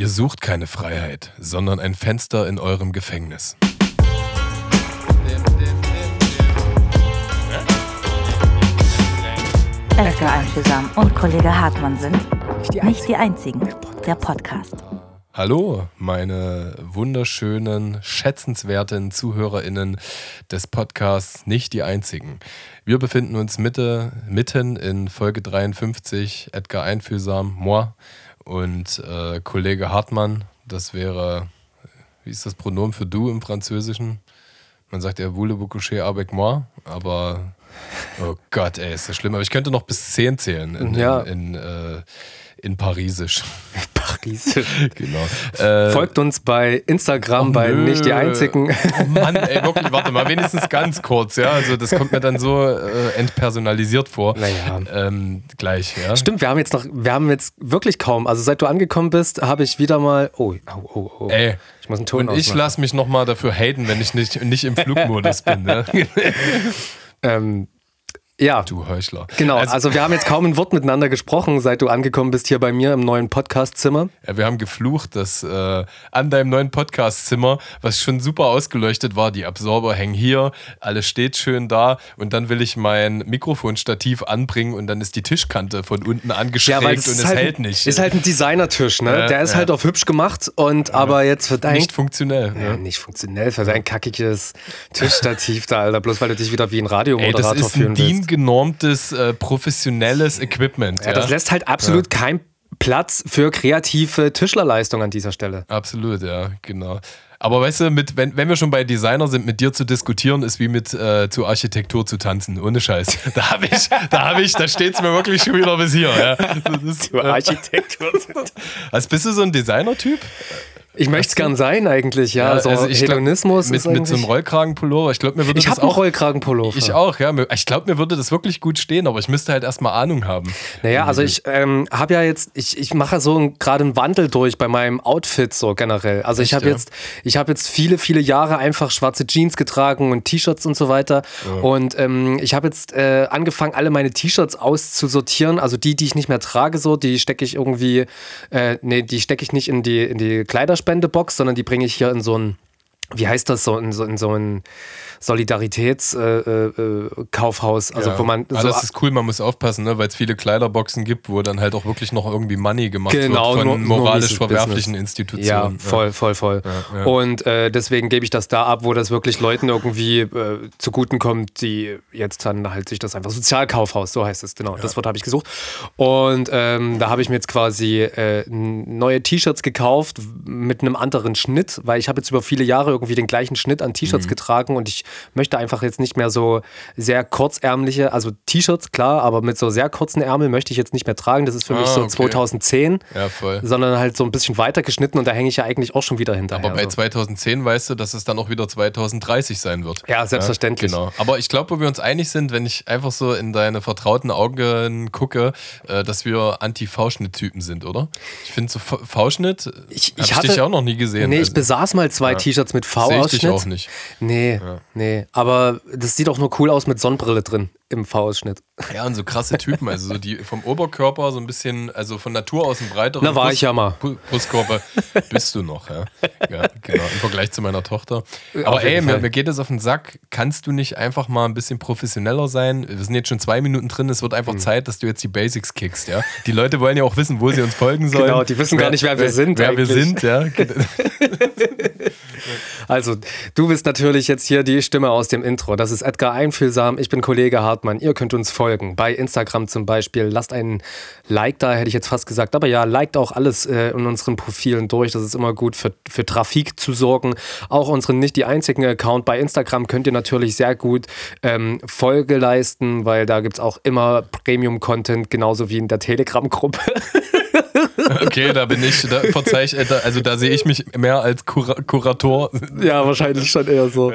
Ihr sucht keine Freiheit, sondern ein Fenster in eurem Gefängnis. Edgar Einfühlsam und Kollege Hartmann sind nicht die einzigen. Der Podcast. Hallo, meine wunderschönen, schätzenswerten ZuhörerInnen des Podcasts Nicht die einzigen. Wir befinden uns Mitte, mitten in Folge 53, Edgar Einfühlsam, moi und äh, Kollege Hartmann. Das wäre, wie ist das Pronomen für du im Französischen? Man sagt ja voulez-vous coucher avec moi, aber oh Gott, ey, ist das schlimm. Aber ich könnte noch bis 10 zählen in, Ja. in, in, äh, in Parisisch. Parisisch. genau. Äh, Folgt uns bei Instagram, bei nö. nicht die einzigen. Oh Mann, ey, wirklich, warte mal, wenigstens ganz kurz, ja. Also das kommt mir dann so äh, entpersonalisiert vor. Naja. Ähm, gleich, ja. Stimmt, wir haben jetzt noch, wir haben jetzt wirklich kaum. Also seit du angekommen bist, habe ich wieder mal. Oh, oh, oh, oh. Ey, ich muss einen Ton und ich lasse mich nochmal dafür haten, wenn ich nicht, nicht im Flugmodus bin. Ne? Ähm, ja. Du Heuchler. Genau, Also, also, wir haben jetzt kaum ein Wort miteinander gesprochen, seit du angekommen bist hier bei mir im neuen Podcast-Zimmer. ja, wir haben geflucht, dass äh, an deinem neuen Podcastzimmer, was schon super ausgeleuchtet war, die Absorber hängen hier, alles steht schön da und dann will ich mein Mikrofonstativ anbringen und dann ist die Tischkante von unten angeschrägt und es halt, hält nicht. ist halt ein Designertisch, ne? Ja, Der ist ja. halt auf hübsch gemacht und aber jetzt für dein nicht funktionell. ja, Ja. nicht funktionell für dein kackiges Tischstativ da, Alter, bloß weil du dich wieder wie ein Ey, das Radiomoderator ist ein fühlen willst. DIN-genormtes, äh, professionelles Equipment. Ja, das lässt halt absolut keinen Platz für kreative Tischlerleistung an dieser Stelle. Absolut, ja, genau. Aber weißt du, mit, wenn, wenn wir schon bei Designer sind, mit dir zu diskutieren, ist wie mit äh, zu Architektur zu tanzen. Ohne Scheiß. Da habe ich, da habe ich, da steht es mir wirklich schon wieder bis hier. Ja. Das ist, Architektur. also bist du so ein Designer-Typ? Ich möchte es gern sein eigentlich, ja. so also ich glaub, Hedonismus mit, ist mit so einem Rollkragenpullover. Ich glaube, mir würde Ich das habe einen auch. Rollkragenpullover. Ich auch, ja. Ich glaube, mir würde das wirklich gut stehen, aber ich müsste halt erstmal Ahnung haben. Naja, also ich ähm, habe ja jetzt, ich, ich mache so gerade einen Wandel durch bei meinem Outfit so generell. Also ich Echt, habe ja? jetzt, ich habe jetzt viele, viele Jahre einfach schwarze Jeans getragen und T-Shirts und so weiter. Und ähm, ich habe jetzt äh, angefangen, alle meine T-Shirts auszusortieren. Also die, die ich nicht mehr trage, so, die stecke ich irgendwie, äh, nee, die stecke ich nicht in die, in die Kleiderspendebox, sondern die bringe ich hier in so ein, wie heißt das so, in so, in so ein Solidaritätskaufhaus, äh, äh, Kaufhaus. also ja. wo man Aber so das ist cool, man muss aufpassen, ne? weil es viele Kleiderboxen gibt, wo dann halt auch wirklich noch irgendwie Money gemacht Genau, wird nur- von nur moralisch dieses verwerflichen Business. Institutionen. Ja, voll, voll, voll. ja. Und äh, deswegen gebe ich das da ab, wo das wirklich Leuten irgendwie äh, zuguten kommt, die jetzt dann halt sich das einfach Sozialkaufhaus, so heißt es, genau. Das Wort habe ich gesucht. Und ähm, da habe ich mir jetzt quasi äh, neue T-Shirts gekauft mit einem anderen Schnitt, weil ich habe jetzt über viele Jahre irgendwie den gleichen Schnitt an Mhm. T-Shirts getragen und ich möchte einfach jetzt nicht mehr so sehr kurzärmliche, also T-Shirts, klar, aber mit so sehr kurzen Ärmeln möchte ich jetzt nicht mehr tragen. Das ist für mich Ah, so okay. 2010 Ja, voll. sondern halt so ein bisschen weiter geschnitten und da hänge ich ja eigentlich auch schon wieder hinterher. Aber bei so. 2010 weißt du, dass es dann auch wieder 2030 sein wird. Ja, selbstverständlich. genau. Aber ich glaube, wo wir uns einig sind, wenn ich einfach so in deine vertrauten Augen gucke, äh, dass wir Anti-V-Schnitt-Typen sind, oder? Ich finde so V-Schnitt, Ich- ich hatte- dich ja auch noch nie gesehen. Nee, ich Also, besaß mal zwei T-Shirts mit Sehe ich dich V-Ausschnitt. auch nicht. Nee, nee. Aber das sieht auch nur cool aus mit Sonnenbrille drin im V-Ausschnitt. Ja, und so krasse Typen, also so die vom Oberkörper so ein bisschen, also von Natur aus ein breiterer Na, war ich ja mal. Brustkörper bist du noch, ja. ja. Genau, im Vergleich zu meiner Tochter. Auf Aber jeden ey, mir, mir geht es auf den Sack. Kannst du nicht einfach mal ein bisschen professioneller sein? Wir sind jetzt schon zwei Minuten drin, es wird einfach Zeit, dass du jetzt die Basics kickst, ja. Die Leute wollen ja auch wissen, wo sie uns folgen sollen. Genau, die wissen gar nicht, wer wir sind Wer wir eigentlich. sind, ja. Also, du bist natürlich jetzt hier die Stimme aus dem Intro. Das ist Edgar Einfühlsam. Ich bin Kollege Hartmann. Ihr könnt uns folgen. Bei Instagram zum Beispiel. Lasst einen Like da, hätte ich jetzt fast gesagt. Aber ja, liked auch alles äh, in unseren Profilen durch. Das ist immer gut für, für Trafik zu sorgen. Auch unseren nicht die einzigen Account bei Instagram könnt ihr natürlich sehr gut ähm, Folge leisten, weil da gibt es auch immer Premium-Content, genauso wie in der Telegram-Gruppe. Okay, da bin ich, da verzeih ich, äh, also da sehe ich mich mehr als Kura Kurator. Ja, wahrscheinlich schon eher so.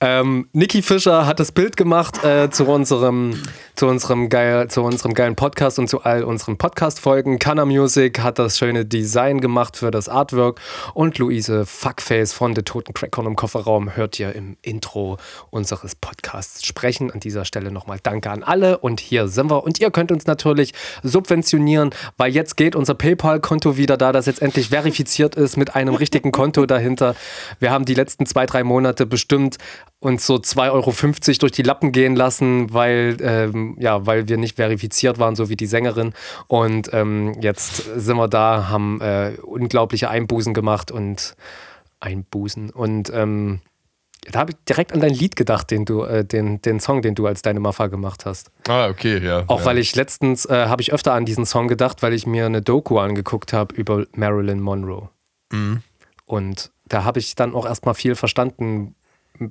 Ähm, Niki Fischer hat das Bild gemacht äh, zu, unserem, zu, unserem geil, zu unserem geilen Podcast und zu all unseren Podcast-Folgen. Kana Music hat das schöne Design gemacht für das Artwork. Und Luise Fuckface von der Toten Crackcorn im Kofferraum hört ihr im Intro unseres Podcasts sprechen. An dieser Stelle nochmal Danke an alle. Und hier sind wir. Und ihr könnt uns natürlich subventionieren, weil jetzt geht unser PayPal-Konto wieder da, das jetzt endlich verifiziert ist mit einem richtigen Konto dahinter. Wir haben die letzten zwei, drei Monate bestimmt uns so 2,50 Euro durch die Lappen gehen lassen, weil, ähm, ja, weil wir nicht verifiziert waren, so wie die Sängerin. Und ähm, jetzt sind wir da, haben äh, unglaubliche Einbußen gemacht und Einbußen. Und ähm, da habe ich direkt an dein Lied gedacht, den du, äh, den, den Song, den du als deine Maffa gemacht hast. Ah, okay, ja. Auch ja. weil ich letztens äh, habe ich öfter an diesen Song gedacht, weil ich mir eine Doku angeguckt habe über Marilyn Monroe. Mhm. Und da habe ich dann auch erstmal viel verstanden,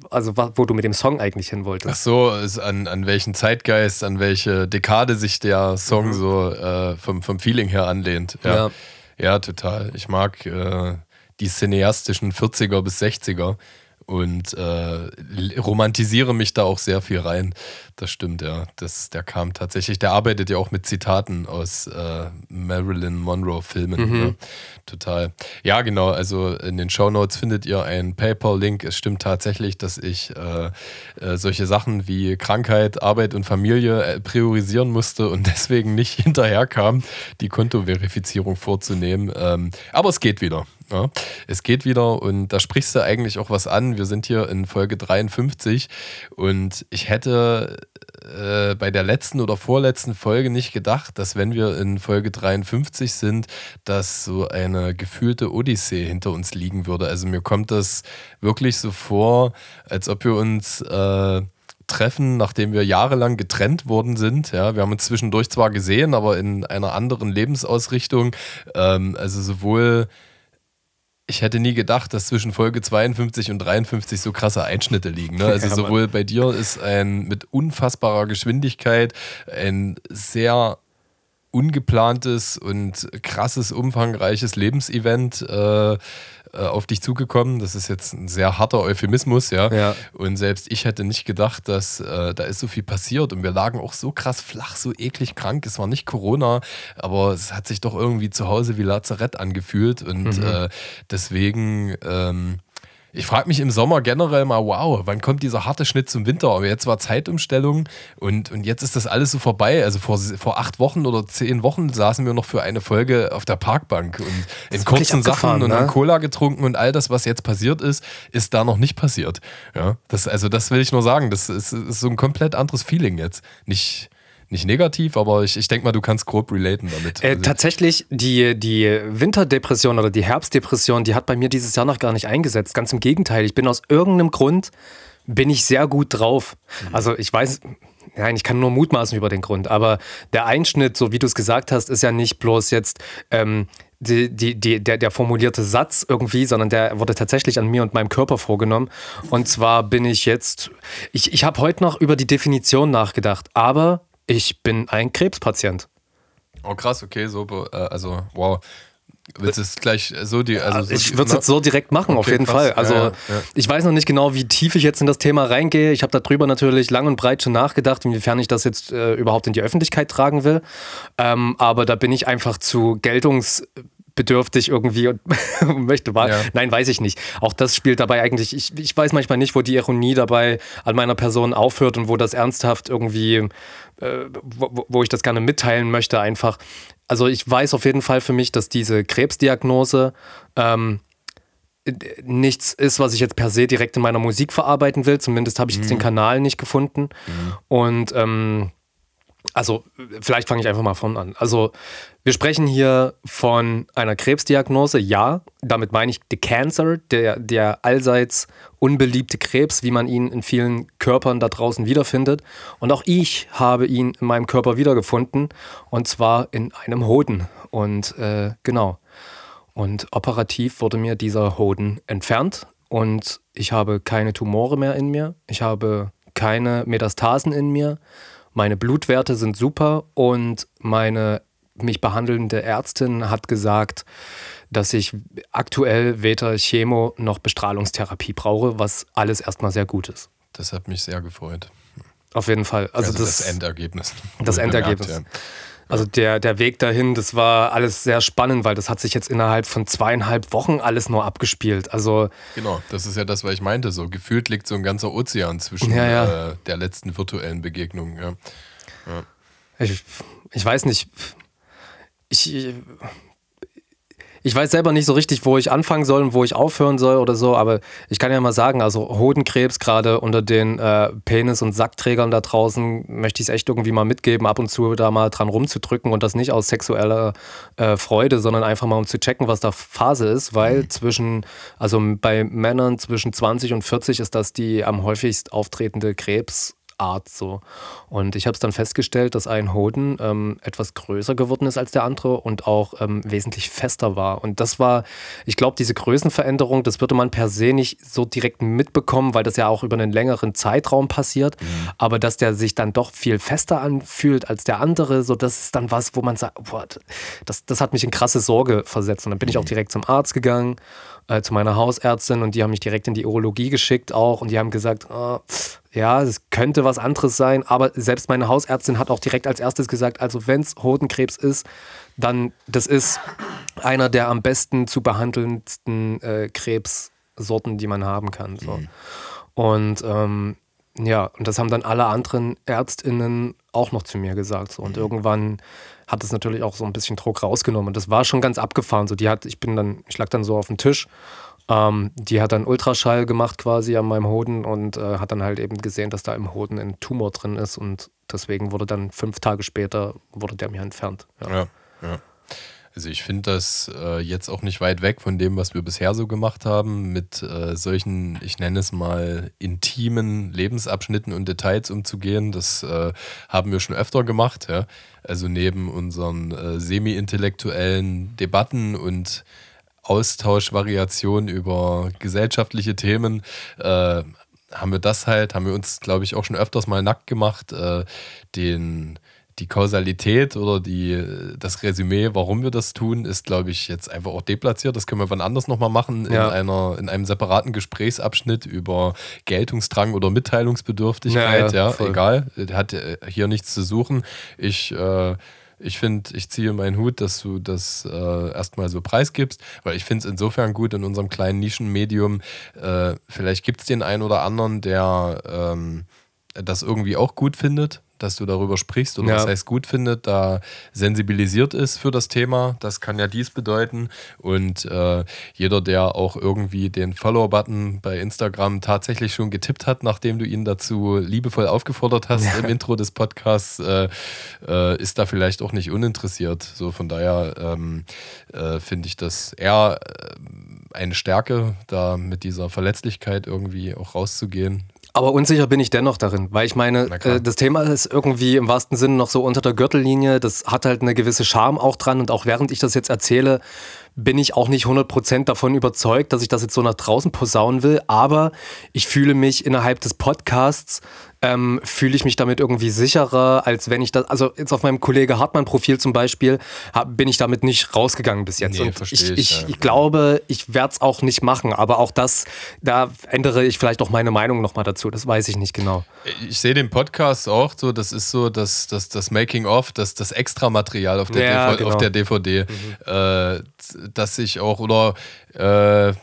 also wo du mit dem Song eigentlich hin wolltest. Ach so, an, an welchen Zeitgeist, an welche Dekade sich der Song mhm. so äh, vom, vom Feeling her anlehnt. Ja, ja. ja total. Ich mag äh, die cineastischen 40er bis 60er und äh, romantisiere mich da auch sehr viel rein. Das stimmt, ja. Das, der kam tatsächlich, der arbeitet ja auch mit Zitaten aus äh, Marilyn Monroe-Filmen. Mhm. Ja. Total. Ja, genau. Also in den Show Notes findet ihr einen PayPal-Link. Es stimmt tatsächlich, dass ich äh, äh, solche Sachen wie Krankheit, Arbeit und Familie äh, priorisieren musste und deswegen nicht hinterherkam, die Kontoverifizierung vorzunehmen. Ähm, aber es geht wieder. Ja, es geht wieder und da sprichst du eigentlich auch was an. Wir sind hier in Folge 53 und ich hätte äh, bei der letzten oder vorletzten Folge nicht gedacht, dass wenn wir in Folge 53 sind, dass so eine gefühlte Odyssee hinter uns liegen würde. Also mir kommt das wirklich so vor, als ob wir uns äh, treffen, nachdem wir jahrelang getrennt worden sind. Ja, wir haben uns zwischendurch zwar gesehen, aber in einer anderen Lebensausrichtung. Ähm, also sowohl ich hätte nie gedacht, dass zwischen Folge 52 und 53 so krasse Einschnitte liegen. Ne? Also ja, sowohl bei dir ist ein mit unfassbarer Geschwindigkeit ein sehr ungeplantes und krasses, umfangreiches Lebensevent äh, äh, auf dich zugekommen. Das ist jetzt ein sehr harter Euphemismus, ja. ja. Und selbst ich hätte nicht gedacht, dass äh, da ist so viel passiert. Und wir lagen auch so krass flach, so eklig krank. Es war nicht Corona, aber es hat sich doch irgendwie zu Hause wie Lazarett angefühlt. Und mhm. äh, deswegen. Ähm, ich frage mich im Sommer generell mal, wow, wann kommt dieser harte Schnitt zum Winter? Aber jetzt war Zeitumstellung und, und jetzt ist das alles so vorbei. Also vor, vor acht Wochen oder zehn Wochen saßen wir noch für eine Folge auf der Parkbank und in kurzen Sachen und ne? haben Cola getrunken und all das, was jetzt passiert ist, ist da noch nicht passiert. Ja, das, also das will ich nur sagen. Das ist, ist so ein komplett anderes Feeling jetzt. Nicht, nicht negativ, aber ich, ich denke mal, du kannst grob relaten damit. Äh, tatsächlich, die, die Winterdepression oder die Herbstdepression, die hat bei mir dieses Jahr noch gar nicht eingesetzt. Ganz im Gegenteil, ich bin aus irgendeinem Grund, bin ich sehr gut drauf. Mhm. Also ich weiß, nein, ich kann nur mutmaßen über den Grund, aber der Einschnitt, so wie du es gesagt hast, ist ja nicht bloß jetzt ähm, die, die, die, der, der formulierte Satz irgendwie, sondern der wurde tatsächlich an mir und meinem Körper vorgenommen. Und zwar bin ich jetzt, ich, ich habe heute noch über die Definition nachgedacht, aber ich bin ein Krebspatient. Oh krass, okay, so, äh, also wow. Willst du es gleich so die. Also so ich würde es jetzt so direkt machen, okay, auf jeden krass. Fall. Also, ja, ja. ich weiß noch nicht genau, wie tief ich jetzt in das Thema reingehe. Ich habe darüber natürlich lang und breit schon nachgedacht, inwiefern ich das jetzt äh, überhaupt in die Öffentlichkeit tragen will. Ähm, aber da bin ich einfach zu Geltungs bedürftig irgendwie und möchte wahr. Ja. Nein, weiß ich nicht. Auch das spielt dabei eigentlich, ich, ich weiß manchmal nicht, wo die Ironie dabei an meiner Person aufhört und wo das ernsthaft irgendwie, äh, wo, wo ich das gerne mitteilen möchte, einfach. Also ich weiß auf jeden Fall für mich, dass diese Krebsdiagnose ähm, nichts ist, was ich jetzt per se direkt in meiner Musik verarbeiten will. Zumindest habe ich jetzt den mhm. Kanal nicht gefunden. Mhm. Und ähm, also, vielleicht fange ich einfach mal von an. Also, wir sprechen hier von einer Krebsdiagnose, ja. Damit meine ich the Cancer, der, der allseits unbeliebte Krebs, wie man ihn in vielen Körpern da draußen wiederfindet. Und auch ich habe ihn in meinem Körper wiedergefunden, und zwar in einem Hoden. Und äh, genau. Und operativ wurde mir dieser Hoden entfernt und ich habe keine Tumore mehr in mir. Ich habe keine Metastasen in mir. Meine Blutwerte sind super und meine mich behandelnde Ärztin hat gesagt, dass ich aktuell weder Chemo noch Bestrahlungstherapie brauche, was alles erstmal sehr gut ist. Das hat mich sehr gefreut. Auf jeden Fall. Also, also das, das, Endergebnis. Das Endergebnis. Bemerkt, ja. Also der, der Weg dahin, das war alles sehr spannend, weil das hat sich jetzt innerhalb von zweieinhalb Wochen alles nur abgespielt. Also genau, das ist ja das, was ich meinte. So gefühlt liegt so ein ganzer Ozean zwischen ja, ja. Äh, der letzten virtuellen Begegnung. Ja. Ich, ich weiß nicht. Ich, ich weiß selber nicht so richtig, wo ich anfangen soll und wo ich aufhören soll oder so, aber ich kann ja mal sagen, also Hodenkrebs gerade unter den äh, Penis- und Sackträgern da draußen möchte ich es echt irgendwie mal mitgeben, ab und zu da mal dran rumzudrücken und das nicht aus sexueller äh, Freude, sondern einfach mal um zu checken, was da Phase ist, weil mhm. zwischen, also bei Männern zwischen 20 und 40 ist das die am häufigst auftretende Krebs. Art so. Und ich habe es dann festgestellt, dass ein Hoden ähm, etwas größer geworden ist als der andere und auch ähm, wesentlich fester war. Und das war, ich glaube, diese Größenveränderung, das würde man per se nicht so direkt mitbekommen, weil das ja auch über einen längeren Zeitraum passiert. Mhm. Aber dass der sich dann doch viel fester anfühlt als der andere, so das ist dann was, wo man sagt, boah, das, das hat mich in krasse Sorge versetzt. Und dann bin mhm. ich auch mhm. direkt zum Arzt gegangen äh, zu meiner Hausärztin und die haben mich direkt in die Urologie geschickt auch und die haben gesagt, oh, ja, es könnte was anderes sein, aber selbst meine Hausärztin hat auch direkt als erstes gesagt, also wenn es Hodenkrebs ist, dann das ist einer der am besten zu behandelndsten äh, Krebssorten, die man haben kann. So. Mhm. Und ähm, ja, und das haben dann alle anderen ÄrztInnen auch noch zu mir gesagt. So. Und mhm. irgendwann hat es natürlich auch so ein bisschen Druck rausgenommen. Und das war schon ganz abgefahren. So, die hat, ich bin dann, ich lag dann so auf dem Tisch. Ähm, die hat dann Ultraschall gemacht quasi an meinem Hoden und äh, hat dann halt eben gesehen, dass da im Hoden ein Tumor drin ist. Und deswegen wurde dann fünf Tage später, wurde der mir entfernt. ja. ja. ja. Also ich finde das äh, jetzt auch nicht weit weg von dem, was wir bisher so gemacht haben, mit äh, solchen, ich nenne es mal, intimen Lebensabschnitten und Details umzugehen. Das äh, haben wir schon öfter gemacht. Ja? Also neben unseren äh, semi-intellektuellen Debatten und Austauschvariationen über gesellschaftliche Themen äh, haben wir das halt, haben wir uns, glaube ich, auch schon öfters mal nackt gemacht, äh, den die Kausalität oder die, das Resümee, warum wir das tun, ist, glaube ich, jetzt einfach auch deplatziert. Das können wir wann anders nochmal machen, ja. in, einer, in einem separaten Gesprächsabschnitt über Geltungsdrang oder Mitteilungsbedürftigkeit. Ja, ja, ja egal, hat äh, hier nichts zu suchen. Ich. Äh, ich finde, ich ziehe meinen Hut, dass du das äh, erstmal so preisgibst, weil ich finde es insofern gut in unserem kleinen Nischenmedium. Äh, vielleicht gibt es den einen oder anderen, der ähm, das irgendwie auch gut findet, dass du darüber sprichst oder ja. was heißt gut findet, da sensibilisiert ist für das Thema. Das kann ja dies bedeuten. Und äh, jeder, der auch irgendwie den Follow-Button bei Instagram tatsächlich schon getippt hat, nachdem du ihn dazu liebevoll aufgefordert hast ja. im Intro des Podcasts, äh, äh, ist da vielleicht auch nicht uninteressiert. So von daher ähm, äh, finde ich das eher äh, eine Stärke, da mit dieser Verletzlichkeit irgendwie auch rauszugehen. Aber unsicher bin ich dennoch darin, weil ich meine, äh, das Thema ist irgendwie im wahrsten Sinne noch so unter der Gürtellinie. Das hat halt eine gewisse Charme auch dran. Und auch während ich das jetzt erzähle, bin ich auch nicht 100% davon überzeugt, dass ich das jetzt so nach draußen posaunen will. Aber ich fühle mich innerhalb des Podcasts ähm, fühle ich mich damit irgendwie sicherer, als wenn ich das, also jetzt auf meinem Kollege Hartmann-Profil zum Beispiel, hab, bin ich damit nicht rausgegangen bis jetzt. Nee, und ich, ich, ich, ich glaube, ich werde es auch nicht machen, aber auch das, da ändere ich vielleicht auch meine Meinung nochmal dazu, das weiß ich nicht genau. Ich sehe den Podcast auch so, das ist so das, das, das Making-of, das, das Extra-Material auf, ja, genau. auf der DVD, mhm. äh, dass ich auch, oder äh,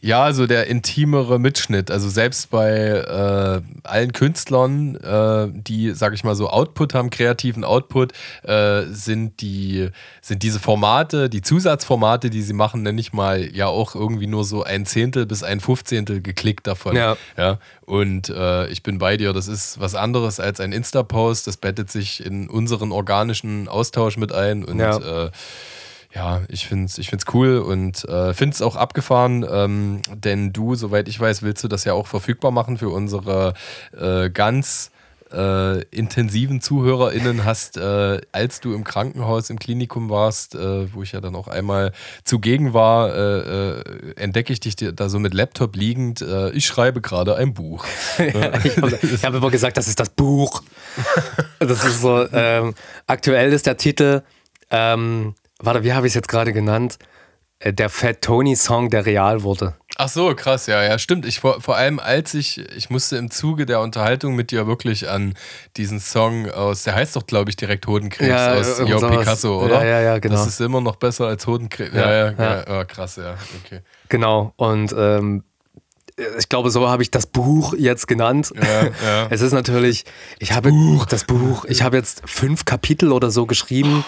ja, also der intimere Mitschnitt. Also selbst bei äh, allen Künstlern, äh, die, sag ich mal, so Output haben, kreativen Output, äh, sind die, sind diese Formate, die Zusatzformate, die sie machen, nenne ich mal, ja auch irgendwie nur so ein Zehntel bis ein Fünfzehntel geklickt davon. Ja. ja? Und äh, ich bin bei dir, das ist was anderes als ein Insta-Post. Das bettet sich in unseren organischen Austausch mit ein und ja. Ja, ich finde es ich find's cool und äh, finde es auch abgefahren, ähm, denn du, soweit ich weiß, willst du das ja auch verfügbar machen für unsere äh, ganz äh, intensiven ZuhörerInnen hast, äh, als du im Krankenhaus, im Klinikum warst, äh, wo ich ja dann auch einmal zugegen war, äh, äh, entdecke ich dich da so mit Laptop liegend. Äh, ich schreibe gerade ein Buch. ich habe hab immer gesagt, das ist das Buch. Das ist so, ähm, aktuell ist der Titel ähm, warte, wie habe ich es jetzt gerade genannt? Äh, der Fat Tony Song, der real wurde. Ach so, krass, ja, ja, stimmt. Ich vor, vor allem, als ich, ich musste im Zuge der Unterhaltung mit dir wirklich an diesen Song aus, der heißt doch, glaube ich, direkt Hodenkrebs ja, aus Jo Picasso, oder? Ja, ja, ja, genau. Das ist immer noch besser als Hodenkrebs. Ja, ja, ja, ja. Oh, krass, ja, okay. Genau, und ähm, ich glaube, so habe ich das Buch jetzt genannt. Ja, ja. Es ist natürlich, ich habe das Buch, ich habe jetzt fünf Kapitel oder so geschrieben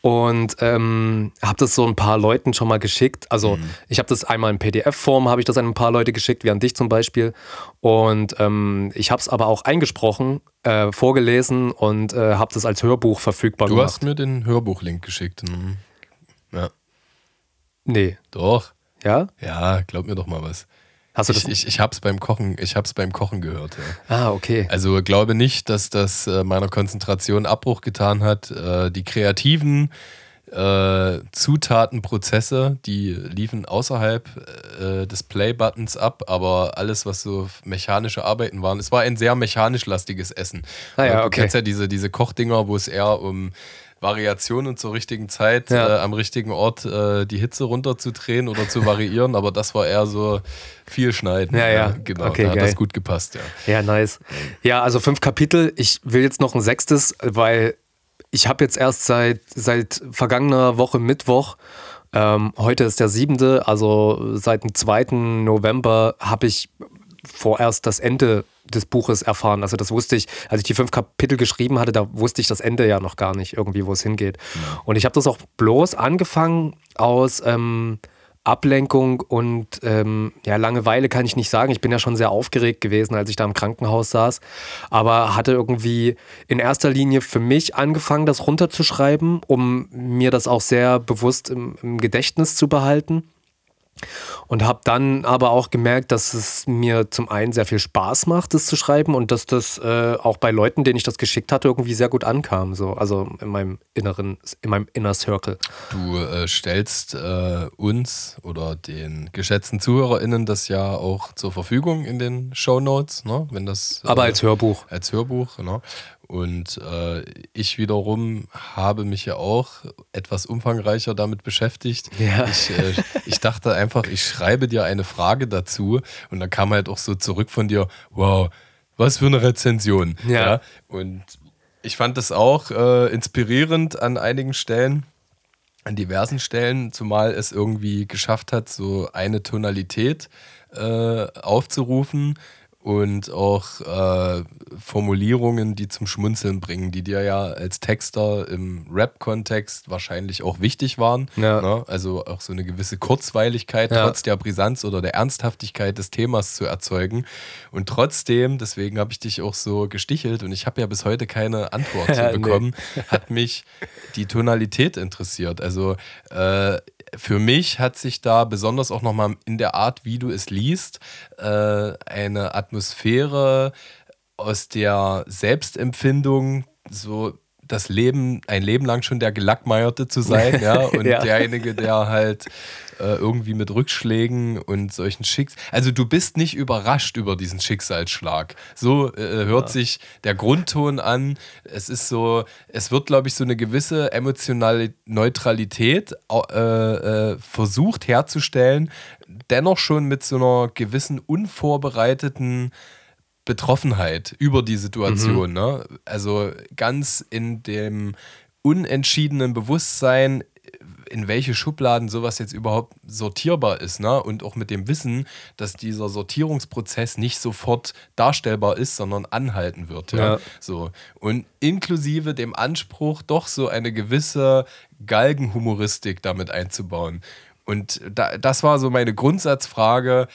und ähm, habe das so ein paar Leuten schon mal geschickt. Also mhm. ich habe das einmal in PDF-Form, habe ich das an ein paar Leute geschickt, wie an dich zum Beispiel. Und ähm, ich habe es aber auch eingesprochen, äh, vorgelesen und äh, habe das als Hörbuch verfügbar du gemacht. Du hast mir den Hörbuchlink geschickt. Mhm. Ja. Nee. Doch. Ja? Ja, glaub mir doch mal was. Hast du ich, das? Ich, ich hab's beim Kochen, ich hab's beim Kochen gehört. Ja. Ah, okay. Also glaube nicht, dass das äh, meiner Konzentration Abbruch getan hat. Äh, die kreativen äh, Zutatenprozesse, die liefen außerhalb äh, des Play-Buttons ab, aber alles, was so mechanische Arbeiten waren, es war ein sehr mechanisch lastiges Essen. Ah, ja, okay. Du kennst ja diese, diese Kochdinger, wo es eher um Variationen zur richtigen Zeit ja. äh, am richtigen Ort äh, die Hitze runterzudrehen oder zu variieren, aber das war eher so viel schneiden. Ja, ja. Genau, okay, da hat geil. das gut gepasst, ja. Ja, nice. Ja, also fünf Kapitel. Ich will jetzt noch ein sechstes, weil ich habe jetzt erst seit, seit vergangener Woche Mittwoch ähm, heute ist der siebente, also seit dem 2. November habe ich vorerst das Ende des Buches erfahren. Also das wusste ich, als ich die fünf Kapitel geschrieben hatte, da wusste ich das Ende ja noch gar nicht irgendwie, wo es hingeht. Und ich habe das auch bloß angefangen aus ähm, Ablenkung und ähm, ja, Langeweile kann ich nicht sagen. Ich bin ja schon sehr aufgeregt gewesen, als ich da im Krankenhaus saß, aber hatte irgendwie in erster Linie für mich angefangen, das runterzuschreiben, um mir das auch sehr bewusst im, im Gedächtnis zu behalten. Und habe dann aber auch gemerkt, dass es mir zum einen sehr viel Spaß macht, das zu schreiben und dass das äh, auch bei Leuten, denen ich das geschickt hatte, irgendwie sehr gut ankam. So. Also in meinem inneren, in meinem Inner Circle. Du äh, stellst äh, uns oder den geschätzten ZuhörerInnen das ja auch zur Verfügung in den Show Notes, ne? Wenn das, aber als Hörbuch. Als Hörbuch, ne? Und äh, ich wiederum habe mich ja auch etwas umfangreicher damit beschäftigt. Ja. Ich, äh, ich dachte einfach, ich schreibe dir eine Frage dazu und dann kam halt auch so zurück von dir, wow, was für eine Rezension. Ja. ja? Und ich fand das auch äh, inspirierend an einigen Stellen, an diversen Stellen, zumal es irgendwie geschafft hat, so eine Tonalität äh, aufzurufen und auch äh, Formulierungen, die zum Schmunzeln bringen, die dir ja als Texter im Rap-Kontext wahrscheinlich auch wichtig waren. Ja. Ne? Also auch so eine gewisse Kurzweiligkeit ja. trotz der Brisanz oder der Ernsthaftigkeit des Themas zu erzeugen. Und trotzdem, deswegen habe ich dich auch so gestichelt und ich habe ja bis heute keine Antwort ja, bekommen, nee. hat mich die Tonalität interessiert. Also äh, für mich hat sich da besonders auch nochmal in der Art, wie du es liest, äh, eine Atmosphäre aus der Selbstempfindung so das Leben, ein Leben lang schon der Gelackmeierte zu sein, ja, und ja. derjenige, der halt äh, irgendwie mit Rückschlägen und solchen Schicks. Also du bist nicht überrascht über diesen Schicksalsschlag. So äh, hört ja. sich der Grundton an. Es ist so, es wird, glaube ich, so eine gewisse emotionale Neutralität äh, äh, versucht herzustellen, dennoch schon mit so einer gewissen unvorbereiteten Betroffenheit über die Situation. Mhm. Ne? Also ganz in dem unentschiedenen Bewusstsein, in welche Schubladen sowas jetzt überhaupt sortierbar ist. Ne? Und auch mit dem Wissen, dass dieser Sortierungsprozess nicht sofort darstellbar ist, sondern anhalten wird. Ja? Ja. So. Und inklusive dem Anspruch, doch so eine gewisse Galgenhumoristik damit einzubauen. Und da, das war so meine Grundsatzfrage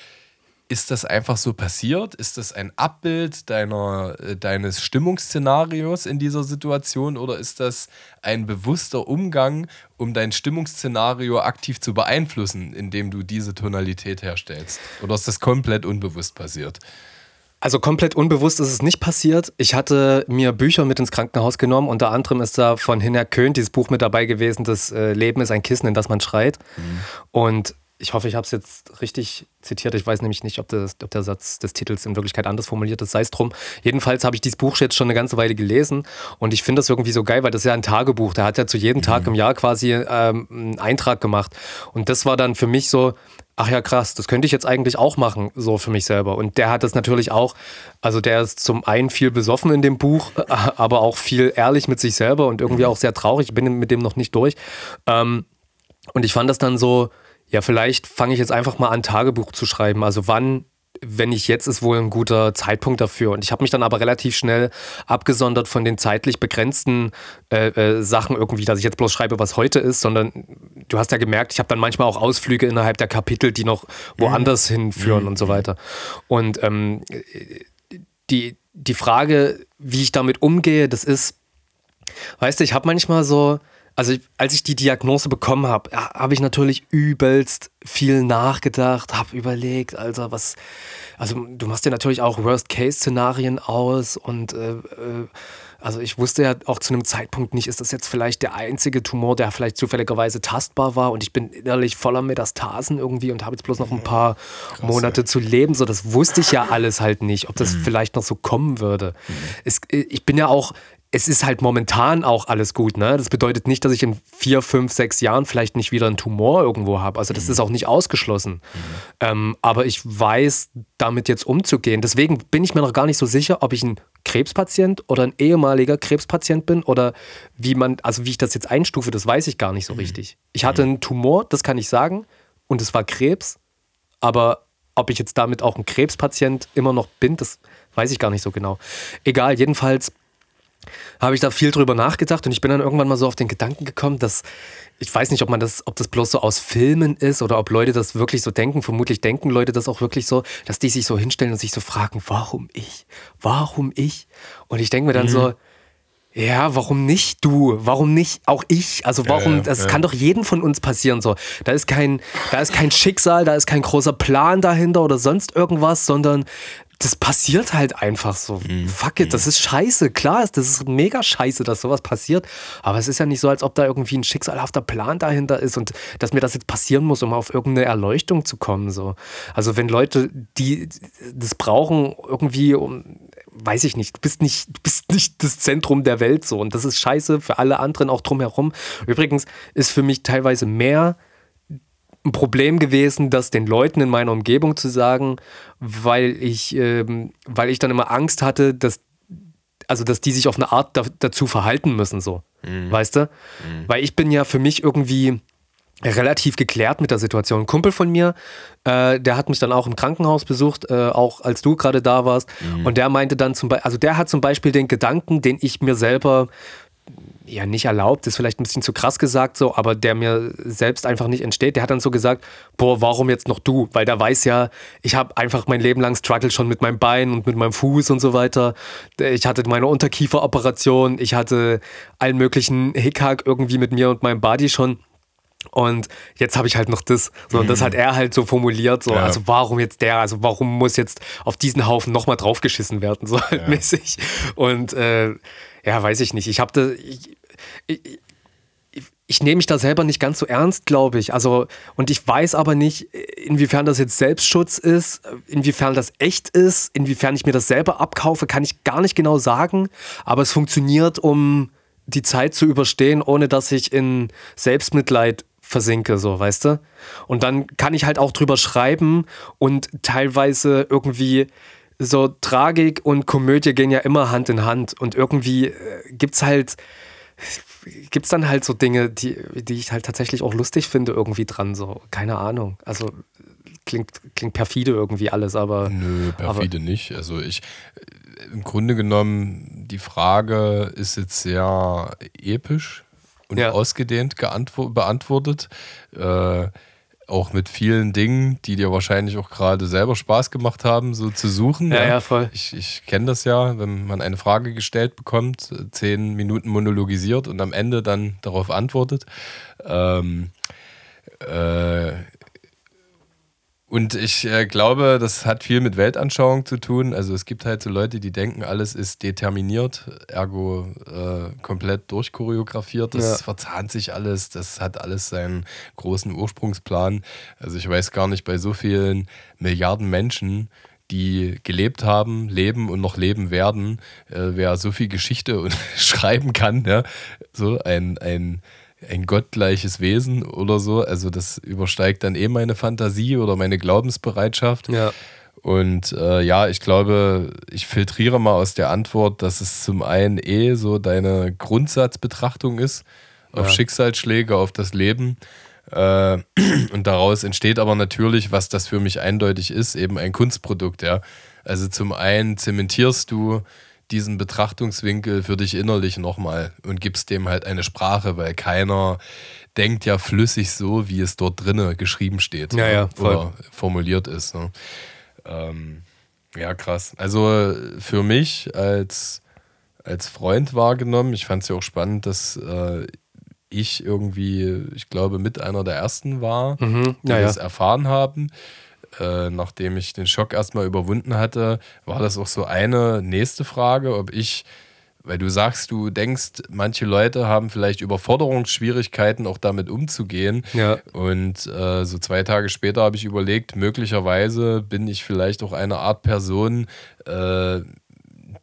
ist das einfach so passiert? Ist das ein Abbild deiner, äh, deines Stimmungsszenarios in dieser Situation oder ist das ein bewusster Umgang, um dein Stimmungsszenario aktiv zu beeinflussen, indem du diese Tonalität herstellst? Oder ist das komplett unbewusst passiert? Also komplett unbewusst ist es nicht passiert. Ich hatte mir Bücher mit ins Krankenhaus genommen. Unter anderem ist da von Hinner Köhn dieses Buch mit dabei gewesen, Das äh, Leben ist ein Kissen, in das man schreit. Mhm. Und ich hoffe, ich habe es jetzt richtig zitiert. Ich weiß nämlich nicht, ob, das, ob, der Satz des Titels in Wirklichkeit anders formuliert ist. Sei es drum. Jedenfalls habe ich dieses Buch jetzt schon eine ganze Weile gelesen und ich finde das irgendwie so geil, weil das ist ja ein Tagebuch. Der hat ja zu jedem mhm. Tag im Jahr quasi ähm, einen Eintrag gemacht. Und das war dann für mich so, ach ja, krass, das könnte ich jetzt eigentlich auch machen, so für mich selber. Und der hat das natürlich auch, also der ist zum einen viel besoffen in dem Buch, aber auch viel ehrlich mit sich selber und irgendwie auch sehr traurig. Ich bin mit dem noch nicht durch. Ähm, und ich fand das dann so, ja, vielleicht fange ich jetzt einfach mal an, Tagebuch zu schreiben. Also wann wenn nicht jetzt, ist wohl ein guter Zeitpunkt dafür. Und ich habe mich dann aber relativ schnell abgesondert von den zeitlich begrenzten äh, äh, Sachen irgendwie, dass ich jetzt bloß schreibe, was heute ist, sondern du hast ja gemerkt, ich habe dann manchmal auch Ausflüge innerhalb der Kapitel, die noch woanders mhm. hinführen mhm. und so weiter. Und ähm, die, die Frage, wie ich damit umgehe, das ist, weißt du, ich habe manchmal so, also als ich die Diagnose bekommen habe, habe ich natürlich übelst viel nachgedacht, habe überlegt, also was, also du machst dir natürlich auch Worst-Case-Szenarien aus und äh, äh, also ich wusste ja auch zu einem Zeitpunkt nicht, ist das jetzt vielleicht der einzige Tumor, der vielleicht zufälligerweise tastbar war und ich bin innerlich voller Metastasen irgendwie und habe jetzt bloß noch ein mhm. paar Krass, Monate ja. zu leben. So, das wusste ich ja alles halt nicht, ob das mhm. vielleicht noch so kommen würde. Mhm. Es, ich bin ja auch es ist halt momentan auch alles gut. Ne? Das bedeutet nicht, dass ich in vier, fünf, sechs Jahren vielleicht nicht wieder einen Tumor irgendwo habe. Also das mhm. ist auch nicht ausgeschlossen. Mhm. Ähm, aber ich weiß, damit jetzt umzugehen. Deswegen bin ich mir noch gar nicht so sicher, ob ich ein Krebspatient oder ein ehemaliger Krebspatient bin oder wie man, also wie ich das jetzt einstufe, das weiß ich gar nicht so mhm. richtig. Ich hatte mhm. einen Tumor, das kann ich sagen, und es war Krebs. Aber ob ich jetzt damit auch ein Krebspatient immer noch bin, das weiß ich gar nicht so genau. Egal, jedenfalls habe ich da viel drüber nachgedacht und ich bin dann irgendwann mal so auf den Gedanken gekommen, dass ich weiß nicht, ob man das, ob das bloß so aus Filmen ist oder ob Leute das wirklich so denken. Vermutlich denken Leute das auch wirklich so, dass die sich so hinstellen und sich so fragen, warum ich? Warum ich? Und ich denke mir dann mhm. so, ja, warum nicht du? Warum nicht auch ich? Also warum, ja, das ja. kann doch jedem von uns passieren so. Da ist kein, da ist kein Schicksal, da ist kein großer Plan dahinter oder sonst irgendwas, sondern das passiert halt einfach so. Mhm. Fuck it, das mhm. ist scheiße. Klar ist, das ist mega scheiße, dass sowas passiert. Aber es ist ja nicht so, als ob da irgendwie ein schicksalhafter Plan dahinter ist und dass mir das jetzt passieren muss, um auf irgendeine Erleuchtung zu kommen. So. Also wenn Leute, die das brauchen, irgendwie, um, weiß ich nicht, du bist nicht, du bist nicht das Zentrum der Welt so. Und das ist scheiße für alle anderen auch drumherum. Übrigens ist für mich teilweise mehr ein Problem gewesen, das den Leuten in meiner Umgebung zu sagen, weil ich, ähm, weil ich dann immer Angst hatte, dass, also dass die sich auf eine Art da, dazu verhalten müssen, so. Mhm. Weißt du? Mhm. Weil ich bin ja für mich irgendwie relativ geklärt mit der Situation. Ein Kumpel von mir, äh, der hat mich dann auch im Krankenhaus besucht, äh, auch als du gerade da warst. Mhm. Und der meinte dann zum Beispiel, also der hat zum Beispiel den Gedanken, den ich mir selber ja nicht erlaubt, ist vielleicht ein bisschen zu krass gesagt so, aber der mir selbst einfach nicht entsteht. Der hat dann so gesagt, boah, warum jetzt noch du? Weil der weiß ja, ich habe einfach mein Leben lang Struggle schon mit meinem Bein und mit meinem Fuß und so weiter. Ich hatte meine Unterkieferoperation, ich hatte allen möglichen Hickhack irgendwie mit mir und meinem Body schon. Und jetzt habe ich halt noch das. So, und das mhm. hat er halt so formuliert. So, ja. also warum jetzt der? Also warum muss jetzt auf diesen Haufen nochmal draufgeschissen werden? So halt ja. mäßig. Und äh, ja, weiß ich nicht. Ich habe da. Ich, ich, ich nehme mich da selber nicht ganz so ernst, glaube ich. Also, und ich weiß aber nicht, inwiefern das jetzt Selbstschutz ist, inwiefern das echt ist, inwiefern ich mir das selber abkaufe, kann ich gar nicht genau sagen. Aber es funktioniert, um die Zeit zu überstehen, ohne dass ich in Selbstmitleid versinke, so, weißt du? Und dann kann ich halt auch drüber schreiben und teilweise irgendwie so Tragik und Komödie gehen ja immer Hand in Hand und irgendwie äh, gibt's halt gibt's dann halt so Dinge, die, die ich halt tatsächlich auch lustig finde irgendwie dran so, keine Ahnung. Also klingt klingt perfide irgendwie alles, aber nö, perfide aber, nicht. Also ich im Grunde genommen die Frage ist jetzt sehr episch und ja. ausgedehnt beantwortet. Äh, auch mit vielen Dingen, die dir wahrscheinlich auch gerade selber Spaß gemacht haben, so zu suchen. Ja, ja, ja voll. Ich, ich kenne das ja, wenn man eine Frage gestellt bekommt, zehn Minuten monologisiert und am Ende dann darauf antwortet. Ähm, äh, und ich äh, glaube, das hat viel mit Weltanschauung zu tun. Also es gibt halt so Leute, die denken, alles ist determiniert, ergo äh, komplett durchchoreografiert. Das ja. verzahnt sich alles, das hat alles seinen großen Ursprungsplan. Also ich weiß gar nicht, bei so vielen Milliarden Menschen, die gelebt haben, leben und noch leben werden, äh, wer so viel Geschichte schreiben kann, ja? so ein, ein ein gottgleiches Wesen oder so. Also das übersteigt dann eh meine Fantasie oder meine Glaubensbereitschaft. Ja. Und äh, ja, ich glaube, ich filtriere mal aus der Antwort, dass es zum einen eh so deine Grundsatzbetrachtung ist auf ja. Schicksalsschläge, auf das Leben. Äh, und daraus entsteht aber natürlich, was das für mich eindeutig ist, eben ein Kunstprodukt, ja. Also zum einen zementierst du diesen Betrachtungswinkel für dich innerlich nochmal und gibst dem halt eine Sprache, weil keiner denkt ja flüssig so, wie es dort drinnen geschrieben steht ja, ja, voll. oder formuliert ist. Ne? Ähm, ja, krass. Also für mich als, als Freund wahrgenommen, ich fand es ja auch spannend, dass äh, ich irgendwie, ich glaube, mit einer der ersten war, mhm. die ja, das erfahren haben. Äh, nachdem ich den Schock erstmal überwunden hatte, war das auch so eine nächste Frage, ob ich, weil du sagst, du denkst, manche Leute haben vielleicht Überforderungsschwierigkeiten, auch damit umzugehen. Ja. Und äh, so zwei Tage später habe ich überlegt, möglicherweise bin ich vielleicht auch eine Art Person, äh,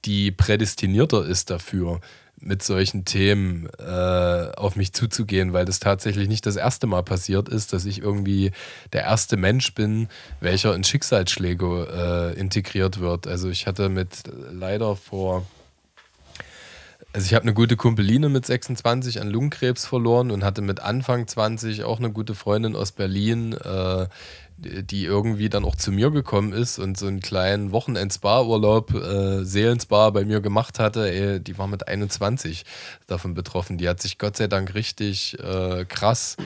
die prädestinierter ist dafür mit solchen Themen äh, auf mich zuzugehen, weil das tatsächlich nicht das erste Mal passiert ist, dass ich irgendwie der erste Mensch bin, welcher in Schicksalsschläge äh, integriert wird. Also ich hatte mit leider vor also ich habe eine gute Kumpeline mit 26 an Lungenkrebs verloren und hatte mit Anfang 20 auch eine gute Freundin aus Berlin, äh, die irgendwie dann auch zu mir gekommen ist und so einen kleinen Wochenend-Spa-Urlaub, äh, Seelenspa bei mir gemacht hatte, ey, die war mit 21 davon betroffen. Die hat sich Gott sei Dank richtig äh, krass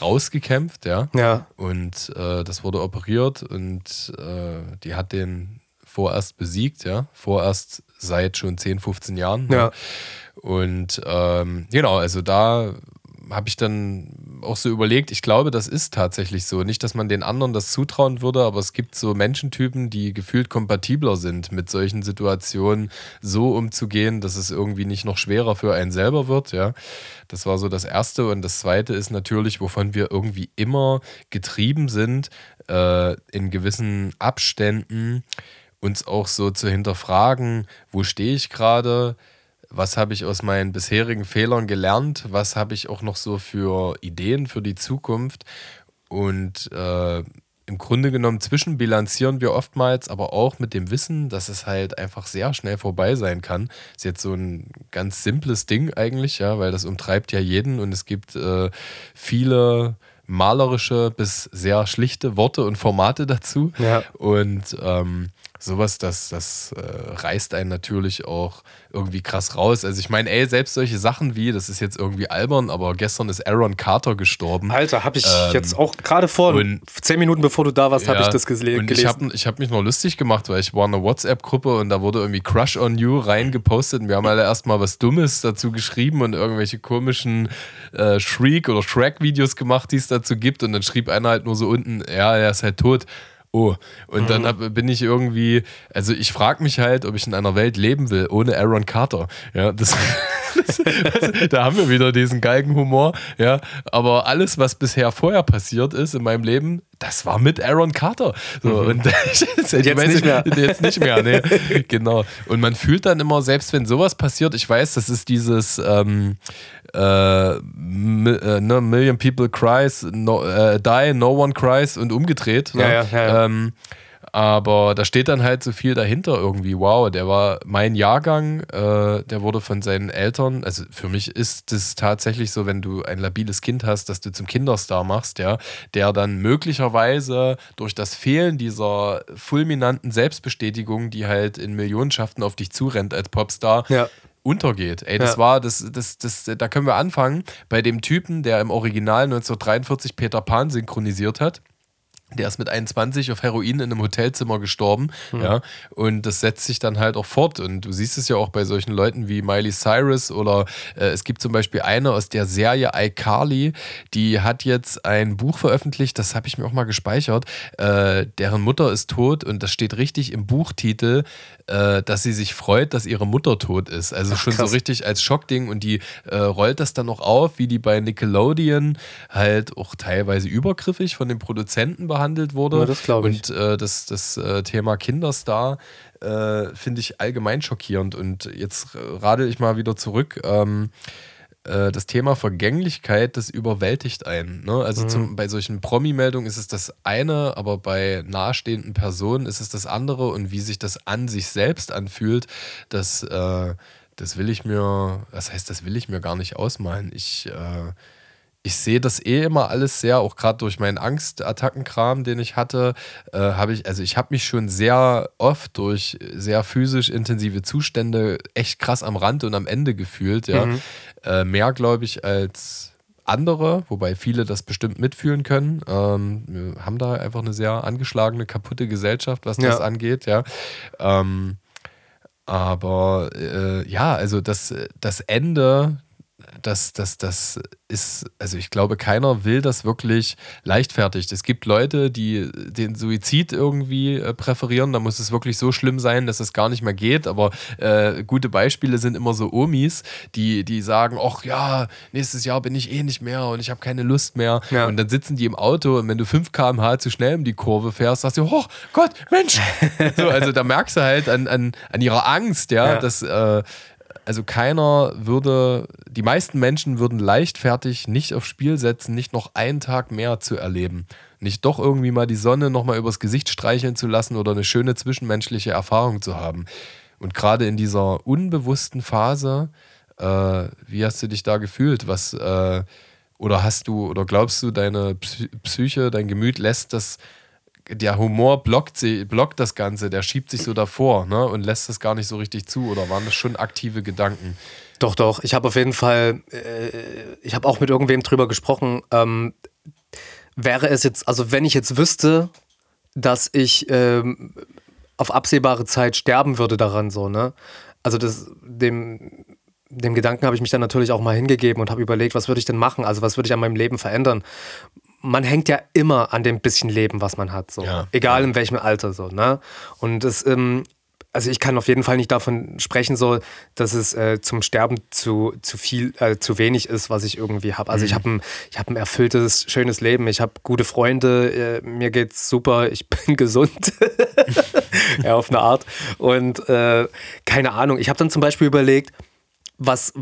rausgekämpft, ja. Ja. Und äh, das wurde operiert und äh, die hat den vorerst besiegt, ja. Vorerst seit schon 10, 15 Jahren. Ja. Und ähm, genau, also da habe ich dann auch so überlegt, ich glaube, das ist tatsächlich so. Nicht, dass man den anderen das zutrauen würde, aber es gibt so Menschentypen, die gefühlt kompatibler sind, mit solchen Situationen so umzugehen, dass es irgendwie nicht noch schwerer für einen selber wird. Ja, das war so das Erste. Und das Zweite ist natürlich, wovon wir irgendwie immer getrieben sind, äh, in gewissen Abständen uns auch so zu hinterfragen, wo stehe ich gerade, was habe ich aus meinen bisherigen Fehlern gelernt, was habe ich auch noch so für Ideen für die Zukunft. Und äh, im Grunde genommen zwischenbilanzieren wir oftmals, aber auch mit dem Wissen, dass es halt einfach sehr schnell vorbei sein kann. Ist jetzt so ein ganz simples Ding eigentlich, ja, weil das umtreibt ja jeden und es gibt äh, viele malerische bis sehr schlichte Worte und Formate dazu. Ja. Und ähm, sowas, das, das äh, reißt einen natürlich auch irgendwie krass raus. Also ich meine, ey, selbst solche Sachen wie, das ist jetzt irgendwie albern, aber gestern ist Aaron Carter gestorben. Alter, habe ich ähm, jetzt auch gerade vor, und, zehn Minuten bevor du da warst, ja, habe ich das gesle und gelesen. Ich habe hab mich noch lustig gemacht, weil ich war in einer WhatsApp-Gruppe und da wurde irgendwie Crush on You reingepostet und wir haben alle erstmal was Dummes dazu geschrieben und irgendwelche komischen äh, Shriek- oder Shrek-Videos gemacht, die es dazu gibt und dann schrieb einer halt nur so unten, ja, er ist halt tot. Oh, und mhm. dann hab, bin ich irgendwie, also ich frage mich halt, ob ich in einer Welt leben will ohne Aaron Carter. Ja, das, das, das, da haben wir wieder diesen Galgenhumor. Ja, aber alles, was bisher vorher passiert ist in meinem Leben, das war mit Aaron Carter. So, mhm. und jetzt, jetzt nicht mehr. Jetzt nicht mehr, nee. genau. Und man fühlt dann immer, selbst wenn sowas passiert, ich weiß, das ist dieses, ähm, äh, äh, ne, Million People cries, no, äh, die, no one cries und umgedreht. Ja, ja, ja, ähm, aber da steht dann halt so viel dahinter irgendwie. Wow, der war mein Jahrgang, äh, der wurde von seinen Eltern, also für mich ist es tatsächlich so, wenn du ein labiles Kind hast, dass du zum Kinderstar machst, ja, der dann möglicherweise durch das Fehlen dieser fulminanten Selbstbestätigung, die halt in Millionenschaften auf dich zurennt als Popstar, ja untergeht. Ey, das ja. war, das, das, das, da können wir anfangen bei dem Typen, der im Original 1943 Peter Pan synchronisiert hat. Der ist mit 21 auf Heroin in einem Hotelzimmer gestorben, mhm. ja, und das setzt sich dann halt auch fort. Und du siehst es ja auch bei solchen Leuten wie Miley Cyrus oder äh, es gibt zum Beispiel eine aus der Serie iCarly, die hat jetzt ein Buch veröffentlicht, das habe ich mir auch mal gespeichert, äh, deren Mutter ist tot und das steht richtig im Buchtitel, äh, dass sie sich freut, dass ihre Mutter tot ist. Also Ach, schon krass. so richtig als Schockding und die äh, rollt das dann noch auf, wie die bei Nickelodeon halt auch teilweise übergriffig von den Produzenten behandelt wurde. Ja, das glaube ich. Und äh, das, das äh, Thema Kinderstar äh, finde ich allgemein schockierend. Und jetzt radel ich mal wieder zurück. Ähm, äh, das Thema Vergänglichkeit, das überwältigt einen. Ne? Also mhm. zum, bei solchen Promi-Meldungen ist es das eine, aber bei nahestehenden Personen ist es das andere und wie sich das an sich selbst anfühlt, das, äh, das will ich mir, was heißt, das will ich mir gar nicht ausmalen. Ich, äh, ich sehe das eh immer alles sehr, auch gerade durch meinen Angstattackenkram, den ich hatte, äh, habe ich, also ich habe mich schon sehr oft durch sehr physisch intensive Zustände echt krass am Rand und am Ende gefühlt, ja. Mhm. Äh, mehr, glaube ich, als andere, wobei viele das bestimmt mitfühlen können. Ähm, wir haben da einfach eine sehr angeschlagene, kaputte Gesellschaft, was das ja. angeht, ja. Ähm, aber äh, ja, also das, das Ende das, das, das ist, also ich glaube, keiner will das wirklich leichtfertig. Es gibt Leute, die den Suizid irgendwie äh, präferieren. Da muss es wirklich so schlimm sein, dass es gar nicht mehr geht. Aber äh, gute Beispiele sind immer so Omis, die, die sagen, ach ja, nächstes Jahr bin ich eh nicht mehr und ich habe keine Lust mehr. Ja. Und dann sitzen die im Auto und wenn du 5 km/h zu schnell um die Kurve fährst, sagst du, oh Gott, Mensch. so, also da merkst du halt an, an, an ihrer Angst, ja, ja. dass äh, also keiner würde, die meisten Menschen würden leichtfertig nicht aufs Spiel setzen, nicht noch einen Tag mehr zu erleben. Nicht doch irgendwie mal die Sonne nochmal übers Gesicht streicheln zu lassen oder eine schöne zwischenmenschliche Erfahrung zu haben. Und gerade in dieser unbewussten Phase, äh, wie hast du dich da gefühlt? Was, äh, oder hast du, oder glaubst du, deine Psyche, dein Gemüt lässt das der Humor blockt, sie, blockt das Ganze, der schiebt sich so davor ne, und lässt das gar nicht so richtig zu. Oder waren das schon aktive Gedanken? Doch, doch. Ich habe auf jeden Fall, äh, ich habe auch mit irgendwem drüber gesprochen. Ähm, wäre es jetzt, also wenn ich jetzt wüsste, dass ich ähm, auf absehbare Zeit sterben würde daran, so, ne? Also das, dem, dem Gedanken habe ich mich dann natürlich auch mal hingegeben und habe überlegt, was würde ich denn machen? Also was würde ich an meinem Leben verändern? Man hängt ja immer an dem bisschen Leben, was man hat, so. Ja. Egal in welchem Alter, so, ne? Und es, ähm, also ich kann auf jeden Fall nicht davon sprechen, so, dass es äh, zum Sterben zu, zu viel, äh, zu wenig ist, was ich irgendwie habe. Also mhm. ich habe ein, hab ein erfülltes, schönes Leben, ich habe gute Freunde, äh, mir geht's super, ich bin gesund. ja, auf eine Art. Und äh, keine Ahnung, ich habe dann zum Beispiel überlegt, was,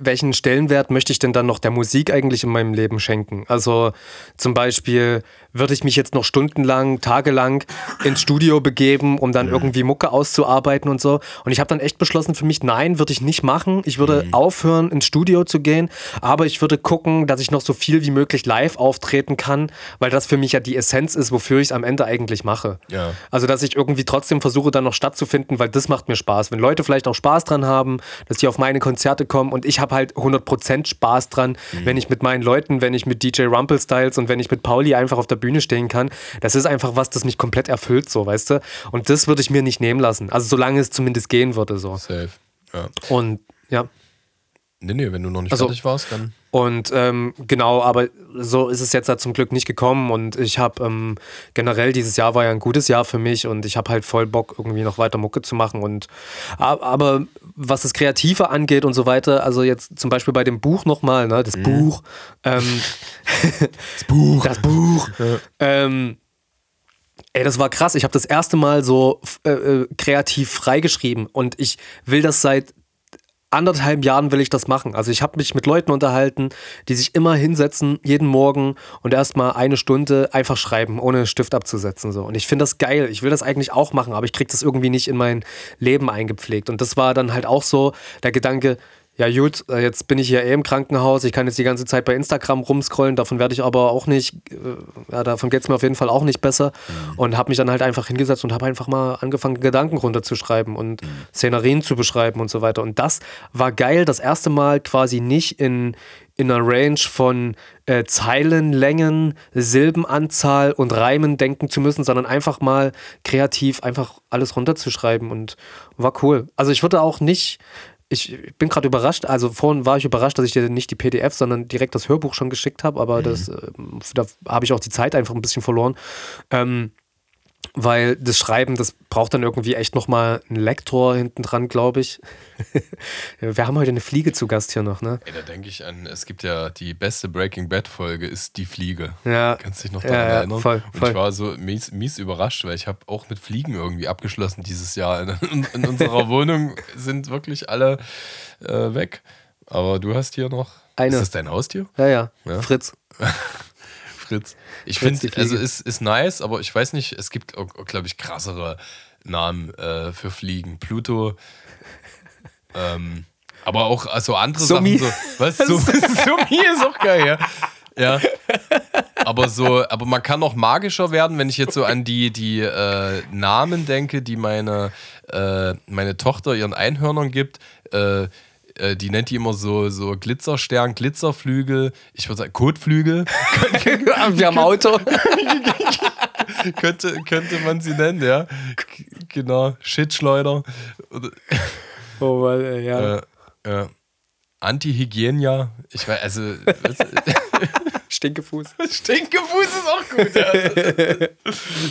welchen Stellenwert möchte ich denn dann noch der Musik eigentlich in meinem Leben schenken? Also zum Beispiel würde ich mich jetzt noch stundenlang, tagelang ins Studio begeben, um dann mhm. irgendwie Mucke auszuarbeiten und so. Und ich habe dann echt beschlossen für mich, nein, würde ich nicht machen. Ich würde mhm. aufhören, ins Studio zu gehen, aber ich würde gucken, dass ich noch so viel wie möglich live auftreten kann, weil das für mich ja die Essenz ist, wofür ich es am Ende eigentlich mache. Ja. Also, dass ich irgendwie trotzdem versuche, dann noch stattzufinden, weil das macht mir Spaß. Wenn Leute vielleicht auch Spaß dran haben, dass die auf meine Konzerte kommen und ich habe halt 100% Spaß dran, mhm. wenn ich mit meinen Leuten, wenn ich mit DJ Rumple Styles und wenn ich mit Pauli einfach auf der Bühne stehen kann. Das ist einfach was, das mich komplett erfüllt, so, weißt du? Und das würde ich mir nicht nehmen lassen. Also solange es zumindest gehen würde, so. Safe. Ja. Und ja. Nee, nee, wenn du noch nicht also, fertig warst, dann. Und ähm, genau, aber so ist es jetzt halt zum Glück nicht gekommen. Und ich habe ähm, generell dieses Jahr war ja ein gutes Jahr für mich und ich habe halt voll Bock, irgendwie noch weiter Mucke zu machen. Und aber was das Kreative angeht und so weiter, also jetzt zum Beispiel bei dem Buch nochmal, ne, das mhm. Buch, ähm, das Buch, das Buch, ja. ähm, Ey, das war krass. Ich habe das erste Mal so äh, äh kreativ freigeschrieben und ich will das seit anderthalb Jahren will ich das machen. Also ich habe mich mit Leuten unterhalten, die sich immer hinsetzen, jeden Morgen und erstmal eine Stunde einfach schreiben, ohne Stift abzusetzen. So. Und ich finde das geil. Ich will das eigentlich auch machen, aber ich kriege das irgendwie nicht in mein Leben eingepflegt. Und das war dann halt auch so der Gedanke, ja gut, äh, jetzt bin ich hier eh im Krankenhaus, ich kann jetzt die ganze Zeit bei Instagram rumscrollen, davon werde ich aber auch nicht, äh, ja, davon geht es mir auf jeden Fall auch nicht besser mhm. und habe mich dann halt einfach hingesetzt und habe einfach mal angefangen, Gedanken runterzuschreiben und mhm. Szenerien zu beschreiben und so weiter. Und das war geil, das erste Mal quasi nicht in, in einer Range von äh, Zeilenlängen, Silbenanzahl und Reimen denken zu müssen, sondern einfach mal kreativ einfach alles runterzuschreiben und war cool. Also ich würde auch nicht ich bin gerade überrascht, also vorhin war ich überrascht, dass ich dir nicht die PDF, sondern direkt das Hörbuch schon geschickt habe, aber mhm. das, äh, da habe ich auch die Zeit einfach ein bisschen verloren. Ähm, weil das Schreiben, das braucht dann irgendwie echt nochmal einen Lektor hinten dran, glaube ich. Wir haben heute eine Fliege zu Gast hier noch, ne? Ey, da denke ich an, es gibt ja die beste Breaking Bad Folge, ist die Fliege. Ja. Kannst dich noch daran ja, ja, erinnern? Voll, voll. Und ich war so mies, mies überrascht, weil ich habe auch mit Fliegen irgendwie abgeschlossen dieses Jahr. In, in unserer Wohnung sind wirklich alle äh, weg. Aber du hast hier noch. Eine. Ist das dein Haustier? Ja, ja. ja? Fritz. Fritz. Ich finde, also ist, ist nice, aber ich weiß nicht, es gibt, glaube ich, krassere Namen äh, für Fliegen. Pluto. Ähm, Aber auch also andere Summi. Sachen so. Was? Summi ist auch geil, ja. Ja. Aber so, aber man kann noch magischer werden, wenn ich jetzt so an die, die äh, Namen denke, die meine, äh, meine Tochter ihren Einhörnern gibt. Äh, äh die nennt die immer so, so Glitzerstern, Glitzerflügel, ich würde sagen Kotflügel. Wir haben Auto. könnte, könnte man sie nennen, ja. Genau, Shitschleuder. Oh Mann, ja. Äh, ja. Anti-Hygienia, ich weiß, also. Stinkefuß. Stinkefuß ist auch gut, ja.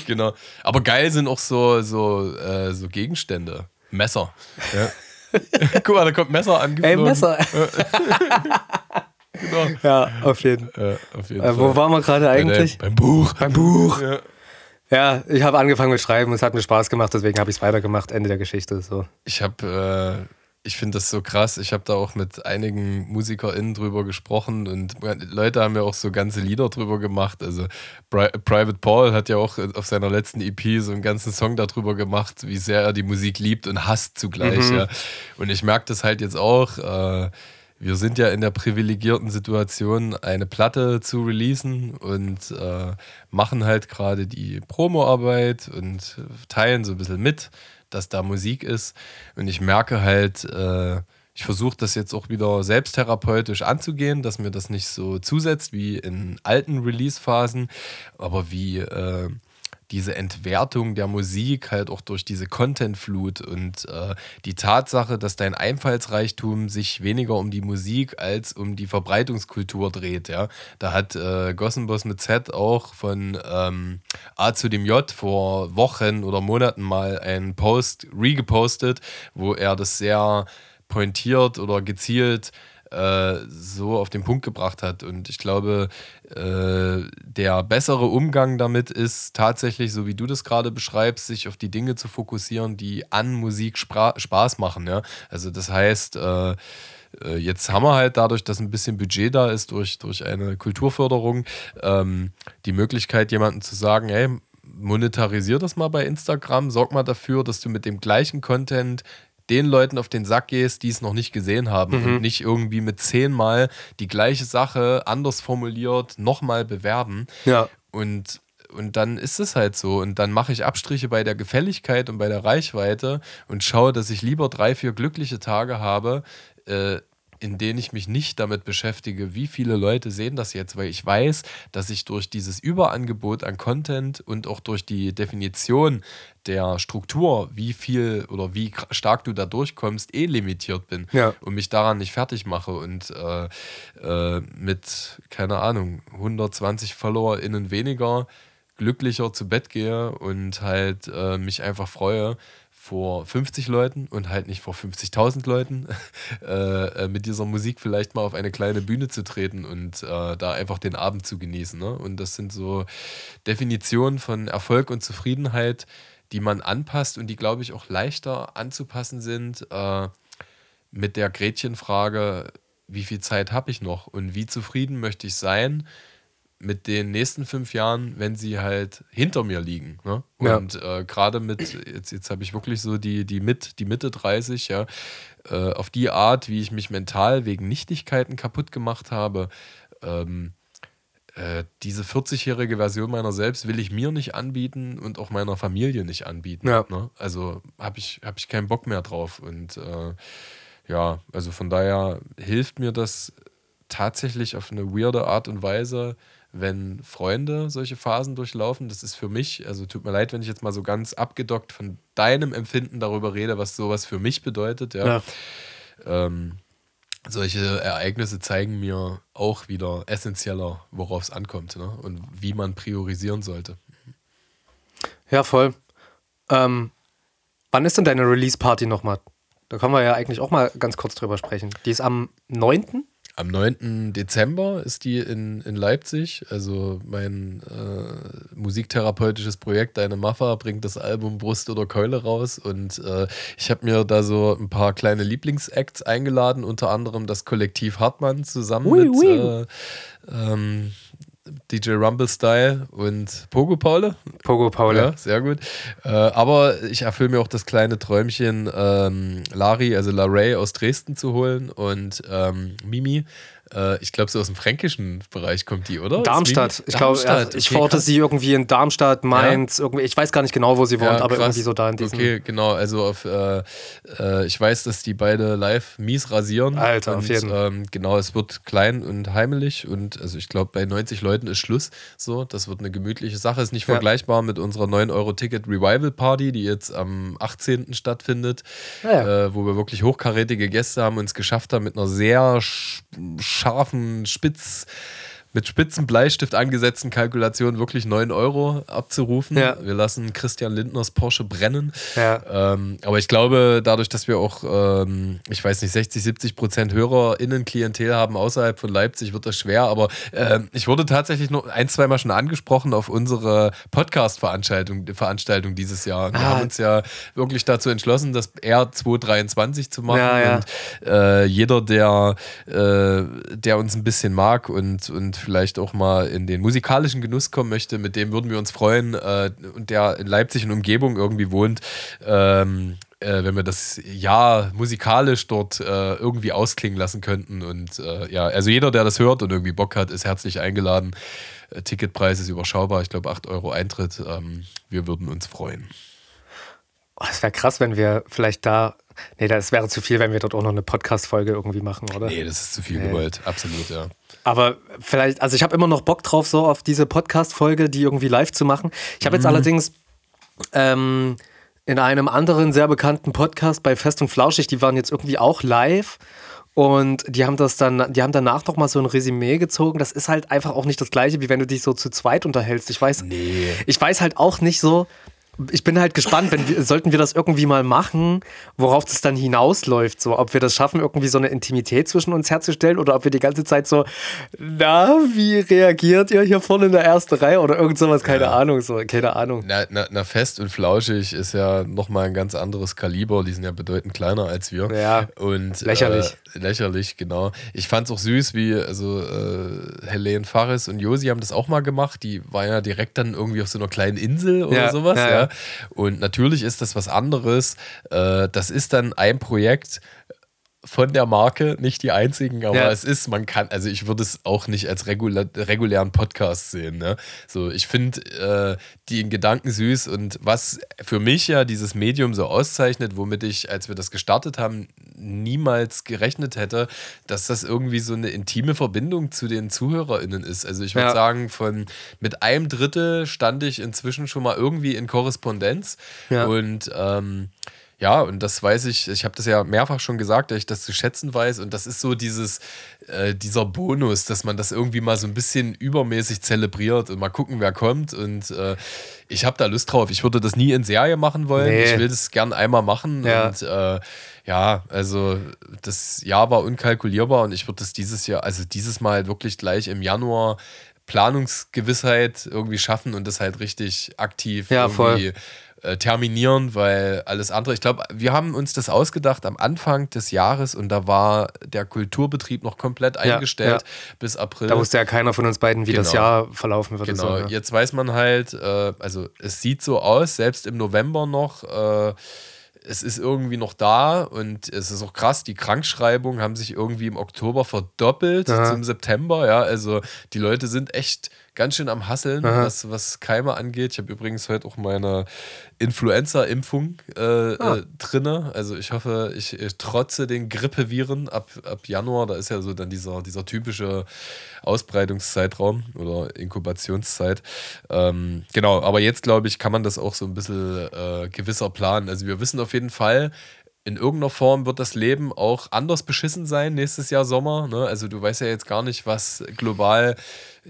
genau. Aber geil sind auch so, so, äh, so Gegenstände. Messer. Ja. Guck mal, da kommt Messer angeflogen. Ey, Messer. genau. Ja, auf jeden, ja, auf jeden äh, Fall. Wo waren wir gerade eigentlich? Beim Buch. Beim Buch. Ja. Ja, ich habe angefangen mit Schreiben, es hat mir Spaß gemacht, deswegen habe ich es weitergemacht. Ende der Geschichte. So. Ich habe äh, ich finde das so krass. Ich habe da auch mit einigen MusikerInnen drüber gesprochen und Leute haben ja auch so ganze Lieder drüber gemacht. Also Pri Private Paul hat ja auch auf seiner letzten EP so einen ganzen Song darüber gemacht, wie sehr er die Musik liebt und hasst zugleich. Mhm. Ja. Und ich merke das halt jetzt auch. Äh, wir sind ja in der privilegierten Situation, eine Platte zu releasen und äh, machen halt gerade die Promoarbeit und teilen so ein bisschen mit dass da Musik ist. Und ich merke halt, äh, ich versuche das jetzt auch wieder selbsttherapeutisch anzugehen, dass mir das nicht so zusetzt wie in alten Release-Phasen, aber wie äh, diese Entwertung der Musik halt auch durch diese Contentflut und äh, die Tatsache, dass dein Einfallsreichtum sich weniger um die Musik als um die Verbreitungskultur dreht. Ja? Da hat äh, Gossenboss mit Z auch von ähm, A zu dem J vor Wochen oder Monaten mal einen Post regepostet, wo er das sehr pointiert oder gezielt äh, so auf den Punkt gebracht hat. Und ich glaube, äh, der bessere Umgang damit ist tatsächlich, so wie du das gerade beschreibst, sich auf die Dinge zu fokussieren, die an Musik Spaß machen. Ja? Also das heißt, äh, äh, Jetzt haben wir halt dadurch, dass ein bisschen Budget da ist durch, durch eine Kulturförderung, ähm, die Möglichkeit, jemandem zu sagen, hey, monetarisier das mal bei Instagram, sorg mal dafür, dass du mit dem gleichen Content den Leuten auf den Sack gehst, die es noch nicht gesehen haben mhm. und nicht irgendwie mit zehnmal die gleiche Sache anders formuliert nochmal bewerben. Ja. Und und dann ist es halt so. Und dann mache ich Abstriche bei der Gefälligkeit und bei der Reichweite und schaue, dass ich lieber drei, vier glückliche Tage habe, äh, in denen ich mich nicht damit beschäftige, wie viele Leute sehen das jetzt, weil ich weiß, dass ich durch dieses Überangebot an Content und auch durch die Definition der Struktur, wie viel oder wie stark du da durchkommst, eh limitiert bin ja. und mich daran nicht fertig mache und äh, äh, mit, keine Ahnung, 120 FollowerInnen weniger glücklicher zu Bett gehe und halt äh, mich einfach freue, vor 50 Leuten und halt nicht vor 50.000 Leuten äh, äh, mit dieser Musik vielleicht mal auf eine kleine Bühne zu treten und äh, da einfach den Abend zu genießen. Ne? Und das sind so Definitionen von Erfolg und Zufriedenheit, die man anpasst und die, glaube ich, auch leichter anzupassen sind äh, mit der Gretchenfrage, wie viel Zeit habe ich noch und wie zufrieden möchte ich sein mit den nächsten fünf Jahren, wenn sie halt hinter mir liegen. Ne? Und ja. äh, gerade mit, jetzt, jetzt habe ich wirklich so die, die, mit, die Mitte 30, ja, äh, auf die Art, wie ich mich mental wegen Nichtigkeiten kaputt gemacht habe, ähm, äh, diese 40-jährige Version meiner selbst will ich mir nicht anbieten und auch meiner Familie nicht anbieten. Ja. Ne? Also habe ich, hab ich keinen Bock mehr drauf. Und äh, ja, also von daher hilft mir das tatsächlich auf eine weirde Art und Weise, wenn Freunde solche Phasen durchlaufen. Das ist für mich, also tut mir leid, wenn ich jetzt mal so ganz abgedockt von deinem Empfinden darüber rede, was sowas für mich bedeutet. Ja. ja. Ähm, solche Ereignisse zeigen mir auch wieder essentieller, worauf es ankommt ne? und wie man priorisieren sollte. Ja, voll. Ähm, wann ist denn deine Release-Party nochmal? Da können wir ja eigentlich auch mal ganz kurz drüber sprechen. Die ist am 9. Am 9. Dezember ist die in, in Leipzig. Also mein äh, musiktherapeutisches Projekt Deine Maffa bringt das Album Brust oder Keule raus. Und äh, ich habe mir da so ein paar kleine Lieblingsacts eingeladen, unter anderem das Kollektiv Hartmann zusammen oui, mit oui. Äh, ähm, DJ Rumble Style und Pogo Paule. Pogo Paule. Ja, sehr gut. Äh, aber ich erfülle mir auch das kleine Träumchen, ähm, Lari, also Larray aus Dresden zu holen und ähm, Mimi äh, ich glaube, so aus dem fränkischen Bereich kommt die, oder? Darmstadt. Ich glaube, ja, ich okay, sie irgendwie in Darmstadt, Mainz, ja. irgendwie, ich weiß gar nicht genau, wo sie wohnt, ja, aber irgendwie so da in diesem. Okay, genau. Also auf, äh, äh, ich weiß, dass die beide live mies rasieren. Alter, und, auf jeden Fall. Ähm, genau, es wird klein und heimelig und also ich glaube, bei 90 Leuten ist Schluss. So, das wird eine gemütliche Sache. Ist nicht vergleichbar mit unserer 9-Euro-Ticket Revival Party, die jetzt am 18. stattfindet, äh, wo wir wirklich hochkarätige Gäste haben und es geschafft haben, mit einer sehr scharfen Spitz mit spitzen Bleistift angesetzten Kalkulationen wirklich 9 Euro abzurufen. Ja. Wir lassen Christian Lindners Porsche brennen. Ja. Ähm, aber ich glaube, dadurch, dass wir auch, ähm, ich weiß nicht, 60, 70 Prozent HörerInnen-Klientel haben außerhalb von Leipzig, wird das schwer. Aber äh, ich wurde tatsächlich noch ein, zweimal schon angesprochen auf unsere Podcast-Veranstaltung Veranstaltung dieses Jahr. Wir ah. haben uns ja wirklich dazu entschlossen, das R 223 zu machen. Ja, und äh, jeder, der, äh, der uns ein bisschen mag und, und vielleicht auch mal in den musikalischen Genuss kommen möchte, mit dem würden wir uns freuen äh, und der in Leipzig und Umgebung irgendwie wohnt, ähm, äh, wenn wir das Jahr musikalisch dort äh, irgendwie ausklingen lassen könnten. Und äh, ja, also jeder, der das hört und irgendwie Bock hat, ist herzlich eingeladen. Äh, Ticketpreis ist überschaubar, ich glaube 8 Euro Eintritt. Ähm, wir würden uns freuen. Oh, es wäre krass, wenn wir vielleicht da Nee, das wäre zu viel, wenn wir dort auch noch eine Podcast-Folge irgendwie machen, oder? Nee, das ist zu viel nee. gewollt. Absolut, ja. Aber vielleicht, also ich habe immer noch Bock drauf, so auf diese Podcast-Folge, die irgendwie live zu machen. Ich habe mhm. jetzt allerdings ähm, in einem anderen sehr bekannten Podcast bei Fest und Flauschig, die waren jetzt irgendwie auch live. Und die haben das dann, die haben danach noch mal so ein Resümee gezogen. Das ist halt einfach auch nicht das gleiche, wie wenn du dich so zu zweit unterhältst. Ich weiß, nee. ich weiß halt auch nicht so, ich bin halt gespannt, wenn wir, sollten wir das irgendwie mal machen, worauf das dann hinausläuft, so ob wir das schaffen, irgendwie so eine Intimität zwischen uns herzustellen oder ob wir die ganze Zeit so, na, wie reagiert ihr hier vorne in der ersten Reihe oder irgend sowas, keine ja. Ahnung, so, keine Ahnung. Na, na, na, fest und flauschig ist ja nochmal ein ganz anderes Kaliber, die sind ja bedeutend kleiner als wir. Ja. Und lächerlich. Äh, lächerlich, genau. Ich fand es auch süß, wie, also äh, Helene Fares und Josi haben das auch mal gemacht, die war ja direkt dann irgendwie auf so einer kleinen Insel oder ja, sowas, ja. ja. Und natürlich ist das was anderes. Äh, das ist dann ein Projekt, von der Marke, nicht die einzigen, aber ja. es ist, man kann, also ich würde es auch nicht als regulär, regulären Podcast sehen. Ne? So, ich finde äh, die Gedanken süß und was für mich ja dieses Medium so auszeichnet, womit ich, als wir das gestartet haben, niemals gerechnet hätte, dass das irgendwie so eine intime Verbindung zu den ZuhörerInnen ist. Also ich würde ja. sagen, von mit einem Drittel stand ich inzwischen schon mal irgendwie in Korrespondenz ja. und ähm, ja, und das weiß ich, ich habe das ja mehrfach schon gesagt, dass ich das zu schätzen weiß. Und das ist so dieses, äh, dieser Bonus, dass man das irgendwie mal so ein bisschen übermäßig zelebriert und mal gucken, wer kommt. Und äh, ich habe da Lust drauf. Ich würde das nie in Serie machen wollen. Nee. Ich will das gern einmal machen. Ja. Und äh, ja, also das Jahr war unkalkulierbar und ich würde das dieses Jahr, also dieses Mal wirklich gleich im Januar Planungsgewissheit irgendwie schaffen und das halt richtig aktiv ja, irgendwie. Voll äh, terminieren, weil alles andere, ich glaube, wir haben uns das ausgedacht am Anfang des Jahres und da war der Kulturbetrieb noch komplett eingestellt ja, bis April. Da wusste ja keiner von uns beiden, wie genau. das Jahr verlaufen wird. Genau, so, ja. jetzt weiß man halt, äh, also es sieht so aus, selbst im November noch, äh, es ist irgendwie noch da und es ist auch krass, die Krankschreibungen haben sich irgendwie im Oktober verdoppelt Aha. zum September, ja, also die Leute sind echt ganz schön am Hasseln, was, was Keime angeht. Ich habe übrigens heute auch meine Influenza-Impfung äh, ah. äh, drinne. Also ich hoffe, ich, ich, trotze den Grippeviren ab, ab Januar. Da ist ja so dann dieser, dieser typische Ausbreitungszeitraum oder Inkubationszeit. Ähm, genau, aber jetzt glaube ich, kann man das auch so ein bisschen äh, gewisser planen. Also wir wissen auf jeden Fall, in irgendeiner Form wird das Leben auch anders beschissen sein nächstes Jahr Sommer. Ne? Also du weißt ja jetzt gar nicht, was global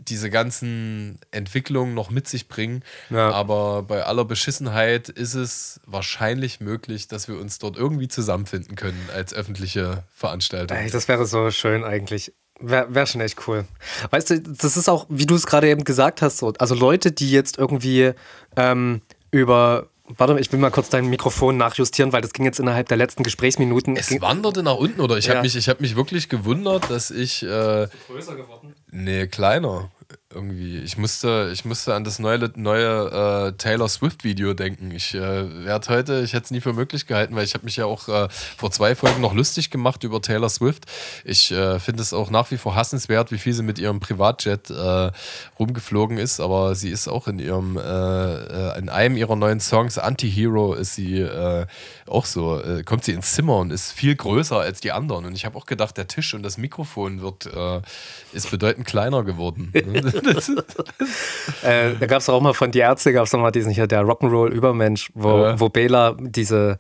diese ganzen Entwicklungen noch mit sich bringen. Ja. Aber bei aller Beschissenheit ist es wahrscheinlich möglich, dass wir uns dort irgendwie zusammenfinden können als öffentliche Veranstaltung. Ey, das wäre so schön eigentlich. Wäre wär schon echt cool. Weißt du, das ist auch, wie du es gerade eben gesagt hast, so, also Leute, die jetzt irgendwie ähm, über Warte, ich will mal kurz dein Mikrofon nachjustieren, weil das ging jetzt innerhalb der letzten Gesprächsminuten. Es wanderte nach unten, oder? Ich ja. habe mich, hab mich wirklich gewundert, dass ich. Äh, größer geworden? Nee, kleiner. Irgendwie. Ich musste, ich musste an das neue, neue äh, Taylor Swift-Video denken. Ich äh, werde heute, ich hätte es nie für möglich gehalten, weil ich habe mich ja auch äh, vor zwei Folgen noch lustig gemacht über Taylor Swift. Ich äh, finde es auch nach wie vor hassenswert, wie viel sie mit ihrem Privatjet äh, rumgeflogen ist, aber sie ist auch in ihrem, äh, in einem ihrer neuen Songs, Anti-Hero, ist sie auch so, kommt sie ins Zimmer und ist viel größer als die anderen. Und ich habe auch gedacht, der Tisch und das Mikrofon wird, ist bedeutend kleiner geworden. äh, da gab es auch mal von Die Ärzte, gab es nochmal diesen hier, der Rock'n'Roll-Übermensch, wo, ja. wo Bela diese,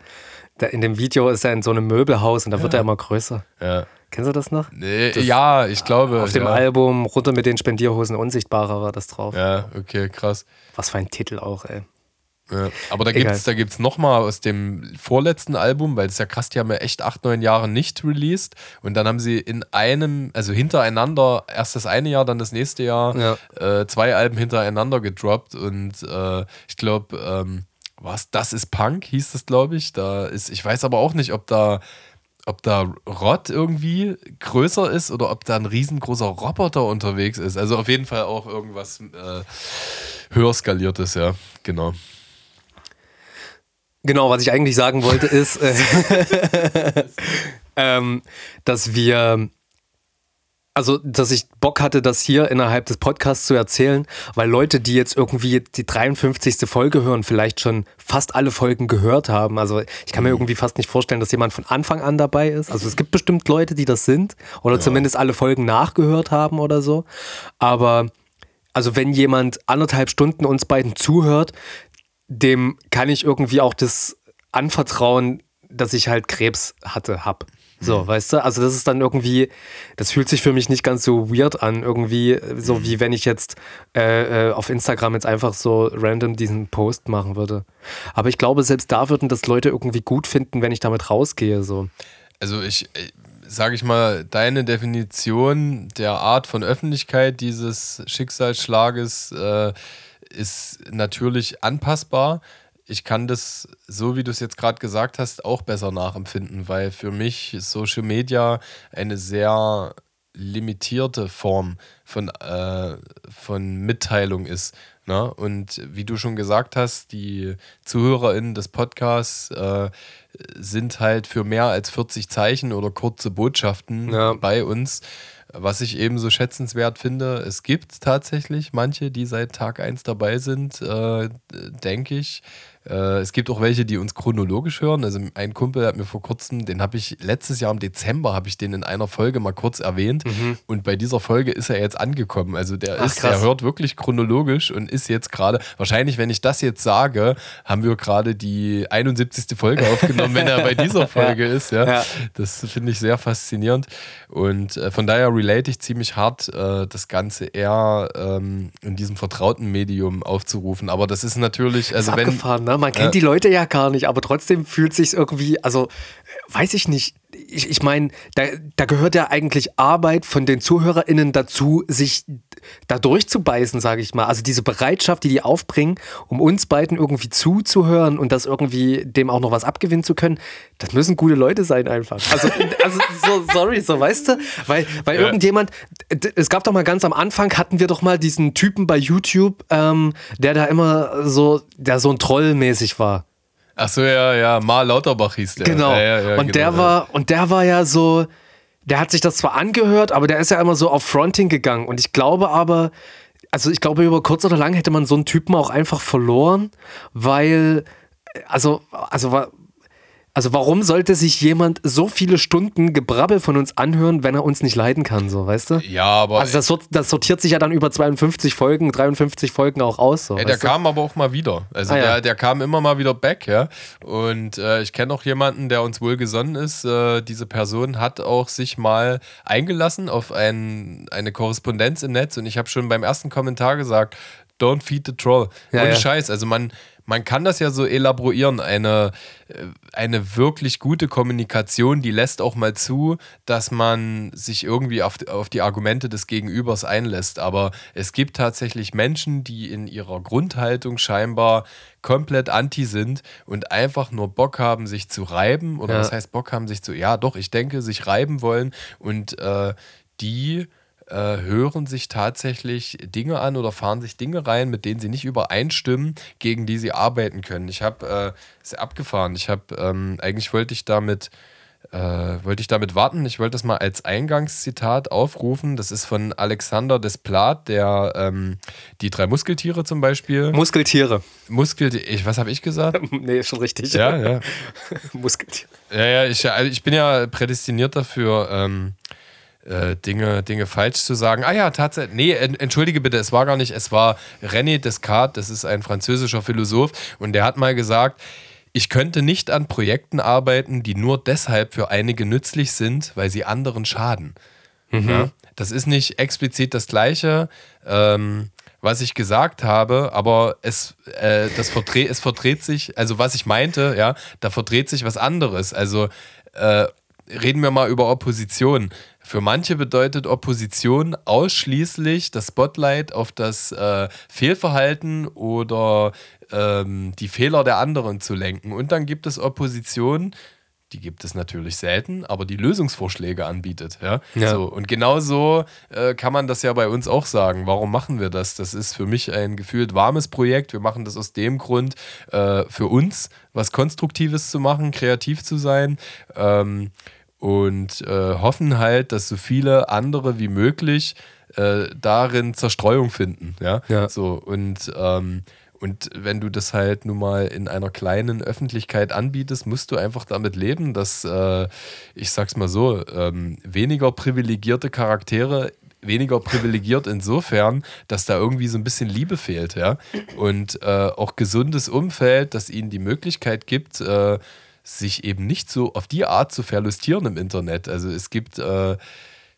der, in dem Video ist er in so einem Möbelhaus und da wird ja. er immer größer. Ja. Kennst du das noch? Nee, das, ja, ich glaube. Auf dem ja. Album Runter mit den Spendierhosen Unsichtbarer war das drauf. Ja, okay, krass. Was für ein Titel auch, ey. Ja, aber da gibt es da gibt's nochmal aus dem vorletzten Album, weil es ja krass, die haben ja echt acht, neun Jahre nicht released und dann haben sie in einem, also hintereinander, erst das eine Jahr, dann das nächste Jahr, ja. äh, zwei Alben hintereinander gedroppt und äh, ich glaube, ähm, was, das ist Punk, hieß das, glaube ich. Da ist, ich weiß aber auch nicht, ob da ob da Rott irgendwie größer ist oder ob da ein riesengroßer Roboter unterwegs ist. Also auf jeden Fall auch irgendwas äh, höher skaliertes, ja, genau. Genau, was ich eigentlich sagen wollte, ist, äh, ähm, dass wir, also, dass ich Bock hatte, das hier innerhalb des Podcasts zu erzählen, weil Leute, die jetzt irgendwie die 53. Folge hören, vielleicht schon fast alle Folgen gehört haben. Also, ich kann mir mhm. irgendwie fast nicht vorstellen, dass jemand von Anfang an dabei ist. Also, es gibt bestimmt Leute, die das sind oder ja. zumindest alle Folgen nachgehört haben oder so. Aber also wenn jemand anderthalb Stunden uns beiden zuhört, dem kann ich irgendwie auch das anvertrauen, dass ich halt Krebs hatte, hab. So, mhm. weißt du? Also das ist dann irgendwie, das fühlt sich für mich nicht ganz so weird an, irgendwie so mhm. wie wenn ich jetzt äh, äh, auf Instagram jetzt einfach so random diesen Post machen würde. Aber ich glaube, selbst da würden das Leute irgendwie gut finden, wenn ich damit rausgehe. So. Also ich, äh, sage ich mal, deine Definition der Art von Öffentlichkeit dieses Schicksalsschlages äh, ist natürlich anpassbar. Ich kann das, so wie du es jetzt gerade gesagt hast, auch besser nachempfinden, weil für mich Social Media eine sehr limitierte Form von, äh, von Mitteilung ist. Ne? Und wie du schon gesagt hast, die ZuhörerInnen des Podcasts äh, sind halt für mehr als 40 Zeichen oder kurze Botschaften ja. bei uns. Was ich eben so schätzenswert finde, es gibt tatsächlich manche, die seit Tag 1 dabei sind, äh, denke ich. Äh, es gibt auch welche, die uns chronologisch hören. Also ein Kumpel hat mir vor kurzem, den habe ich letztes Jahr im Dezember, habe ich den in einer Folge mal kurz erwähnt. Mhm. Und bei dieser Folge ist er jetzt angekommen. Also der Ach, ist, der hört wirklich chronologisch und ist jetzt gerade, wahrscheinlich, wenn ich das jetzt sage, haben wir gerade die 71. Folge aufgenommen, wenn er bei dieser Folge ja. ist. Ja. ja. Das finde ich sehr faszinierend. Und äh, von daher relate ich ziemlich hart, äh, das Ganze eher ähm, in diesem vertrauten Medium aufzurufen. Aber das ist natürlich, also ist wenn. Ne? Man kennt ja. die Leute ja gar nicht, aber trotzdem fühlt sich irgendwie, also weiß ich nicht. Ich, ich meine, da, da gehört ja eigentlich Arbeit von den ZuhörerInnen dazu, sich da durchzubeißen, sage ich mal. Also diese Bereitschaft, die die aufbringen, um uns beiden irgendwie zuzuhören und das irgendwie dem auch noch was abgewinnen zu können, das müssen gute Leute sein einfach. Also, also so, sorry, so weißt du, weil, weil ja. irgendjemand, es gab doch mal ganz am Anfang, hatten wir doch mal diesen Typen bei YouTube, ähm, der da immer so, der so ein Trollmäßig war. Ach so, ja, ja, Mar Lauterbach hieß der. Genau. Ja, ja, ja, und genau, der war, und der war ja so, der hat sich das zwar angehört, aber der ist ja immer so auf Fronting gegangen. Und ich glaube aber, also ich glaube, über kurz oder lang hätte man so einen Typen auch einfach verloren, weil, also, also also warum sollte sich jemand so viele Stunden Gebrabbel von uns anhören, wenn er uns nicht leiden kann, so, weißt du? Ja, aber... Also das, das sortiert sich ja dann über 52 Folgen, 53 Folgen auch aus. So, ja, der kam du? aber auch mal wieder. Also ah, der, ja. der kam immer mal wieder back, ja. Und äh, ich kenne auch jemanden, der uns wohlgesonnen ist. Äh, diese Person hat auch sich mal eingelassen auf ein, eine Korrespondenz im Netz und ich habe schon beim ersten Kommentar gesagt, don't feed the troll. Ja, Ohne ja. Scheiß. Also man man kann das ja so elaborieren. Eine, äh, eine wirklich gute Kommunikation, die lässt auch mal zu, dass man sich irgendwie auf, auf die Argumente des Gegenübers einlässt. Aber es gibt tatsächlich Menschen, die in ihrer Grundhaltung scheinbar komplett anti sind und einfach nur Bock haben, sich zu reiben. Oder ja. was heißt Bock haben, sich zu, ja doch, ich denke, sich reiben wollen und äh, die äh, hören sich tatsächlich Dinge an oder fahren sich Dinge rein, mit denen sie nicht übereinstimmen, gegen die sie arbeiten können. Ich habe äh, ist abgefahren. Ich habe ähm, eigentlich wollte ich damit äh, wollte ich damit warten. Ich wollte das mal als Eingangszitat aufrufen. Das ist von Alexander Desplat, der ähm, die drei Muskeltiere zum Beispiel. Muskeltiere. Muskeltiere. Was habe ich gesagt? nee, schon richtig. Ja, ja. Muskeltiere. Ja, ja, ich, also ich bin ja prädestiniert dafür, ähm, äh, Dinge, Dinge falsch zu sagen. Ah ja, tatsächlich. Nee, entschuldige bitte, es war gar nicht. Es war René Descartes, das ist ein französischer Philosoph, und der hat mal gesagt, ich könnte nicht an Projekten arbeiten, die nur deshalb für einige nützlich sind, weil sie anderen schaden. Mhm. Ja, das ist nicht explizit das Gleiche, ähm, was ich gesagt habe, aber es, äh, das verdre es verdreht sich, also was ich meinte, ja, da verdreht sich was anderes. Also äh, reden wir mal über Opposition. Für manche bedeutet Opposition ausschließlich das Spotlight auf das äh, Fehlverhalten oder ähm, die Fehler der anderen zu lenken. Und dann gibt es Opposition, die gibt es natürlich selten, aber die Lösungsvorschläge anbietet. Ja? ja. So, und genau so äh, kann man das ja bei uns auch sagen. Warum machen wir das? Das ist für mich ein gefühlt warmes Projekt. Wir machen das aus dem Grund, äh, für uns was Konstruktives zu machen, kreativ zu sein. Ähm, und äh, hoffen halt, dass so viele andere wie möglich äh, darin Zerstreuung finden. Ja. ja. So, und ähm, und wenn du das halt nun mal in einer kleinen Öffentlichkeit anbietest, musst du einfach damit leben, dass, äh, ich sag's mal so, ähm, weniger privilegierte Charaktere weniger privilegiert insofern, dass da irgendwie so ein bisschen Liebe fehlt, ja. Und äh, auch gesundes Umfeld, das ihnen die Möglichkeit gibt, äh, sich eben nicht so auf die Art zu verlustieren im Internet. Also es gibt äh,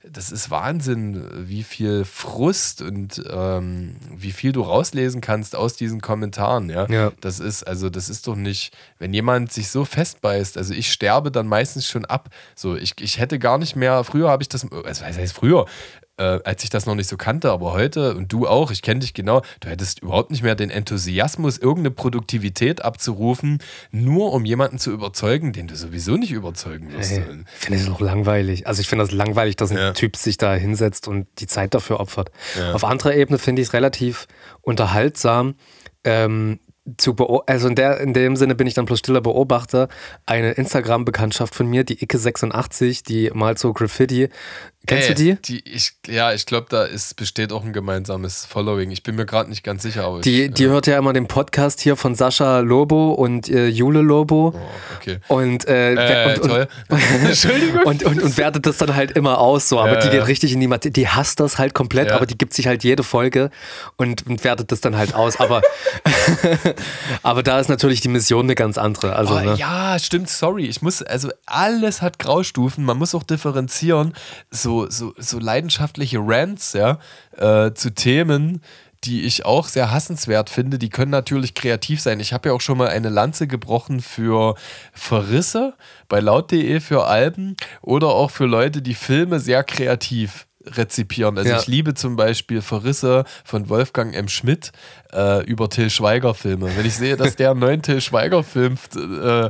das ist Wahnsinn, wie viel Frust und ähm, wie viel du rauslesen kannst aus diesen Kommentaren. Ja? ja, das ist also das ist doch nicht, wenn jemand sich so festbeißt. Also ich sterbe dann meistens schon ab. So ich, ich hätte gar nicht mehr. Früher habe ich das, also was heißt früher? Äh, als ich das noch nicht so kannte, aber heute und du auch, ich kenne dich genau, du hättest überhaupt nicht mehr den Enthusiasmus, irgendeine Produktivität abzurufen, nur um jemanden zu überzeugen, den du sowieso nicht überzeugen wirst. Hey, ich finde das auch langweilig. Also ich finde das langweilig, dass ein ja. Typ sich da hinsetzt und die Zeit dafür opfert. Ja. Auf anderer Ebene finde ich es relativ unterhaltsam, ähm, zu also in, der, in dem Sinne bin ich dann bloß stiller Beobachter. Eine Instagram-Bekanntschaft von mir, die Icke86, die malt so Graffiti. Kennst Ey, du die? die ich, ja, ich glaube, da ist, besteht auch ein gemeinsames Following. Ich bin mir gerade nicht ganz sicher. Aber die, ich, die ja. hört ja immer den Podcast hier von Sascha Lobo und äh, Jule Lobo. Oh, okay. Und, äh, äh, und. Und, Entschuldigung. Und, und, und, wertet das dann halt immer aus. So. Aber ja, die geht richtig in die Materie. Die hasst das halt komplett, aber die gibt sich halt jede Folge und, und wertet das dann halt aus. Aber Aber da ist natürlich die Mission eine ganz andere. Also, oh, ne? Ja, stimmt, sorry. Ich muss, also alles hat Graustufen, man muss auch differenzieren. So, so, so leidenschaftliche Rants, ja, äh, zu Themen, die ich auch sehr hassenswert finde, die können natürlich kreativ sein. Ich habe ja auch schon mal eine Lanze gebrochen für Verrisse bei laut.de für Alben oder auch für Leute, die Filme sehr kreativ rezipieren. Also ja. ich liebe zum Beispiel Verrisse von Wolfgang M. Schmidt äh, über Till Schweiger Filme. Wenn ich sehe, dass der einen neuen Till Schweiger Film äh,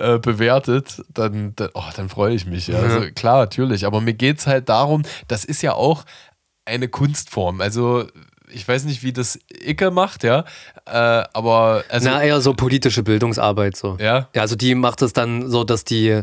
äh, bewertet, dann, dann, oh, dann freue ich mich. Ja. Also klar, natürlich. Aber mir geht es halt darum, das ist ja auch eine Kunstform. Also ich weiß nicht, wie das Icke macht, ja, äh, aber also, Na, eher so politische Bildungsarbeit so. Ja. Ja, also die macht es dann so, dass die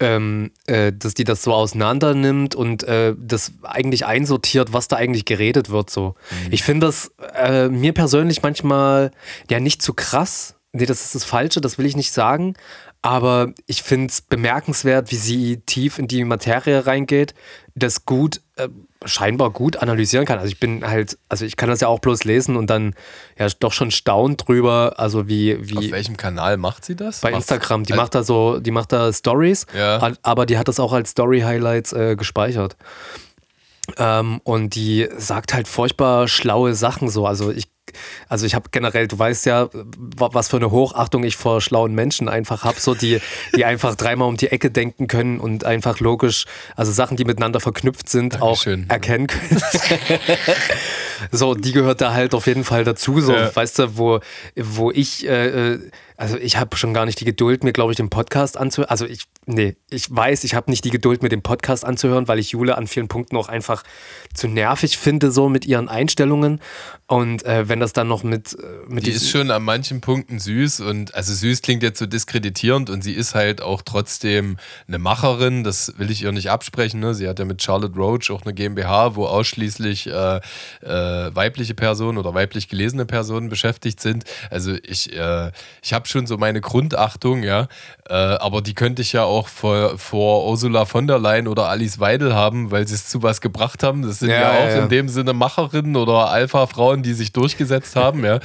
ähm, äh, dass die das so auseinander nimmt und äh, das eigentlich einsortiert, was da eigentlich geredet wird. So. Mhm. Ich finde das äh, mir persönlich manchmal ja nicht zu krass. Nee, das ist das Falsche, das will ich nicht sagen. Aber ich finde es bemerkenswert, wie sie tief in die Materie reingeht, das gut äh, scheinbar gut analysieren kann. Also ich bin halt, also ich kann das ja auch bloß lesen und dann ja doch schon staunt drüber, also wie, wie. Auf welchem Kanal macht sie das? Bei Instagram. Die macht da so, die macht da Stories, ja. aber die hat das auch als Story-Highlights äh, gespeichert. Ähm, und die sagt halt furchtbar schlaue Sachen so. Also ich also ich habe generell, du weißt ja, was für eine Hochachtung ich vor schlauen Menschen einfach habe, so die, die einfach dreimal um die Ecke denken können und einfach logisch, also Sachen, die miteinander verknüpft sind, Dankeschön. auch erkennen können. so, die gehört da halt auf jeden Fall dazu, so, ja. weißt du, wo, wo ich, äh, äh also ich habe schon gar nicht die Geduld, mir, glaube ich, den Podcast anzuhören. Also ich nee, ich weiß, ich habe nicht die Geduld, mir den Podcast anzuhören, weil ich Jule an vielen Punkten auch einfach zu nervig finde, so mit ihren Einstellungen. Und äh, wenn das dann noch mit. Äh, mit die ist schon an manchen Punkten süß und also süß klingt jetzt so diskreditierend und sie ist halt auch trotzdem eine Macherin, das will ich ihr nicht absprechen. Ne? Sie hat ja mit Charlotte Roach auch eine GmbH, wo ausschließlich äh, äh, weibliche Personen oder weiblich gelesene Personen beschäftigt sind. Also ich, äh, ich habe schon so meine Grundachtung, ja, äh, aber die könnte ich ja auch vor, vor Ursula von der Leyen oder Alice Weidel haben, weil sie es zu was gebracht haben. Das sind ja, ja auch ja. in dem Sinne Macherinnen oder Alpha-Frauen Frauen, die sich durchgesetzt haben, ja.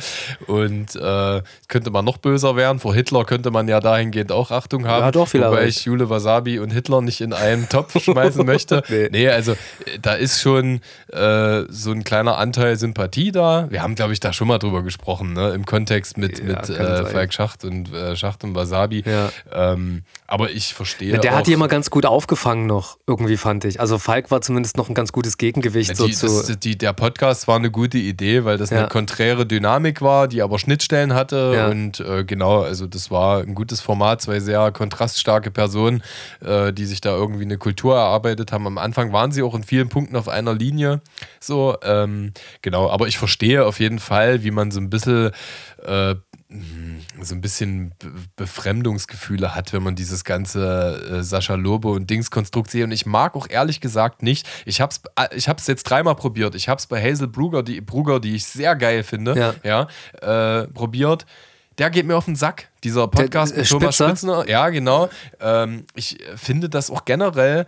Und äh, könnte man noch böser werden. Vor Hitler könnte man ja dahingehend auch Achtung haben. Ja, doch, vielleicht. Wobei ich Jule Wasabi und Hitler nicht in einen Topf schmeißen möchte. nee. nee. also da ist schon äh, so ein kleiner Anteil Sympathie da. Wir haben, glaube ich, da schon mal drüber gesprochen, ne? Im Kontext mit, mit äh, Falk Schacht und äh, Schacht und Wasabi. Ja. Ähm, aber ich verstehe. Ja, der auch, hat die immer ganz gut aufgefangen noch, irgendwie fand ich. Also Falk war zumindest noch ein ganz gutes Gegengewicht. Ja, so die, zu das, die, der Podcast war eine gute Idee, weil das ja. eine konträre Dynamik war, die aber Schnittstellen hatte. Und äh, genau, also das war ein gutes Format, zwei sehr kontraststarke Personen, äh, die sich da irgendwie eine Kultur erarbeitet haben. Am Anfang waren sie auch in vielen Punkten auf einer Linie. So, ähm, genau, aber ich verstehe auf jeden Fall, wie man so ein bisschen äh, so ein bisschen Befremdungsgefühle hat, wenn man dieses ganze äh, Sascha Lobe und Dingskonstrukt sieht. Und ich mag auch ehrlich gesagt nicht, ich habe es äh, ich hab's jetzt dreimal probiert. Ich habe es bei Hazel Brugger, die, Brugger, die ich sehr geil finde, ja. ja äh, probiert. Der geht mir auf den Sack, dieser Podcast der, äh, mit Thomas Spitzner. Ja, genau. Ähm, ich finde das auch generell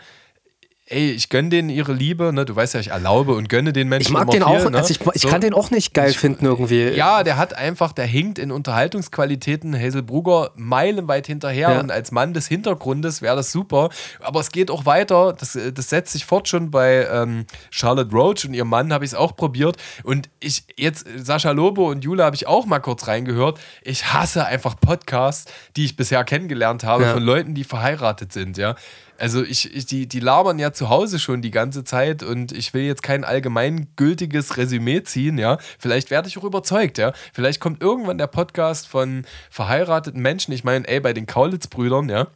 ey, ich gönne denen ihre Liebe, ne? Du weißt ja, ich erlaube und gönne den Menschen. Ich mag den viel, auch, ne? also ich, ich so. kann den auch nicht geil ich, finden irgendwie. Ja, der hat einfach, der hinkt in Unterhaltungsqualitäten Hazel Brugger meilenweit hinterher ja. und als Mann des Hintergrundes wäre das super. Aber es geht auch weiter, das, das setzt sich fort schon bei ähm, Charlotte Roach und ihrem Mann habe ich es auch probiert. Und ich, jetzt, Sascha Lobo und Jule habe ich auch mal kurz reingehört. Ich hasse einfach Podcasts, die ich bisher kennengelernt habe ja. von Leuten, die verheiratet sind, ja. Also ich, ich, die, die labern ja zu Hause schon die ganze Zeit und ich will jetzt kein allgemeingültiges Resümee ziehen, ja. Vielleicht werde ich auch überzeugt, ja. Vielleicht kommt irgendwann der Podcast von verheirateten Menschen, ich meine, ey, bei den Kaulitz-Brüdern, ja.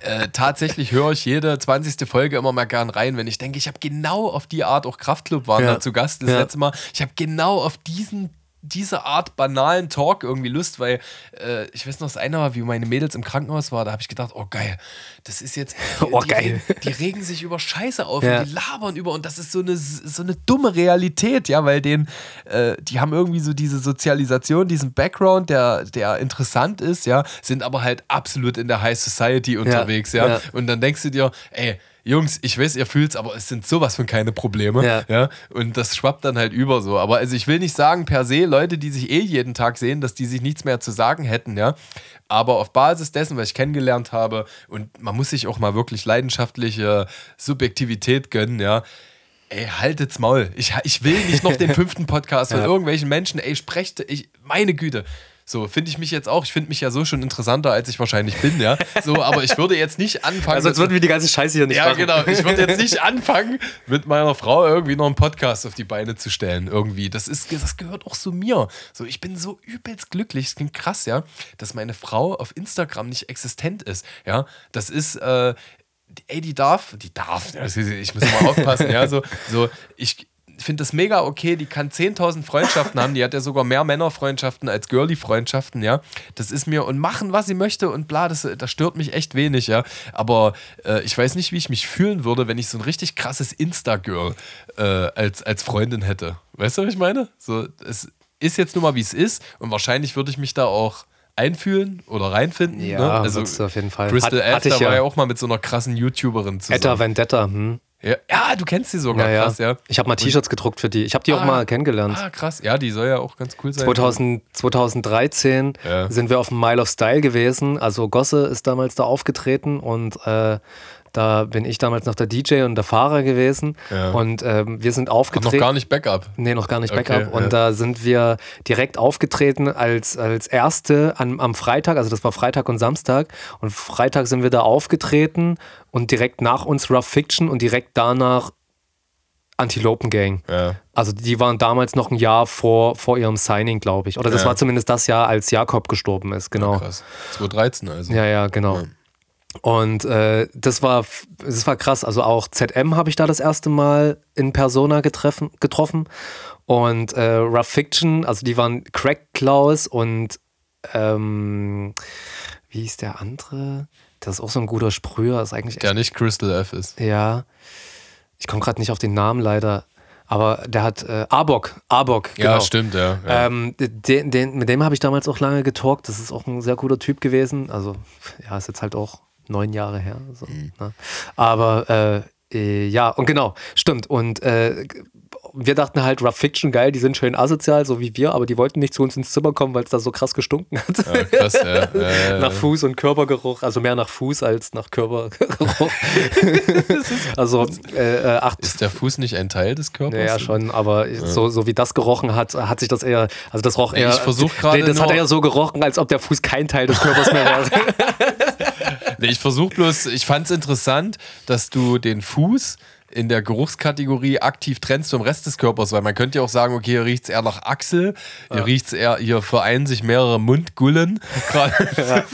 Äh, tatsächlich höre ich jede 20. Folge immer mal gern rein, wenn ich denke, ich habe genau auf die Art, auch Kraftclub waren ja. da zu Gast das ja. letzte Mal, ich habe genau auf diesen diese Art banalen Talk irgendwie Lust, weil äh, ich weiß noch, das eine war, wie meine Mädels im Krankenhaus war, da habe ich gedacht, oh geil, das ist jetzt, oh die, geil. Die, regen sich über Scheiße auf ja. und die labern über und das ist so eine, so eine dumme Realität, ja, weil denen, äh, die haben irgendwie so diese Sozialisation, diesen Background, der, der interessant ist, ja, sind aber halt absolut in der High Society unterwegs, ja, ja. und dann denkst du dir, ey, Jungs, ich weiß, ihr fühlt's, aber es sind sowas von keine Probleme. Ja. ja. Und das schwappt dann halt über so. Aber also ich will nicht sagen, per se, Leute, die sich eh jeden Tag sehen, dass die sich nichts mehr zu sagen hätten, ja. Aber auf Basis dessen, was ich kennengelernt habe, und man muss sich auch mal wirklich leidenschaftliche Subjektivität gönnen, ja. Ey, haltet's Maul. Ich, ich will nicht noch den fünften Podcast von ja. irgendwelchen Menschen. Ey, sprecht, ich, meine Güte. So, finde ich mich jetzt auch. Ich finde mich ja so schon interessanter, als ich wahrscheinlich bin, ja. So, aber ich würde jetzt nicht anfangen. Also, als würden wir die ganze Scheiße hier nicht ja, machen. Ja, genau. Ich würde jetzt nicht anfangen, mit meiner Frau irgendwie noch einen Podcast auf die Beine zu stellen. Irgendwie. Das, ist, das gehört auch zu mir. So, ich bin so übelst glücklich. Es klingt krass, ja, dass meine Frau auf Instagram nicht existent ist. Ja, das ist, äh, ey, die darf, die darf, ich muss mal aufpassen, ja, so, so ich, finde das mega okay. Die kann 10.000 Freundschaften haben. Die hat ja sogar mehr Männerfreundschaften als Girly-Freundschaften, ja. Das ist mir und machen, was sie möchte und bla, das, das stört mich echt wenig, ja. Aber äh, ich weiß nicht, wie ich mich fühlen würde, wenn ich so ein richtig krasses Insta-Girl äh, als, als Freundin hätte. Weißt du, was ich meine? So, es ist jetzt nur mal, wie es ist und wahrscheinlich würde ich mich da auch einfühlen oder reinfinden. Ja, ne? also auf jeden Fall. Crystal Hat, Ed, da war ja auch mal mit so einer krassen YouTuberin zusammen. Etta Vendetta, hm. Ja, ja, du kennst sie sogar, ja, krass, ja. Ich habe mal T-Shirts gedruckt für die. Ich habe die ah, auch mal kennengelernt. Ah, krass. Ja, die soll ja auch ganz cool sein. 2000, 2013 ja. sind wir auf dem Mile of Style gewesen. Also Gosse ist damals da aufgetreten und äh, da bin ich damals noch der DJ und der Fahrer gewesen. Ja. Und ähm, wir sind aufgetreten. Ach, noch gar nicht Backup. Nee, noch gar nicht Backup. Okay, und ja. da sind wir direkt aufgetreten als, als Erste an, am Freitag. Also das war Freitag und Samstag. Und Freitag sind wir da aufgetreten und direkt nach uns Rough Fiction und direkt danach Antilopen Gang. Ja. Also die waren damals noch ein Jahr vor, vor ihrem Signing, glaube ich. Oder das war zumindest das Jahr, als Jakob gestorben ist, genau. Ja, krass. 2013 also. Ja, ja, genau. Und äh, das war das war krass. Also auch ZM habe ich da das erste Mal in Persona getreffen, getroffen. Und äh, Rough Fiction, also die waren Crack Klaus und ähm, wie hieß der andere? Das ist auch so ein guter Sprüher. Ist eigentlich der nicht Crystal F ist. Ja. Ich komme gerade nicht auf den Namen leider. Aber der hat äh, Arbok, Arbok, genau. Ja, stimmt, ja. ja. Ähm, den, den, mit dem habe ich damals auch lange getalkt. Das ist auch ein sehr guter Typ gewesen. Also, ja, ist jetzt halt auch neun Jahre her. So, mhm. ne? Aber äh, äh, ja, und genau, stimmt. Und äh, wir dachten halt, Rough Fiction, geil, die sind schön asozial, so wie wir, aber die wollten nicht zu uns ins Zimmer kommen, weil es da so krass gestunken hat. Ja, krass, ja. Nach Fuß und Körpergeruch, also mehr nach Fuß als nach Körpergeruch. also äh, äh, acht. Ist der Fuß nicht ein Teil des Körpers? Ja, schon, aber ja. So, so wie das gerochen hat, hat sich das eher, also das roch eher. Ich versuche gerade. Das hat eher so gerochen, als ob der Fuß kein Teil des Körpers mehr wäre. ich versuche bloß, ich fand es interessant, dass du den Fuß in der Geruchskategorie aktiv trennst vom Rest des Körpers, weil man könnte ja auch sagen, okay, hier riecht es eher nach Achsel, hier ja. riecht es eher, hier vereinen sich mehrere Mundgullen. ja.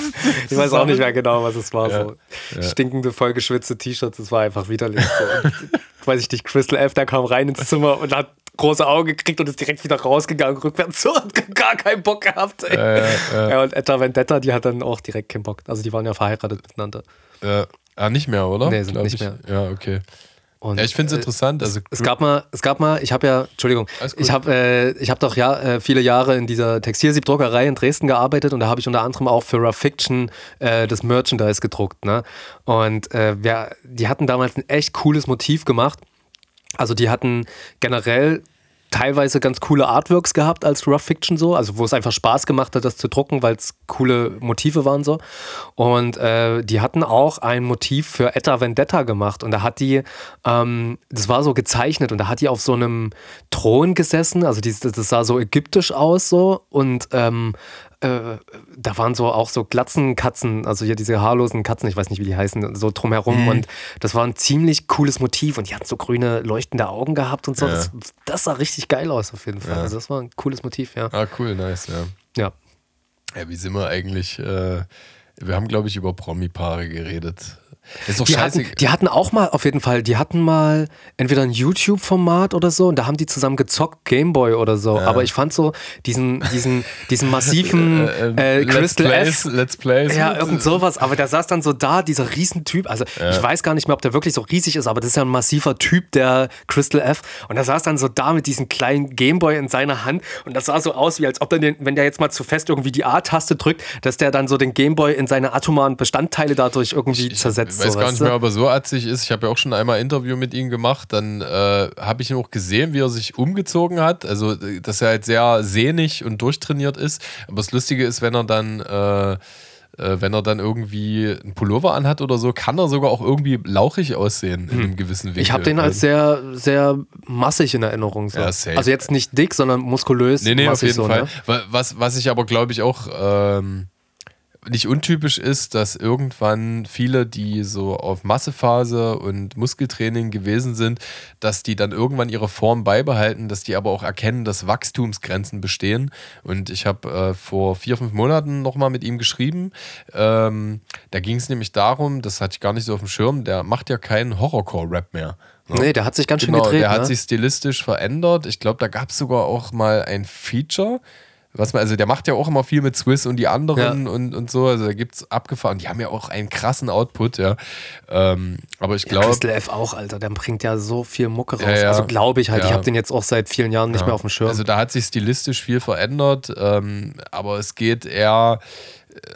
Ich weiß auch nicht mehr genau, was es war. Ja. So stinkende, vollgeschwitzte T-Shirts, das war einfach widerlich. So. weiß ich nicht, Crystal F, der kam rein ins Zimmer und hat große Augen gekriegt und ist direkt wieder rausgegangen, rückwärts so und gar keinen Bock gehabt. Äh, äh. Ja, und Etta Vendetta, die hat dann auch direkt keinen Bock. Also die waren ja verheiratet miteinander. Äh, ah, nicht mehr, oder? Nee, sind nicht ich. mehr. Ja, okay. Und, ja, ich finde es äh, interessant. Also, es, gab mal, es gab mal, ich habe ja, Entschuldigung, ich habe äh, ich hab doch ja äh, viele Jahre in dieser Textilsiebdruckerei in Dresden gearbeitet und da habe ich unter anderem auch für Rough Fiction äh, das Merchandise gedruckt. Ne? Und äh, wir, die hatten damals ein echt cooles Motiv gemacht. Also die hatten generell teilweise ganz coole Artworks gehabt als Rough Fiction so, also wo es einfach Spaß gemacht hat, das zu drucken, weil es coole Motive waren so. Und äh, die hatten auch ein Motiv für Etta Vendetta gemacht und da hat die, ähm, das war so gezeichnet und da hat die auf so einem Thron gesessen, also die, das sah so ägyptisch aus so und ähm, äh, da waren so auch so Glatzenkatzen, also hier diese haarlosen Katzen, ich weiß nicht, wie die heißen, so drumherum. Mhm. Und das war ein ziemlich cooles Motiv und die hatten so grüne leuchtende Augen gehabt und so. Ja. Das, das, sah richtig geil aus auf jeden Fall. Ja. Also das war ein cooles Motiv, ja. Ah, cool, nice, ja. Ja. Ja, wie sind wir eigentlich? Äh, wir haben, glaube ich, über Promi-Paare geredet. Ist doch die, hatten, die hatten auch mal, auf jeden Fall, die hatten mal entweder ein YouTube-Format oder so und da haben die zusammen gezockt, Gameboy oder so. Ja. Aber ich fand so diesen, diesen, diesen massiven äh, äh, äh Crystal Let's Plays, Let's Plays. Ja, irgend sowas. Aber der saß dann so da, dieser Riesentyp. Also ja. ich weiß gar nicht mehr, ob der wirklich so riesig ist, aber das ist ja ein massiver Typ, der Crystal F. Und der saß dann so da mit diesem kleinen Gameboy in seiner Hand und das sah so aus, wie als ob der, wenn der jetzt mal zu fest irgendwie die A-Taste drückt, dass der dann so den Gameboy in seine atomaren Bestandteile dadurch irgendwie zersetzt ich weiß so, gar nicht mehr, ob er so atzig ist. Ich habe ja auch schon einmal ein Interview mit ihm gemacht. Dann äh, habe ich ihn auch gesehen, wie er sich umgezogen hat. Also, dass er halt sehr sehnig und durchtrainiert ist. Aber das Lustige ist, wenn er dann. Äh, äh, wenn er dann irgendwie einen Pullover anhat oder so, kann er sogar auch irgendwie lauchig aussehen in hm. einem gewissen Winkel. Ich habe den als sehr, sehr massig in Erinnerung. So. Ja, also jetzt nicht dick, sondern muskulös. Nee, nee, auf jeden so, Fall. Ne? Was, was ich aber, glaube ich, auch ähm, nicht untypisch ist, dass irgendwann viele, die so auf Massephase und Muskeltraining gewesen sind, dass die dann irgendwann ihre Form beibehalten, dass die aber auch erkennen, dass Wachstumsgrenzen bestehen. Und ich habe äh, vor vier, fünf Monaten nochmal mit ihm geschrieben. Ähm, da ging es nämlich darum, das hatte ich gar nicht so auf dem Schirm, der macht ja keinen Horrorcore-Rap mehr. Ja. Nee, der hat sich ganz genau, schön gedreht. Der ne? hat sich stilistisch verändert. Ich glaube, da gab es sogar auch mal ein Feature was man, also der macht ja auch immer viel mit Swiss und die anderen ja. und, und so. Also da gibt es abgefahren. Die haben ja auch einen krassen Output, ja. Ähm, aber ich glaube. Ja, Crystal F auch, Alter. Der bringt ja so viel Mucke raus. Ja. Also glaube ich halt. Ich habe den jetzt auch seit vielen Jahren nicht mehr auf dem Schirm. Also da hat sich stilistisch viel verändert. Ähm, aber es geht eher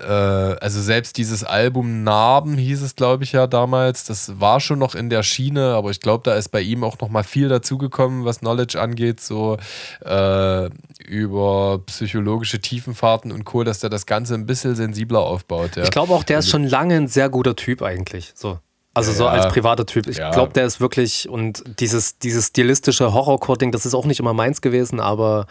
also selbst dieses Album Narben hieß es, glaube ich, ja damals, das war schon noch in der Schiene, aber ich glaube, da ist bei ihm auch noch mal viel dazugekommen, was Knowledge angeht, so äh, über psychologische Tiefenfahrten und Co., dass der das Ganze ein bisschen sensibler aufbaut. Ja. Ich glaube auch, der ist also schon lange ein sehr guter Typ eigentlich, so. Also ja, so als privater Typ. Ich ja. glaube, der ist wirklich und dieses, dieses stilistische Horrorcore-Ding, das ist auch nicht immer meins gewesen, aber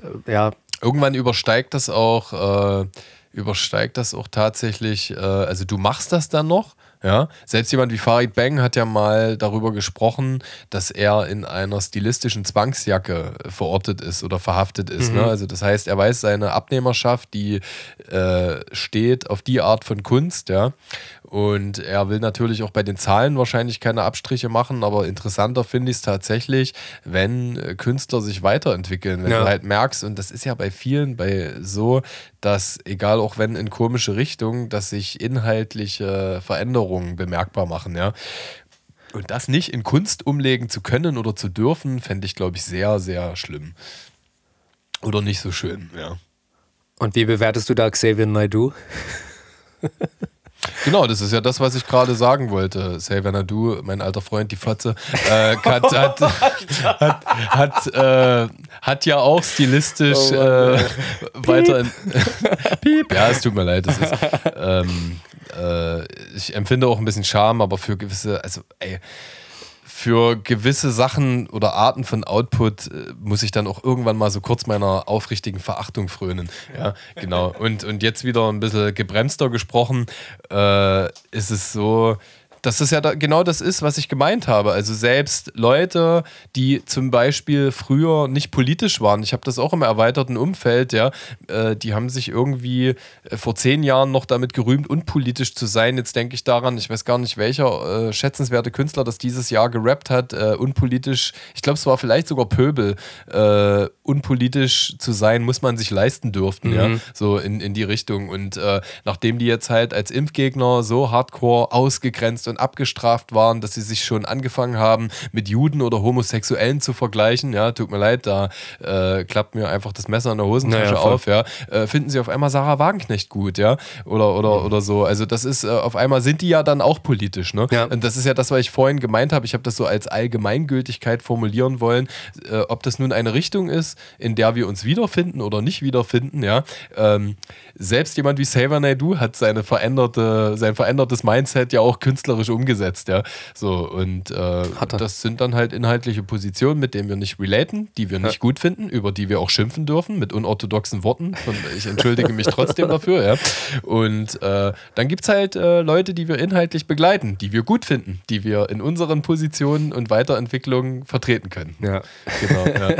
äh, ja. Irgendwann übersteigt das auch äh, übersteigt das auch tatsächlich, äh, also du machst das dann noch, Ja, selbst jemand wie Farid Bang hat ja mal darüber gesprochen, dass er in einer stilistischen Zwangsjacke verortet ist oder verhaftet ist. Ne? Mhm. Ne? Also das heißt, er weiß seine Abnehmerschaft, die äh, steht auf die Art von Kunst, ja. Und er will natürlich auch bei den Zahlen wahrscheinlich keine Abstriche machen, aber interessanter finde ich es tatsächlich, wenn Künstler sich weiterentwickeln. Wenn ja. du halt merkst, und das ist ja bei vielen bei so, dass egal auch wenn in komische Richtungen, dass sich inhaltliche Veränderungen bemerkbar machen, ja. Und das nicht in Kunst umlegen zu können oder zu dürfen, fände ich, glaube ich, sehr, sehr schlimm. Oder nicht so schön, ja. Und wie bewertest du da Xavier Naidoo? Genau, das ist ja das, was ich gerade sagen wollte. Xavier Nadu, mein alter Freund, die Fotze, äh, hat, hat, hat, hat, äh, hat, ja auch stilistisch oh äh, weiter. Piep. Ja, es tut mir leid. Das ist, ähm, äh, ich empfinde auch ein bisschen Scham, aber für gewisse, also ey für gewisse Sachen oder Arten von Output äh, muss ich dann auch irgendwann mal so kurz meiner aufrichtigen Verachtung frönen. Ja, genau. Und, und jetzt wieder ein bisschen gebremster gesprochen, äh, ist es so, dass das ja da genau das ist, was ich gemeint habe. Also selbst Leute, die zum Beispiel früher nicht politisch waren, ich habe das auch im erweiterten Umfeld, ja, äh, die haben sich irgendwie äh, vor zehn Jahren noch damit gerühmt, unpolitisch zu sein. Jetzt denke ich daran, ich weiß gar nicht, welcher äh, schätzenswerte Künstler das dieses Jahr gerappt hat, äh, unpolitisch, ich glaube, es war vielleicht sogar Pöbel, äh, unpolitisch zu sein, muss man sich leisten dürfen, mhm. ja, so in, in die Richtung. Und äh, nachdem die jetzt halt als Impfgegner so hardcore ausgegrenzt und abgestraft waren, dass sie sich schon angefangen haben, mit Juden oder Homosexuellen zu vergleichen. Ja, tut mir leid, da äh, klappt mir einfach das Messer in der Hosentasche naja, auf. Ja, äh, finden sie auf einmal Sarah Wagenknecht gut, ja, oder oder mhm. oder so. Also das ist äh, auf einmal sind die ja dann auch politisch, ne? Ja. Und das ist ja das, was ich vorhin gemeint habe. Ich habe das so als Allgemeingültigkeit formulieren wollen, äh, ob das nun eine Richtung ist, in der wir uns wiederfinden oder nicht wiederfinden. Ja, ähm, selbst jemand wie Saver Naidu hat seine veränderte, sein verändertes Mindset ja auch künstlerisch künstlerisch umgesetzt, ja. So, und äh, das sind dann halt inhaltliche Positionen, mit denen wir nicht relaten, die wir nicht ja. gut finden, über die wir auch schimpfen dürfen, mit unorthodoxen Worten. Und ich entschuldige mich trotzdem dafür, ja. Und äh, dann gibt es halt äh, Leute, die wir inhaltlich begleiten, die wir gut finden, die wir in unseren Positionen und Weiterentwicklungen vertreten können. Ja. Genau, ja.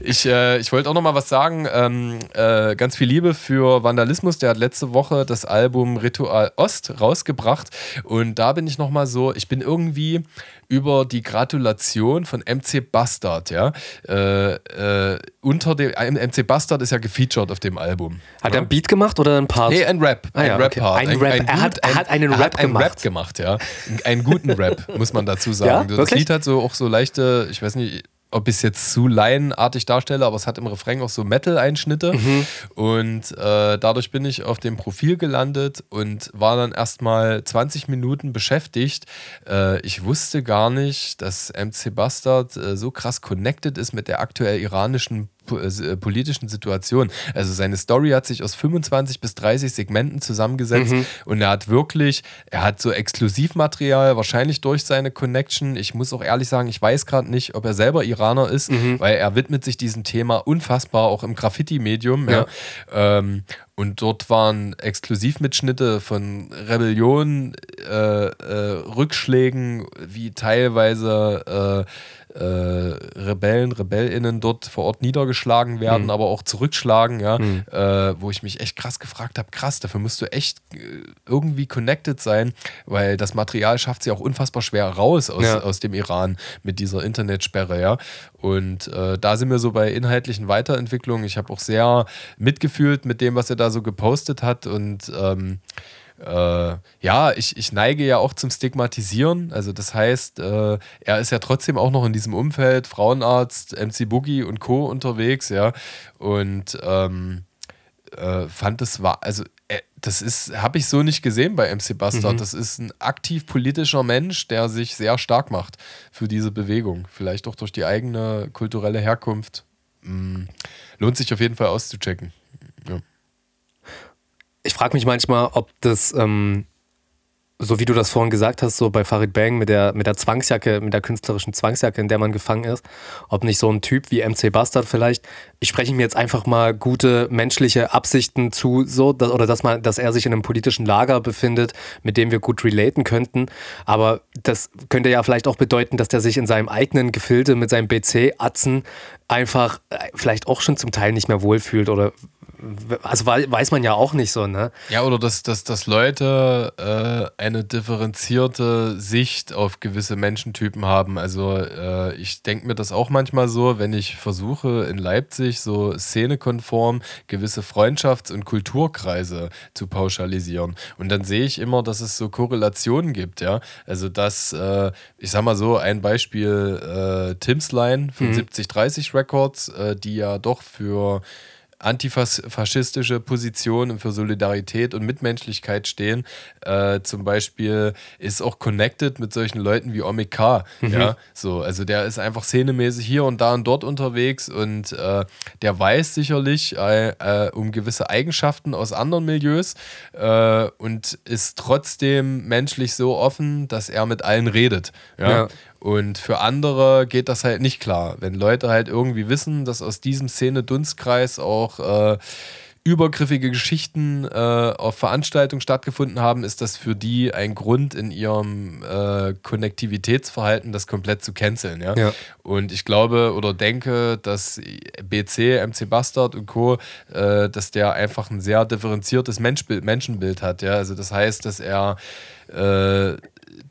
Ich, äh, ich wollte auch noch mal was sagen. Ähm, äh, ganz viel Liebe für Vandalismus. Der hat letzte Woche das Album Ritual Ost rausgebracht. Und da bin ich ich nochmal so, ich bin irgendwie über die Gratulation von MC Bastard, ja. Äh, äh, unter dem MC Bastard ist ja gefeatured auf dem Album. Hat ja? er einen Beat gemacht oder einen Part? Nee, ein Rap. Ah, ja, ein Rap-Part. Okay. Ein, ein, Rap. Ein, er, hat, er hat einen Rap hat gemacht. Rap gemacht, ja. Einen guten Rap, muss man dazu sagen. Ja, das Lied hat so auch so leichte, ich weiß nicht, ob ich es jetzt zu laienartig darstelle, aber es hat im Refrain auch so Metal-Einschnitte. Mhm. Und äh, dadurch bin ich auf dem Profil gelandet und war dann erstmal 20 Minuten beschäftigt. Äh, ich wusste gar nicht, dass MC Bastard äh, so krass connected ist mit der aktuell iranischen politischen Situation. Also seine Story hat sich aus 25 bis 30 Segmenten zusammengesetzt mhm. und er hat wirklich, er hat so Exklusivmaterial, wahrscheinlich durch seine Connection. Ich muss auch ehrlich sagen, ich weiß gerade nicht, ob er selber Iraner ist, mhm. weil er widmet sich diesem Thema unfassbar, auch im Graffiti-Medium. Ja. ja. Ähm, und dort waren Exklusivmitschnitte von Rebellion, äh, äh, Rückschlägen, wie teilweise äh, äh, Rebellen, Rebellinnen dort vor Ort niedergeschlagen werden, mhm. aber auch zurückschlagen, ja, mhm. äh, wo ich mich echt krass gefragt habe, krass, dafür musst du echt äh, irgendwie connected sein, weil das Material schafft sie auch unfassbar schwer raus aus, ja. aus dem Iran mit dieser Internetsperre, ja. Und äh, da sind wir so bei inhaltlichen Weiterentwicklungen. Ich habe auch sehr mitgefühlt mit dem, was er da so gepostet hat und ähm, äh, ja, ich, ich neige ja auch zum Stigmatisieren. Also das heißt, äh, er ist ja trotzdem auch noch in diesem Umfeld, Frauenarzt, MC Boogie und Co. unterwegs, ja. Und ähm, äh, fand es war, also äh, das ist, habe ich so nicht gesehen bei MC Bastard. Mhm. Das ist ein aktiv politischer Mensch, der sich sehr stark macht für diese Bewegung. Vielleicht auch durch die eigene kulturelle Herkunft. Mhm. Lohnt sich auf jeden Fall auszuchecken. Ich frage mich manchmal, ob das, ähm, so wie du das vorhin gesagt hast, so bei Farid Bang mit der, mit der Zwangsjacke, mit der künstlerischen Zwangsjacke, in der man gefangen ist, ob nicht so ein Typ wie MC Bastard vielleicht, ich spreche mir jetzt einfach mal gute menschliche Absichten zu, so, dass, oder dass man, dass er sich in einem politischen Lager befindet, mit dem wir gut relaten könnten. Aber das könnte ja vielleicht auch bedeuten, dass der sich in seinem eigenen Gefilde mit seinem BC-Atzen einfach äh, vielleicht auch schon zum Teil nicht mehr wohlfühlt oder also weiß man ja auch nicht so, ne? Ja, oder dass, dass, dass Leute äh, eine differenzierte Sicht auf gewisse Menschentypen haben. Also äh, ich denke mir das auch manchmal so, wenn ich versuche in Leipzig so szenekonform gewisse Freundschafts- und Kulturkreise zu pauschalisieren. Und dann sehe ich immer, dass es so Korrelationen gibt, ja. Also dass, äh, ich sag mal so, ein Beispiel äh, Tim's Line von mhm. 7030 Records, äh, die ja doch für antifaschistische Positionen für Solidarität und Mitmenschlichkeit stehen. Äh, zum Beispiel ist auch connected mit solchen Leuten wie Omik K. Mhm. Ja, so, also der ist einfach szenemäßig hier und da und dort unterwegs und äh, der weiß sicherlich äh, äh um gewisse Eigenschaften aus anderen Milieus äh, und ist trotzdem menschlich so offen, dass er mit allen redet. Ja? ja. Und für andere geht das halt nicht klar. Wenn Leute halt irgendwie wissen, dass aus diesem Szene-Dunstkreis auch äh, übergriffige Geschichten äh, auf Veranstaltungen stattgefunden haben, ist das für die ein Grund in ihrem äh, Konnektivitätsverhalten, das komplett zu canceln. Ja? ja? Und ich glaube oder denke, dass BC, MC Bastard und Co., äh, dass der einfach ein sehr differenziertes Menschbild, Menschenbild hat. Ja? Also das heißt, dass er, äh,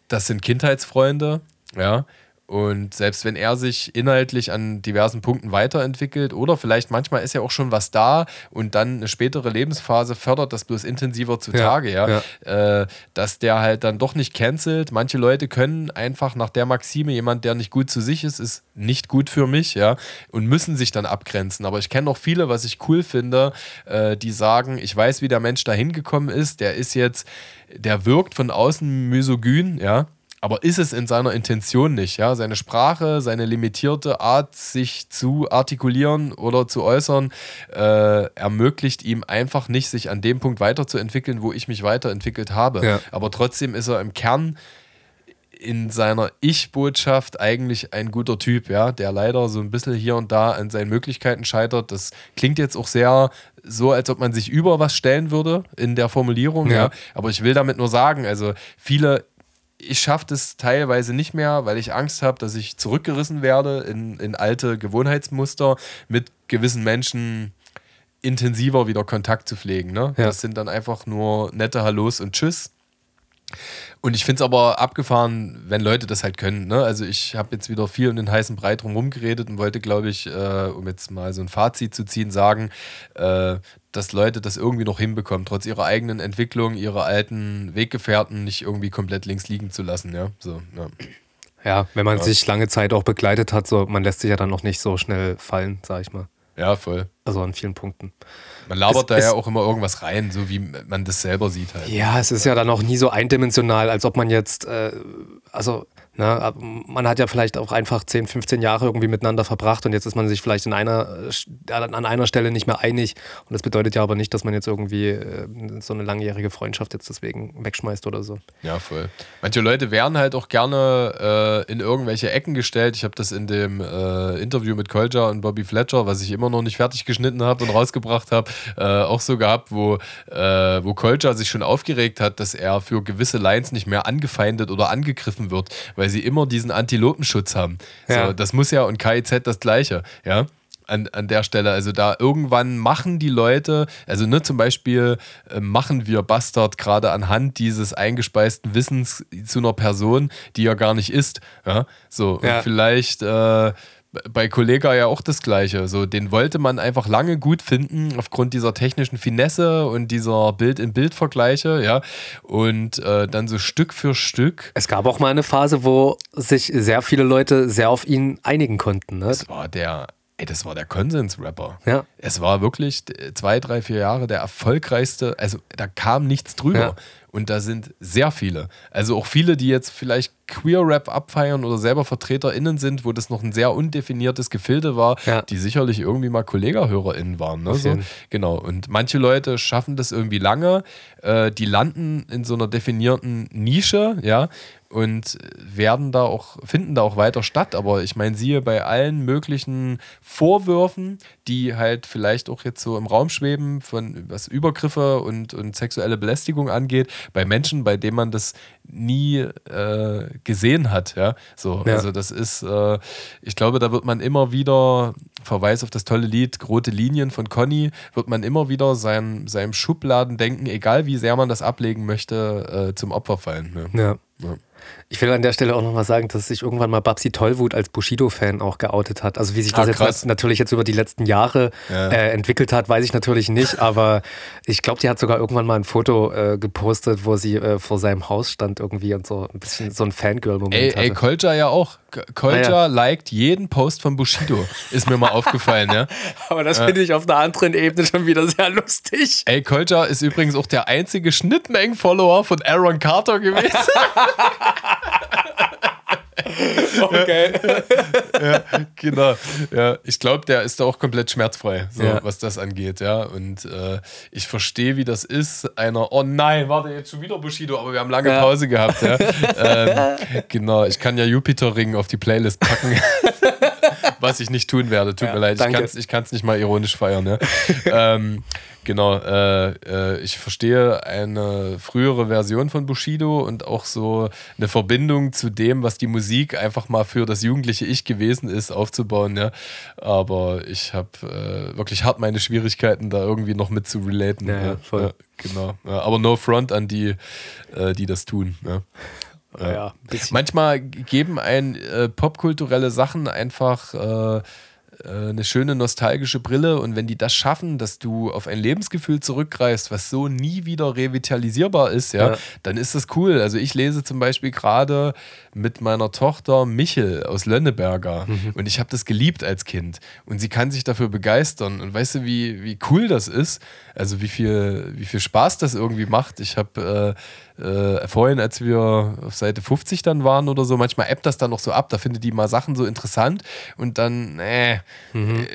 das sind Kindheitsfreunde, ja. Und selbst wenn er sich inhaltlich an diversen Punkten weiterentwickelt oder vielleicht manchmal ist ja auch schon was da und dann eine spätere Lebensphase fördert das bloß intensiver zutage, ja, ja. ja. Äh, dass der halt dann doch nicht cancelt. Manche Leute können einfach nach der Maxime, jemand, der nicht gut zu sich ist, ist nicht gut für mich, ja, und müssen sich dann abgrenzen. Aber ich kenne auch viele, was ich cool finde, äh, die sagen, ich weiß, wie der Mensch da hingekommen ist, der ist jetzt, der wirkt von außen misogyn, ja aber ist es in seiner Intention nicht. Ja? Seine Sprache, seine limitierte Art, sich zu artikulieren oder zu äußern, äh, ermöglicht ihm einfach nicht, sich an dem Punkt weiterzuentwickeln, wo ich mich weiterentwickelt habe. Ja. Aber trotzdem ist er im Kern in seiner Ich-Botschaft eigentlich ein guter Typ, ja, der leider so ein bisschen hier und da an seinen Möglichkeiten scheitert. Das klingt jetzt auch sehr so, als ob man sich über was stellen würde in der Formulierung, ja. ja. Aber ich will damit nur sagen, also viele ich schaffe das teilweise nicht mehr, weil ich Angst habe, dass ich zurückgerissen werde in, in alte Gewohnheitsmuster mit gewissen Menschen intensiver wieder Kontakt zu pflegen. Ne? Ja. Das sind dann einfach nur nette Hallos und Tschüss. Und ich finde es aber abgefahren, wenn Leute das halt können. Ne? Also ich habe jetzt wieder viel um den heißen Brei drum geredet und wollte, glaube ich, äh, um jetzt mal so ein Fazit zu ziehen, sagen, äh, dass Leute das irgendwie noch hinbekommen, trotz ihrer eigenen Entwicklung, ihrer alten Weggefährten nicht irgendwie komplett links liegen zu lassen. Ja, so, ja. ja wenn man ja. sich lange Zeit auch begleitet hat, so man lässt sich ja dann noch nicht so schnell fallen, sag ich mal. Ja, voll. Also an vielen Punkten. Man labert es, da ja auch immer irgendwas rein, so wie man das selber sieht halt. Ja, es ist ja dann auch nie so eindimensional, als ob man jetzt, äh, also Ne? Man hat ja vielleicht auch einfach 10, 15 Jahre irgendwie miteinander verbracht und jetzt ist man sich vielleicht in einer, an einer Stelle nicht mehr einig. Und das bedeutet ja aber nicht, dass man jetzt irgendwie äh, so eine langjährige Freundschaft jetzt deswegen wegschmeißt oder so. Ja, voll. Manche Leute werden halt auch gerne äh, in irgendwelche Ecken gestellt. Ich habe das in dem äh, Interview mit Kolja und Bobby Fletcher, was ich immer noch nicht fertig geschnitten habe und rausgebracht habe, äh, auch so gehabt, wo, äh, wo Kolja sich schon aufgeregt hat, dass er für gewisse Lines nicht mehr angefeindet oder angegriffen wird, weil weil sie immer diesen Antilopenschutz haben. Ja. So, das muss ja und KIZ das Gleiche, ja. An, an der Stelle. Also da irgendwann machen die Leute, also ne, zum Beispiel äh, machen wir Bastard gerade anhand dieses eingespeisten Wissens zu einer Person, die ja gar nicht ist. Ja? So, ja. vielleicht äh, bei Kollega ja auch das Gleiche. So, den wollte man einfach lange gut finden, aufgrund dieser technischen Finesse und dieser Bild-in-Bild-Vergleiche, ja. Und äh, dann so Stück für Stück. Es gab auch mal eine Phase, wo sich sehr viele Leute sehr auf ihn einigen konnten. Ne? Das war der, ey, das war der Konsens-Rapper. Ja. Es war wirklich zwei, drei, vier Jahre der erfolgreichste, also da kam nichts drüber. Ja. Und da sind sehr viele. Also auch viele, die jetzt vielleicht Queer-Rap abfeiern oder selber VertreterInnen sind, wo das noch ein sehr undefiniertes Gefilde war, ja. die sicherlich irgendwie mal KollegerhörerInnen waren. Ne? So, genau. Und manche Leute schaffen das irgendwie lange, äh, die landen in so einer definierten Nische, ja, und werden da auch, finden da auch weiter statt. Aber ich meine, siehe bei allen möglichen Vorwürfen, die halt vielleicht auch jetzt so im Raum schweben, von was Übergriffe und, und sexuelle Belästigung angeht, bei Menschen, bei denen man das nie äh, gesehen hat. Ja? So, ja. Also das ist, äh, ich glaube, da wird man immer wieder, Verweis auf das tolle Lied Rote Linien von Conny, wird man immer wieder sein, seinem Schubladendenken, egal wie sehr man das ablegen möchte, äh, zum Opfer fallen. Ne? Ja. ja. Ich will an der Stelle auch nochmal sagen, dass sich irgendwann mal Babsi Tollwut als Bushido-Fan auch geoutet hat. Also wie sich das ah, jetzt natürlich jetzt über die letzten Jahre ja. äh, entwickelt hat, weiß ich natürlich nicht. Aber ich glaube, die hat sogar irgendwann mal ein Foto äh, gepostet, wo sie äh, vor seinem Haus stand irgendwie und so ein bisschen so ein Fangirl-Moment ey, hatte. Ey, Kolja ja auch. Kolja ah, ja. liked jeden Post von Bushido. Ist mir mal aufgefallen, ja. Aber das finde ich auf einer anderen Ebene schon wieder sehr lustig. Ey, Kolja ist übrigens auch der einzige Schnittmengen-Follower von Aaron Carter gewesen. okay. ja, genau. Ja, ich glaube, der ist da auch komplett schmerzfrei, so, ja. was das angeht. Ja. Und äh, ich verstehe, wie das ist. Einer, oh nein, warte, jetzt schon wieder Bushido, aber wir haben lange ja. Pause gehabt. Ja. ähm, genau, ich kann ja Jupiter-Ring auf die Playlist packen. was ich nicht tun werde. Tut mir leid, danke. ich kann es nicht mal ironisch feiern. Ja. ähm, Genau, äh, äh, ich verstehe eine frühere Version von Bushido und auch so eine Verbindung zu dem, was die Musik einfach mal für das jugendliche Ich gewesen ist, aufzubauen. Ja. Aber ich habe äh, wirklich hart meine Schwierigkeiten, da irgendwie noch mit zu relaten. Ja, ja. Voll. Ja, genau. aber no front an die, äh, die das tun. Ja. Ja, Manchmal geben ein äh, popkulturelle Sachen einfach äh, äh, eine schöne nostalgische Brille und wenn die das schaffen, dass du auf ein Lebensgefühl zurückgreifst, was so nie wieder revitalisierbar ist, ja, ja. dann ist das cool. Also ich lese zum Beispiel gerade mit meiner Tochter Michel aus Lönneberger mhm. und ich habe das geliebt als Kind und sie kann sich dafür begeistern und weißt du, wie, wie cool das ist? Also wie viel, wie viel Spaß das irgendwie macht. Ich habe äh, äh, vorhin, als wir auf Seite 50 dann waren oder so, manchmal appt das dann noch so ab, da findet die mal Sachen so interessant und dann äh, mhm.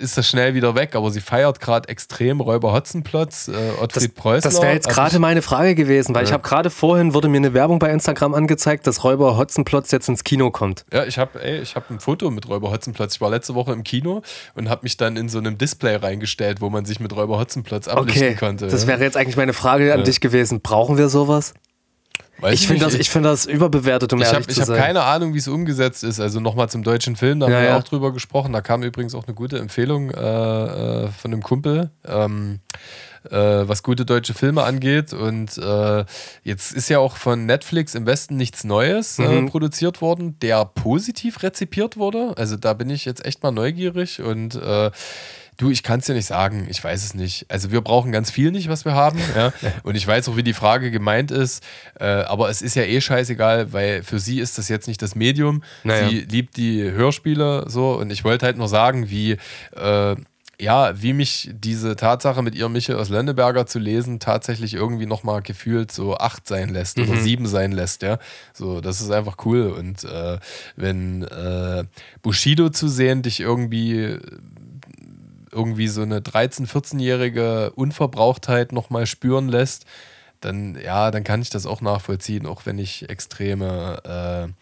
ist das schnell wieder weg. Aber sie feiert gerade extrem Räuber Hotzenplotz, äh, Ottfried das, Preußler. Das wäre jetzt also gerade meine Frage gewesen, weil ja. ich habe gerade vorhin, wurde mir eine Werbung bei Instagram angezeigt, dass Räuber Hotzenplotz jetzt ins Kino kommt. Ja, ich habe hab ein Foto mit Räuber Hotzenplotz. Ich war letzte Woche im Kino und habe mich dann in so einem Display reingestellt, wo man sich mit Räuber Hotzenplotz ablichten okay. konnte. Das wäre jetzt eigentlich meine Frage an ja. dich gewesen. Brauchen wir sowas? Weiß ich finde das, find das überbewertet, um ich ehrlich hab, zu sein. Ich habe keine Ahnung, wie es umgesetzt ist. Also nochmal zum deutschen Film, da haben ja, wir ja. auch drüber gesprochen. Da kam übrigens auch eine gute Empfehlung äh, äh, von einem Kumpel. Ähm, äh, was gute deutsche Filme angeht. Und äh, jetzt ist ja auch von Netflix im Westen nichts Neues äh, mhm. produziert worden, der positiv rezipiert wurde. Also da bin ich jetzt echt mal neugierig und äh, Du, ich kann es dir nicht sagen. Ich weiß es nicht. Also wir brauchen ganz viel nicht, was wir haben. Ja? Und ich weiß auch, wie die Frage gemeint ist. Äh, aber es ist ja eh scheißegal, weil für sie ist das jetzt nicht das Medium. Naja. Sie liebt die Hörspiele so. Und ich wollte halt nur sagen, wie äh, ja, wie mich diese Tatsache mit ihrem Michael aus Lenneberger zu lesen tatsächlich irgendwie nochmal gefühlt so acht sein lässt mhm. oder sieben sein lässt, ja. So, das ist einfach cool. Und äh, wenn äh, Bushido zu sehen dich irgendwie irgendwie so eine 13-, 14-jährige Unverbrauchtheit nochmal spüren lässt, dann ja, dann kann ich das auch nachvollziehen, auch wenn ich extreme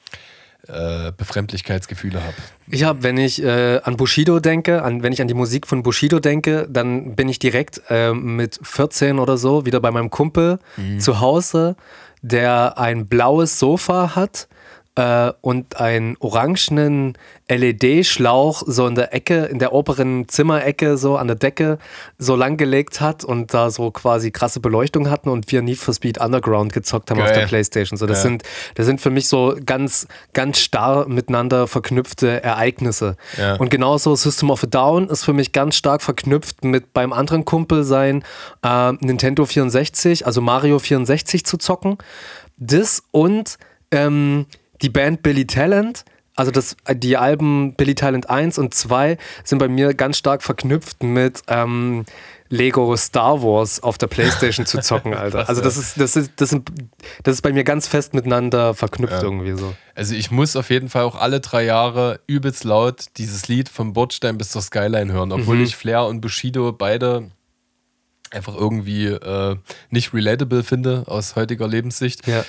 äh, äh, Befremdlichkeitsgefühle habe. Ich habe, wenn ich äh, an Bushido denke, an, wenn ich an die Musik von Bushido denke, dann bin ich direkt äh, mit 14 oder so wieder bei meinem Kumpel mhm. zu Hause, der ein blaues Sofa hat äh, und einen orangenen LED-Schlauch so in der Ecke, in der oberen Zimmerecke, so an der Decke, so lang gelegt hat und da so quasi krasse Beleuchtung hatten und wir Need for Speed Underground gezockt haben Geil. auf der Playstation. So, das, ja. sind, das sind für mich so ganz, ganz starr miteinander verknüpfte Ereignisse. Ja. Und genauso System of a Down ist für mich ganz stark verknüpft mit beim anderen Kumpel sein äh, Nintendo 64, also Mario 64 zu zocken. Das und ähm, die Band Billy Talent, also das, die Alben Billy Talent 1 und 2 sind bei mir ganz stark verknüpft mit ähm, Lego Star Wars auf der Playstation zu zocken, Alter. Also das ist, das ist, das sind, das ist bei mir ganz fest miteinander verknüpft ja. irgendwie so. Also ich muss auf jeden Fall auch alle drei Jahre übelst laut dieses Lied vom Bordstein bis zur Skyline hören, obwohl mhm. ich Flair und Bushido beide einfach irgendwie äh, nicht relatable finde aus heutiger Lebenssicht. Ja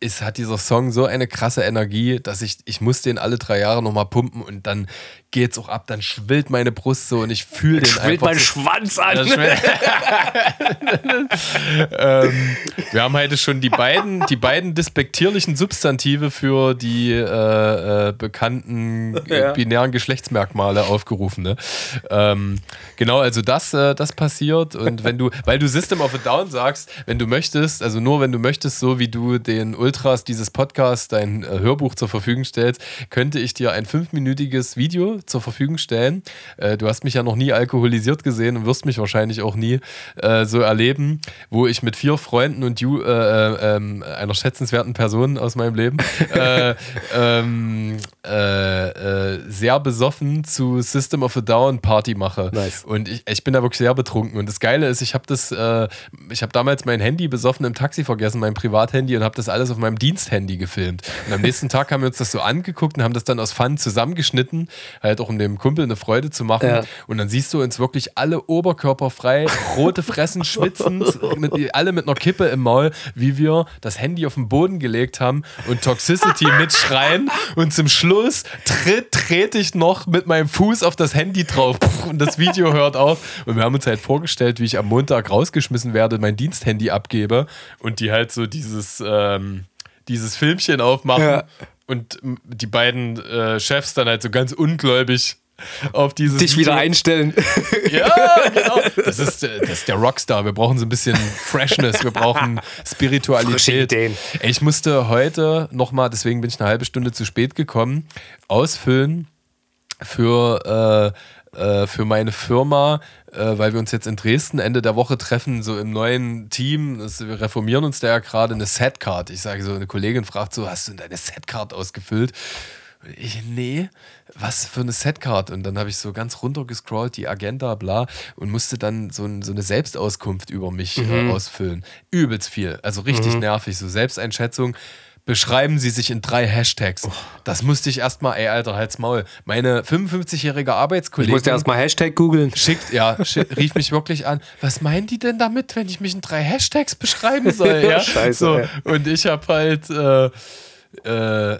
ist, hat dieser Song so eine krasse Energie, dass ich, ich muss den alle drei Jahre nochmal pumpen und dann geht's auch ab, dann schwillt meine Brust so und ich fühle den schwillt einfach. Schwillt mein so, Schwanz an. ähm, wir haben heute schon die beiden, die beiden despektierlichen Substantive für die äh, äh, bekannten ja. binären Geschlechtsmerkmale aufgerufen. Ne? Ähm, genau, also das, äh, das passiert und wenn du, weil du System of a Down sagst, wenn du möchtest, also nur wenn du möchtest, so wie du den Ultra Ultras dieses Podcast dein äh, Hörbuch zur Verfügung stellst, könnte ich dir ein fünfminütiges Video zur Verfügung stellen. Äh, du hast mich ja noch nie alkoholisiert gesehen und wirst mich wahrscheinlich auch nie äh, so erleben, wo ich mit vier Freunden und you, äh, äh, ähm, einer schätzenswerten Person aus meinem Leben äh, ähm, sehr besoffen zu System of a Down Party mache. Nice. Und ich, ich bin da wirklich sehr betrunken. Und das Geile ist, ich habe das, ich habe damals mein Handy besoffen im Taxi vergessen, mein Privathandy und habe das alles auf meinem Diensthandy gefilmt. Und am nächsten Tag haben wir uns das so angeguckt und haben das dann aus Fun zusammengeschnitten, halt auch um dem Kumpel eine Freude zu machen. Ja. Und dann siehst du uns wirklich alle oberkörperfrei, rote Fressen schwitzend, mit, alle mit einer Kippe im Maul, wie wir das Handy auf den Boden gelegt haben und Toxicity mitschreien. Und zum Schluss tritt, trete ich noch mit meinem Fuß auf das Handy drauf und das Video hört auf. Und wir haben uns halt vorgestellt, wie ich am Montag rausgeschmissen werde, mein Diensthandy abgebe und die halt so dieses ähm, dieses Filmchen aufmachen ja. und die beiden äh, Chefs dann halt so ganz ungläubig auf dieses dich Video. wieder einstellen. Ja, genau. Das ist, das ist der Rockstar. Wir brauchen so ein bisschen Freshness, wir brauchen Spiritualität. Ich musste heute nochmal, deswegen bin ich eine halbe Stunde zu spät gekommen, ausfüllen für äh, äh, für meine Firma, äh, weil wir uns jetzt in Dresden Ende der Woche treffen, so im neuen Team. Das, wir reformieren uns da ja gerade eine Setcard. Ich sage so, eine Kollegin fragt so, hast du deine Setcard ausgefüllt? Ich, nee, was für eine Setcard? Und dann habe ich so ganz runtergescrollt, die Agenda, bla, und musste dann so, ein, so eine Selbstauskunft über mich äh, mhm. äh, ausfüllen. Übelst viel, also richtig mhm. nervig, so Selbsteinschätzung beschreiben Sie sich in drei Hashtags. Oh. Das musste ich erstmal, ey, Alter, halt's Maul. Meine 55-jährige Arbeitskollegin. Ich musste erstmal Hashtag googeln. Schickt, ja, schick, rief mich wirklich an. Was meinen die denn damit, wenn ich mich in drei Hashtags beschreiben soll? Ja? Scheiße. So, und ich habe halt. Äh, äh,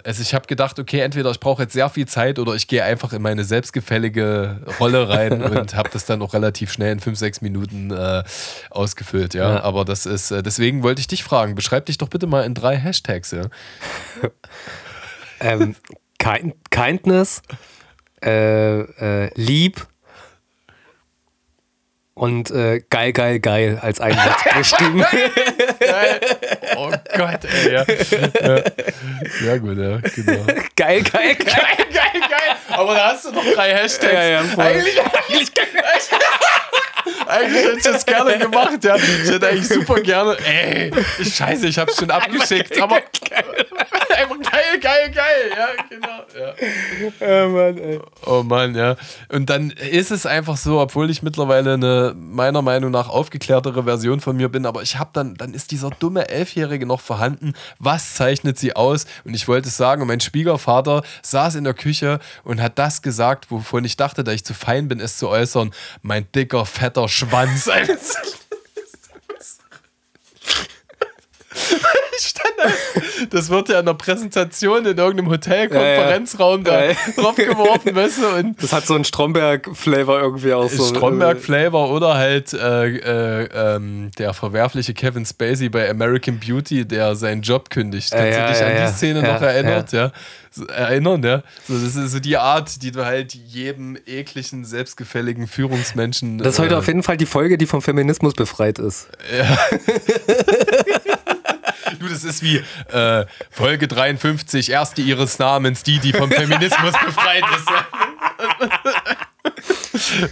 also ich habe gedacht, okay, entweder ich brauche jetzt sehr viel Zeit oder ich gehe einfach in meine selbstgefällige Rolle rein und habe das dann auch relativ schnell in fünf, sechs Minuten äh, ausgefüllt, ja? ja. Aber das ist, äh, deswegen wollte ich dich fragen, beschreib dich doch bitte mal in drei Hashtags, ja. ähm, kind, kindness, äh, äh, lieb und äh, geil, geil, geil als ein Wort geschrieben. geil. Oh Gott, ey. Ja. ja. Sehr gut, ja, genau. Geil, geil, geil. Geil, geil, geil. Aber da hast du noch drei Hashtags. Ja, ja, voll. Eigentlich, eigentlich, eigentlich hätte ich das gerne gemacht, ja. Ich hätte eigentlich super gerne. Ey, scheiße, ich hab's schon abgeschickt. aber einfach geil, geil, geil. Ja, genau. Ja. Oh Mann, ey. Oh Mann, ja. Und dann ist es einfach so, obwohl ich mittlerweile eine meiner Meinung nach aufgeklärtere Version von mir bin, aber ich habe dann, dann ist dieser dumme Elfjährige noch vorhanden. Was zeichnet sie aus? Und ich wollte es sagen, und mein Schwiegervater saß in der Küche und hat das gesagt, wovon ich dachte, dass ich zu fein bin, es zu äußern. Mein dicker, fetter Schwanz. das wird ja in der Präsentation in irgendeinem Hotelkonferenzraum ja, ja. da draufgeworfen, weißt du? Und das hat so einen Stromberg-Flavor irgendwie auch so. Stromberg-Flavor oder halt äh, äh, ähm, der verwerfliche Kevin Spacey bei American Beauty, der seinen Job kündigt. Kannst ja, du dich an die Szene noch erinnert? Ja. Erinnern, ja. So, das ist so die Art, die du halt jedem ekligen, selbstgefälligen Führungsmenschen. Das ist heute äh, auf jeden Fall die Folge, die vom Feminismus befreit ist. Ja. Du, das ist wie äh, Folge 53, erste ihres Namens, die, die vom Feminismus befreit ist.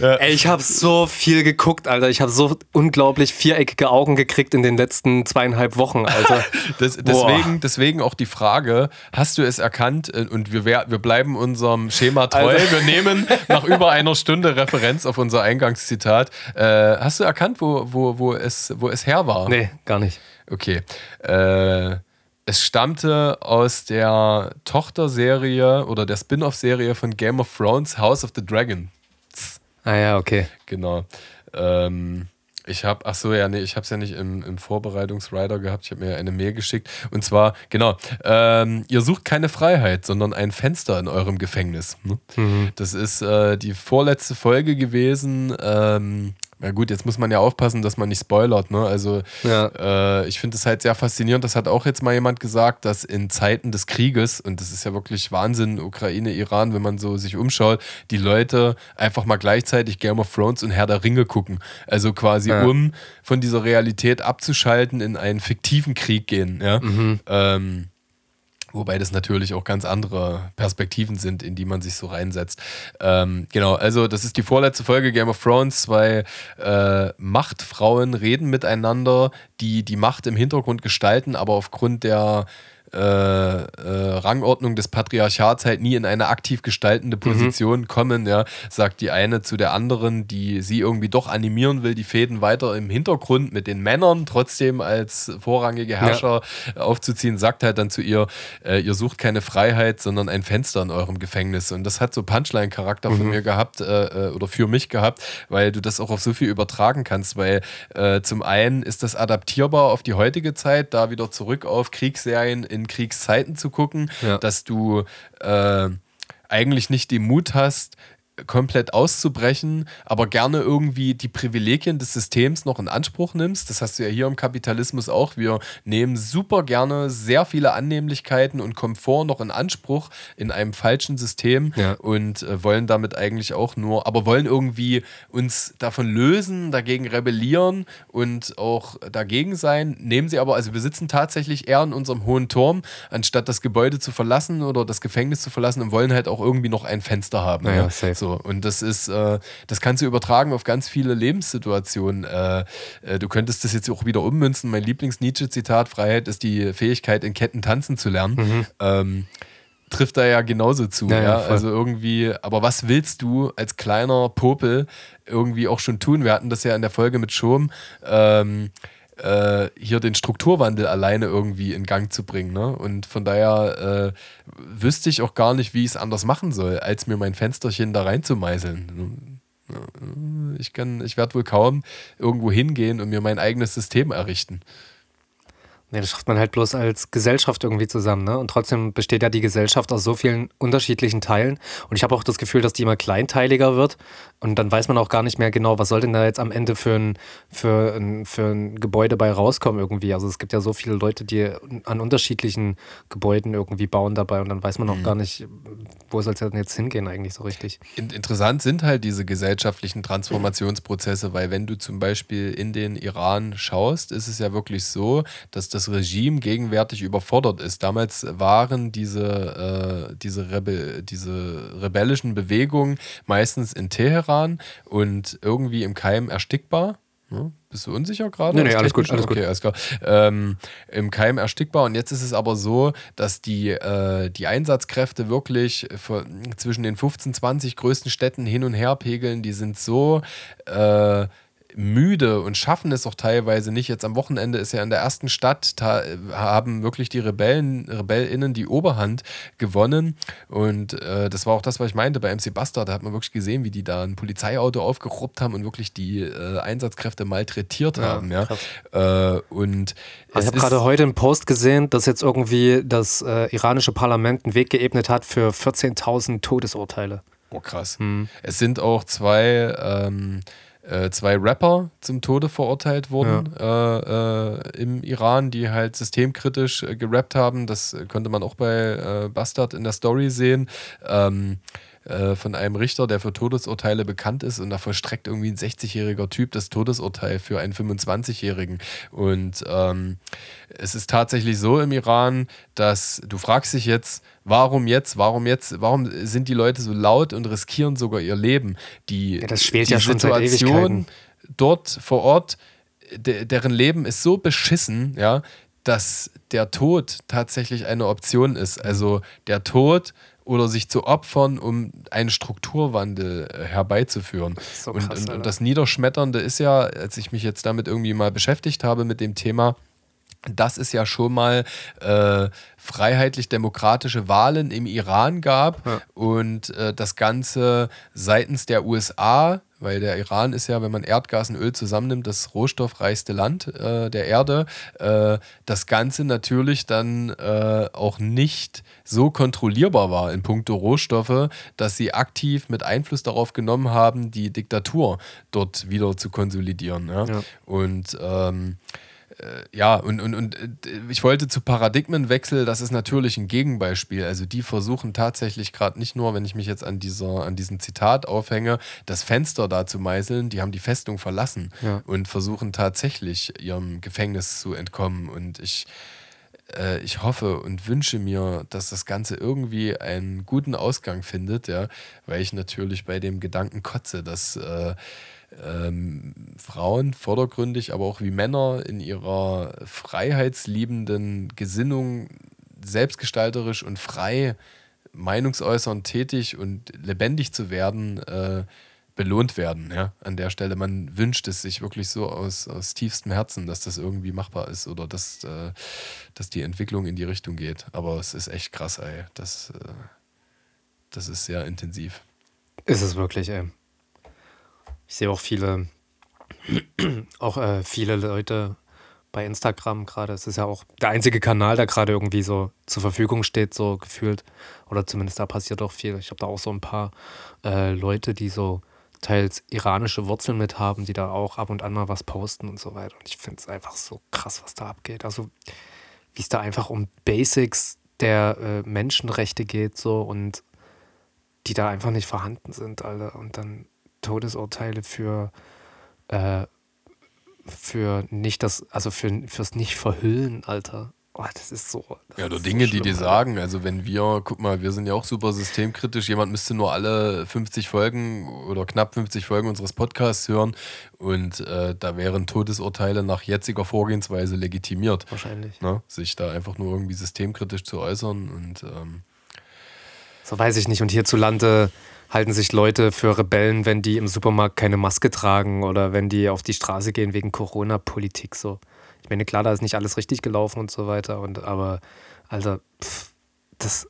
Ey, ich habe so viel geguckt, Alter. Ich habe so unglaublich viereckige Augen gekriegt in den letzten zweieinhalb Wochen, Alter. das, deswegen, deswegen auch die Frage: Hast du es erkannt? Äh, und wir, wir bleiben unserem Schema treu. Also. Wir nehmen nach über einer Stunde Referenz auf unser Eingangszitat. Äh, hast du erkannt, wo, wo, wo, es, wo es her war? Nee, gar nicht. Okay. Äh, es stammte aus der Tochterserie oder der Spin-off-Serie von Game of Thrones, House of the Dragon. Ah ja, okay. Genau. Ähm, ich habe, ach so, ja, nee, ich habe es ja nicht im, im Vorbereitungsrider gehabt. Ich habe mir eine Mail geschickt. Und zwar, genau, ähm, ihr sucht keine Freiheit, sondern ein Fenster in eurem Gefängnis. Ne? Mhm. Das ist äh, die vorletzte Folge gewesen. Ähm, ja gut, jetzt muss man ja aufpassen, dass man nicht spoilert. Ne? Also ja. äh, ich finde es halt sehr faszinierend. Das hat auch jetzt mal jemand gesagt, dass in Zeiten des Krieges, und das ist ja wirklich Wahnsinn, Ukraine, Iran, wenn man so sich umschaut, die Leute einfach mal gleichzeitig Game of Thrones und Herr der Ringe gucken. Also quasi ja. um von dieser Realität abzuschalten, in einen fiktiven Krieg gehen. Ja? Mhm. Ähm, Wobei das natürlich auch ganz andere Perspektiven sind, in die man sich so reinsetzt. Ähm, genau, also das ist die vorletzte Folge Game of Thrones. Zwei äh, Machtfrauen reden miteinander, die die Macht im Hintergrund gestalten, aber aufgrund der äh, äh, Rangordnung des Patriarchats halt nie in eine aktiv gestaltende mhm. Position mhm. kommen, ja, sagt die eine zu der anderen, die sie irgendwie doch animieren will, die Fäden weiter im Hintergrund mit den Männern trotzdem als vorrangige Herrscher ja. aufzuziehen, sagt halt dann zu ihr, äh, ihr sucht keine Freiheit, sondern ein Fenster in eurem Gefängnis. Und das hat so Punchline-Charakter mhm. von mir gehabt äh, äh, oder für mich gehabt, weil du das auch auf so viel übertragen kannst, weil zum einen ist das adaptierbar auf die heutige Zeit, da wieder zurück auf Kriegsserien in in Kriegszeiten zu gucken, ja. dass du äh, eigentlich nicht den Mut hast, komplett auszubrechen, aber gerne irgendwie die Privilegien des Systems noch in Anspruch nimmst. Das hast du ja hier im Kapitalismus auch. Wir nehmen super gerne sehr viele Annehmlichkeiten und Komfort noch in Anspruch in einem falschen System ja. und äh, wollen damit eigentlich auch nur, aber wollen irgendwie uns davon lösen, dagegen rebellieren und auch dagegen sein. Nehmen sie aber, also wir sitzen tatsächlich eher in unserem hohen Turm, anstatt das Gebäude zu verlassen oder das Gefängnis zu verlassen und wollen halt auch irgendwie noch ein Fenster haben. Naja, ja. safe. So, und das ist, äh, das kannst du übertragen auf ganz viele Lebenssituationen. Äh, äh, du könntest das jetzt auch wieder ummünzen. Mein Lieblings-Nietzsche-Zitat: Freiheit ist die Fähigkeit, in Ketten tanzen zu lernen. Mhm. Ähm, trifft da ja genauso zu. Ja, ja, also irgendwie, aber was willst du als kleiner Popel irgendwie auch schon tun? Wir hatten das ja in der Folge mit Schom. Ähm, äh, hier den Strukturwandel alleine irgendwie in Gang zu bringen. Ne? Und von daher äh, wüsste ich auch gar nicht, wie ich es anders machen soll, als mir mein Fensterchen da reinzumeißeln. Ich, ich werde wohl kaum irgendwo hingehen und mir mein eigenes System errichten. Nee, das schafft man halt bloß als Gesellschaft irgendwie zusammen, ne? Und trotzdem besteht ja die Gesellschaft aus so vielen unterschiedlichen Teilen. Und ich habe auch das Gefühl, dass die immer kleinteiliger wird. Und dann weiß man auch gar nicht mehr genau, was soll denn da jetzt am Ende für ein, für ein, für ein Gebäude bei rauskommen irgendwie. Also es gibt ja so viele Leute, die an unterschiedlichen Gebäuden irgendwie bauen dabei und dann weiß man auch mhm. gar nicht, wo soll es denn jetzt hingehen eigentlich so richtig. Interessant sind halt diese gesellschaftlichen Transformationsprozesse, weil wenn du zum Beispiel in den Iran schaust, ist es ja wirklich so, dass das das Regime gegenwärtig überfordert ist. Damals waren diese, äh, diese, Rebe diese rebellischen Bewegungen meistens in Teheran und irgendwie im Keim erstickbar. Hm? Bist du unsicher gerade? Nee, nee, alles gut, alles okay, alles klar. Ähm, Im Keim erstickbar. Und jetzt ist es aber so, dass die, äh, die Einsatzkräfte wirklich für, zwischen den 15, 20 größten Städten hin und her pegeln. Die sind so äh, müde und schaffen es auch teilweise nicht. Jetzt am Wochenende ist ja in der ersten Stadt, haben wirklich die Rebellen, RebellInnen die Oberhand gewonnen. Und äh, das war auch das, was ich meinte bei MC Buster. Da hat man wirklich gesehen, wie die da ein Polizeiauto aufgeruppt haben und wirklich die äh, Einsatzkräfte malträtiert ja, haben. Ja? Äh, und also ich habe gerade heute einen Post gesehen, dass jetzt irgendwie das äh, iranische Parlament einen Weg geebnet hat für 14.000 Todesurteile. Oh, krass. Hm. Es sind auch zwei. Ähm, äh, zwei Rapper zum Tode verurteilt wurden ja. äh, äh, im Iran, die halt systemkritisch äh, gerappt haben. Das konnte man auch bei Bastard in der Story sehen. Ähm, äh, von einem Richter, der für Todesurteile bekannt ist und da vollstreckt irgendwie ein 60-jähriger Typ das Todesurteil für einen 25-Jährigen. Und ähm, es ist tatsächlich so im Iran, dass du fragst dich jetzt, warum jetzt, warum jetzt, warum sind die Leute so laut und riskieren sogar ihr Leben? Die, ja, das schwelt die ja schon Situation dort vor Ort, de deren Leben ist so beschissen, ja, dass der Tod tatsächlich eine Option ist. Also der Tod oder sich zu opfern, um einen Strukturwandel äh, herbeizuführen. So krass, und, und, das Niederschmetternde ist ja, als ich mich jetzt damit irgendwie mal beschäftigt habe mit dem Thema, dass es ja schon mal äh, freiheitlich-demokratische Wahlen im Iran gab ja. und äh, das Ganze seitens der USA weil der Iran ist ja, wenn man Erdgas und Öl zusammennimmt, das rohstoffreichste Land äh, der Erde. Äh, das Ganze natürlich dann äh, auch nicht so kontrollierbar war in puncto Rohstoffe, dass sie aktiv mit Einfluss darauf genommen haben, die Diktatur dort wieder zu konsolidieren. Ja? Ja. Und ähm, äh, ja, und, und, und äh, ich wollte zu Paradigmenwechsel, das ist natürlich ein Gegenbeispiel. Also die versuchen tatsächlich gerade nicht nur, wenn ich mich jetzt an, dieser, an diesem Zitat aufhänge, das Fenster da zu meißeln, die haben die Festung verlassen ja. und versuchen tatsächlich ihrem Gefängnis zu entkommen. Und ich, äh, ich hoffe und wünsche mir, dass das Ganze irgendwie einen guten Ausgang findet, ja, weil ich natürlich bei dem Gedanken kotze, dass äh, ähm, Frauen vordergründig, aber auch wie Männer in ihrer freiheitsliebenden Gesinnung selbstgestalterisch und frei meinungsäußernd tätig und lebendig zu werden, äh, belohnt werden. Ja? An der Stelle, man wünscht es sich wirklich so aus, aus tiefstem Herzen, dass das irgendwie machbar ist oder dass, äh, dass die Entwicklung in die Richtung geht. Aber es ist echt krass, ey. Das, äh, das ist sehr intensiv. Ist es wirklich, ey. Ich sehe auch viele, auch äh, viele Leute bei Instagram gerade. Es ist ja auch der einzige Kanal, der gerade irgendwie so zur Verfügung steht, so gefühlt. Oder zumindest da passiert auch viel. Ich habe da auch so ein paar äh, Leute, die so teils iranische Wurzeln mit haben, die da auch ab und an mal was posten und so weiter. Und ich finde es einfach so krass, was da abgeht. Also wie es da einfach um Basics der äh, Menschenrechte geht so und die da einfach nicht vorhanden sind, alle. Und dann Todesurteile für, äh, für nicht das, also für, fürs Nicht-Verhüllen, Alter. Oh, das ist so. Das ja, oder Dinge, so schlimm, die dir sagen, also wenn wir, guck mal, wir sind ja auch super systemkritisch, jemand müsste nur alle 50 Folgen oder knapp 50 Folgen unseres Podcasts hören und äh, da wären Todesurteile nach jetziger Vorgehensweise legitimiert. Wahrscheinlich. Ne? Sich da einfach nur irgendwie systemkritisch zu äußern und ähm, so weiß ich nicht. Und hierzulande halten sich Leute für Rebellen, wenn die im Supermarkt keine Maske tragen oder wenn die auf die Straße gehen wegen Corona-Politik. So. Ich meine, klar, da ist nicht alles richtig gelaufen und so weiter. Und, aber, also, pff, das.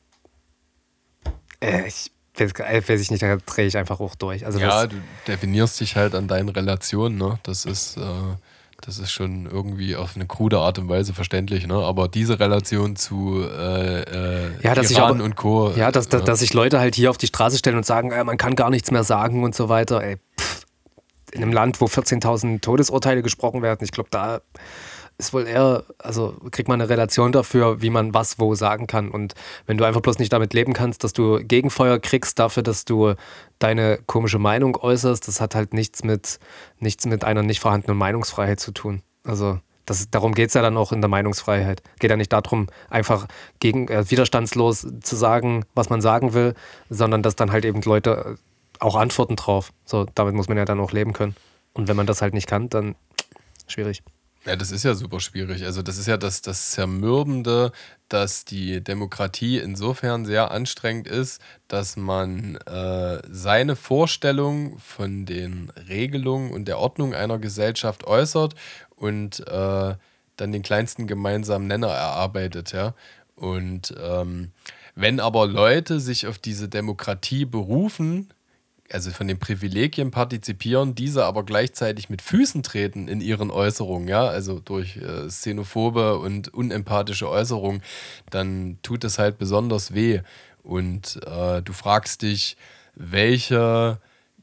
Äh, ich weiß, weiß ich nicht, da drehe ich einfach hoch durch. Also ja, du definierst dich halt an deinen Relationen, ne? Das ist. Äh das ist schon irgendwie auf eine krude Art und Weise verständlich, ne? Aber diese Relation zu äh, äh, ja, dass Iran aber, und Co. Ja, dass, dass, dass sich Leute halt hier auf die Straße stellen und sagen, äh, man kann gar nichts mehr sagen und so weiter. Ey, pff, in einem Land, wo 14.000 Todesurteile gesprochen werden, ich glaube, da ist wohl eher, also kriegt man eine Relation dafür, wie man was wo sagen kann. Und wenn du einfach bloß nicht damit leben kannst, dass du Gegenfeuer kriegst dafür, dass du deine komische Meinung äußerst, das hat halt nichts mit, nichts mit einer nicht vorhandenen Meinungsfreiheit zu tun. Also das, darum geht es ja dann auch in der Meinungsfreiheit. Geht ja nicht darum, einfach gegen, äh, widerstandslos zu sagen, was man sagen will, sondern dass dann halt eben Leute auch antworten drauf. So, damit muss man ja dann auch leben können. Und wenn man das halt nicht kann, dann schwierig. Ja, das ist ja super schwierig. Also das ist ja das, das Zermürbende, dass die Demokratie insofern sehr anstrengend ist, dass man äh, seine Vorstellung von den Regelungen und der Ordnung einer Gesellschaft äußert und äh, dann den kleinsten gemeinsamen Nenner erarbeitet, ja. Und ähm, wenn aber Leute sich auf diese Demokratie berufen, also von den Privilegien partizipieren, diese aber gleichzeitig mit Füßen treten in ihren Äußerungen, ja, also durch äh, xenophobe und unempathische Äußerungen, dann tut es halt besonders weh. Und äh, du fragst dich, welche